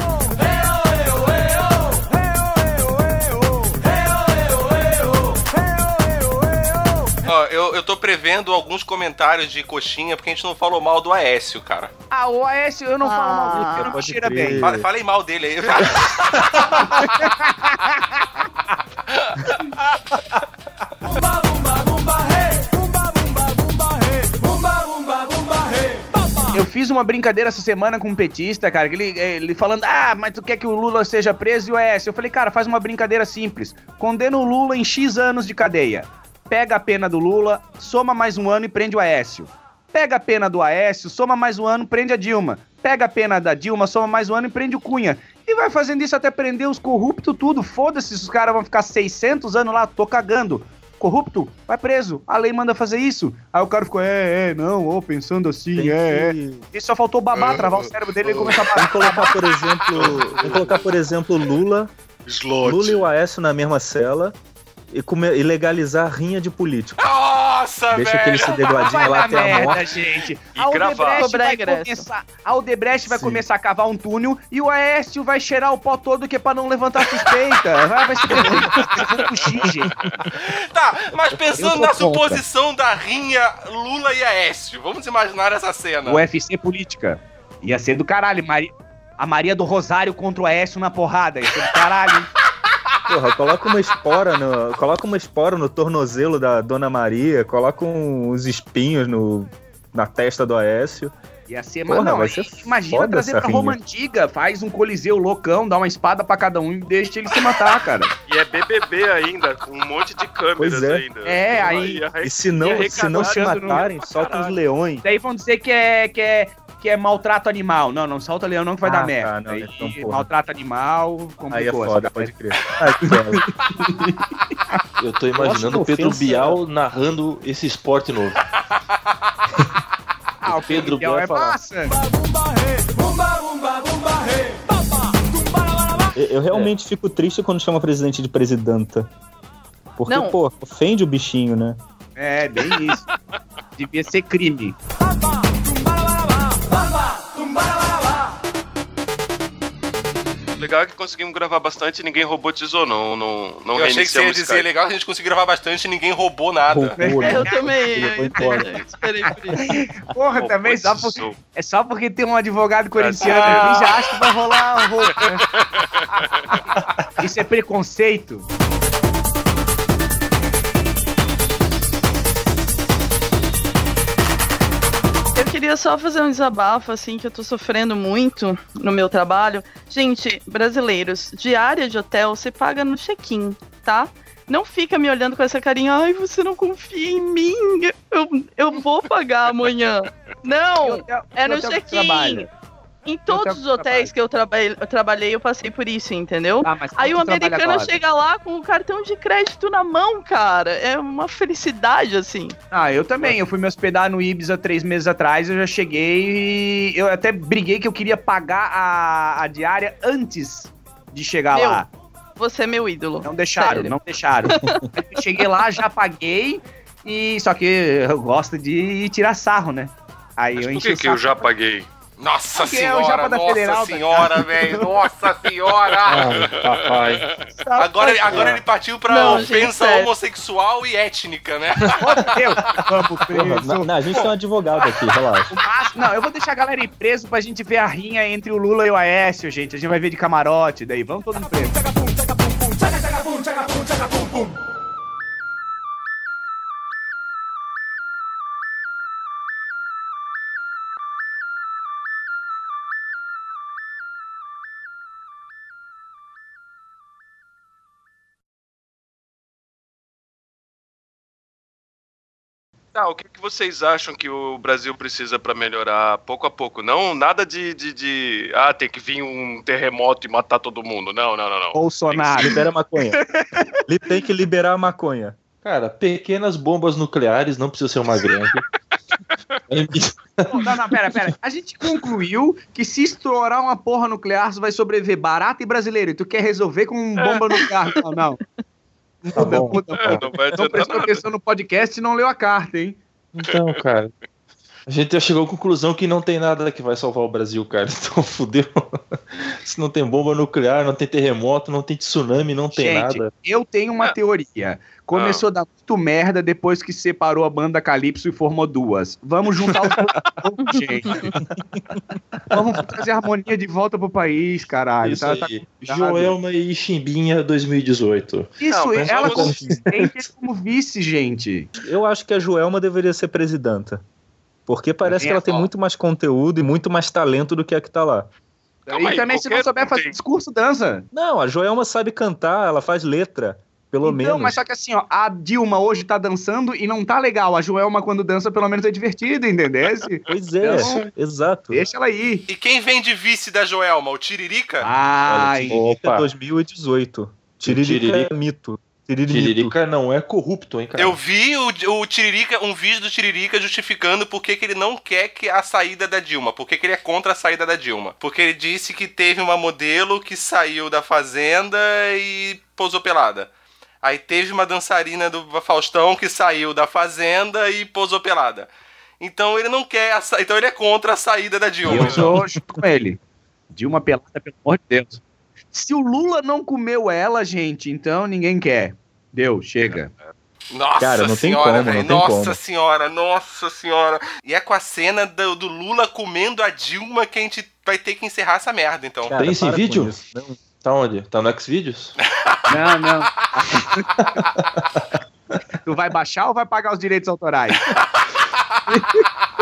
Ó, eu, eu tô prevendo alguns comentários de coxinha porque a gente não falou mal do Aécio, cara. Ah, o Aécio, eu não falo mal dele, porque não pode cheira bem. Fa- Falei mal dele aí. Eu fiz uma brincadeira essa semana com um petista, cara, que ele, ele falando, ah, mas tu quer que o Lula seja preso e o Aécio? Eu falei, cara, faz uma brincadeira simples. Condena o Lula em X anos de cadeia. Pega a pena do Lula, soma mais um ano e prende o Aécio. Pega a pena do Aécio, soma mais um ano, prende a Dilma. Pega a pena da Dilma, soma mais um ano e prende o Cunha. E vai fazendo isso até prender os corruptos tudo. Foda-se se os caras vão ficar 600 anos lá, tô cagando. Corrupto, vai preso. A lei manda fazer isso. Aí o cara ficou, é, é, não, ó, pensando assim, Tem é, que- é. E só faltou babar, travar o cérebro dele e começar a Vamos colocar, por exemplo, vamos colocar, por exemplo, Lula, Lula e o Aécio na mesma cela e, come- e legalizar a rinha de político. Nossa, Deixa velho! aquele se degodinho Vai lá até a merda, morte. gente. E A. Odebrecht, Cobrar vai começar, a Odebrecht vai começar a cavar um túnel e o Aécio vai cheirar o pó todo que é pra não levantar suspeita. Vai, vai fugir, gente. Tá, mas pensando na contra. suposição da rinha Lula e Aécio, vamos imaginar essa cena. UFC política. Ia ser do caralho. Mari- A Maria do Rosário contra o Aécio na porrada. Ia ser do caralho. Porra, coloca uma espora no, coloca uma espora no tornozelo da Dona Maria, coloca uns espinhos no, na testa do Aécio. Ia ser, Porra, mano, não, ser imagina trazer pra Roma antiga, faz um coliseu loucão, dá uma espada pra cada um e deixa ele se matar, cara. E é BBB ainda, com um monte de câmeras Pois é. ainda. É, aí- arre- E se não, se não se arrecadando no- matarem, solta os leões. Daí vão dizer que é, que é, que é maltrato animal. Não, não solta leão não que vai Ah, dar tá, merda. não, Aí, então, maltrato animal, complicou. Aí é foda, pode crer. Eu tô imaginando o Pedro ofensa. Bial narrando esse esporte novo. Ah, o Pedro Bial Bial é falar. massa. Eu, eu realmente fico triste quando chama presidente de presidenta. Porque, Não. pô, ofende o bichinho, né? É, bem isso. Devia ser crime. Legal é que conseguimos gravar bastante e ninguém robotizou, não, não, não Eu achei que você ia dizer Skype. legal que a gente conseguiu gravar bastante e ninguém roubou nada. Roubou, né? Eu também. Eu esperei por isso. Porra, também só por, é só porque tem um advogado corintiano Ah. já acho que vai rolar roupa. né? Isso é preconceito. Queria só fazer um desabafo, assim, que eu tô sofrendo muito no meu trabalho. Gente, brasileiros, diária de hotel você paga no check-in, tá? Não fica me olhando com essa carinha, ai, você não confia em mim, eu, eu vou pagar amanhã. Não, é no hotel que tu check-in. Em todos os hotéis que eu, trabalhei, eu trabalhei, eu passei por isso, entendeu? Ah, Aí o americano chega lá com o cartão de crédito na mão, cara. É uma felicidade, assim. Ah, eu também. Eu fui me hospedar no Ibiza três meses atrás, eu já cheguei e eu até briguei que eu queria pagar a, a diária antes de chegar Meu, lá. Você é meu ídolo. Não deixaram, Sério. não deixaram. Cheguei lá, já paguei, e só que eu gosto de tirar sarro, né? Aí Mas eu por que, que eu já paguei? Nossa Porque é o senhora, Japa da nossa Federal, tá senhora, velho, nossa senhora. Ai, papai. Agora, ele- agora ele partiu pra Não, gente, ofensa sério. homossexual e étnica, né? Fodeu, vamos Porra, preso. não, não, a gente tem um advogado aqui, relaxa. Máximo- não, eu vou deixar a galera ir preso pra gente ver a rinha entre o Lula e o Aécio, gente. A gente vai ver de camarote, daí vamos todo mundo preso. Tá, o que, que vocês acham que o Brasil precisa pra melhorar pouco a pouco? Não, nada de, de, de, Ah, tem que vir um terremoto e matar todo mundo. Não, não, não, não. Bolsonaro. Libera a maconha. Ele tem que liberar a maconha. Cara, pequenas bombas nucleares não precisa ser uma grande. Não, não, não, pera, pera. A gente concluiu que se estourar uma porra nuclear, você vai sobreviver barato e brasileiro. E tu quer resolver com bomba nuclear? Não, não. Tá bom. Muda, muda, Não vai Não adiantar nada. atenção no podcast e não leu a carta, hein? Então, cara. A gente já chegou à conclusão que não tem nada que vai salvar o Brasil, cara. Então fudeu. Se não tem bomba nuclear, não tem terremoto, não tem tsunami, não tem Gente, nada. eu tenho uma teoria. Começou a dar muito merda depois que separou a banda Calypso e formou duas. Vamos juntar os dois, gente. Vamos trazer a harmonia de volta pro país, caralho. Isso Tá- tá. Joelma e Chimbinha 2018. Isso, Não, ela ele como vice, gente. Eu acho que a Joelma deveria ser presidenta. Porque parece que ela tem muito mais conteúdo e muito mais talento do que a que tá lá. Calma e aí, também, se não souber fazer discurso, dança. Não, a Joelma sabe cantar, ela faz letra, pelo então, menos. mas só que assim, ó, a Dilma hoje tá dançando e não tá legal. A Joelma, quando dança, pelo menos é divertido, entendeu? Pois é, Então, exato. Deixa ela aí. E quem vem de vice da Joelma? O Tiririca? Ai, Tiririca Opa. 2018. Tiririca, Tiririca. é mito. Tiririto. Tiririca não é corrupto, hein, cara? Eu vi o, o Tiririca, um vídeo do Tiririca justificando por que, que ele não quer que a saída da Dilma. Por que, que ele é contra a saída da Dilma. Porque ele disse que teve uma modelo que saiu da fazenda e posou pelada. Aí teve uma dançarina do Faustão que saiu da fazenda e posou pelada. Então ele não quer. a sa- então ele é contra a saída da Dilma. eu sou junto com ele. Dilma pelada, pelo amor de Deus. Se o Lula não comeu ela, gente, então ninguém quer. Deu, chega. Nossa Cara, não tem senhora, como, Nossa como. senhora, nossa senhora. E é com a cena do, do Lula comendo a Dilma que a gente vai ter que encerrar essa merda, então. Cara, Tem esse vídeo? Tá onde? Tá no Xvideos? Não, não. tu vai baixar ou vai pagar os direitos autorais?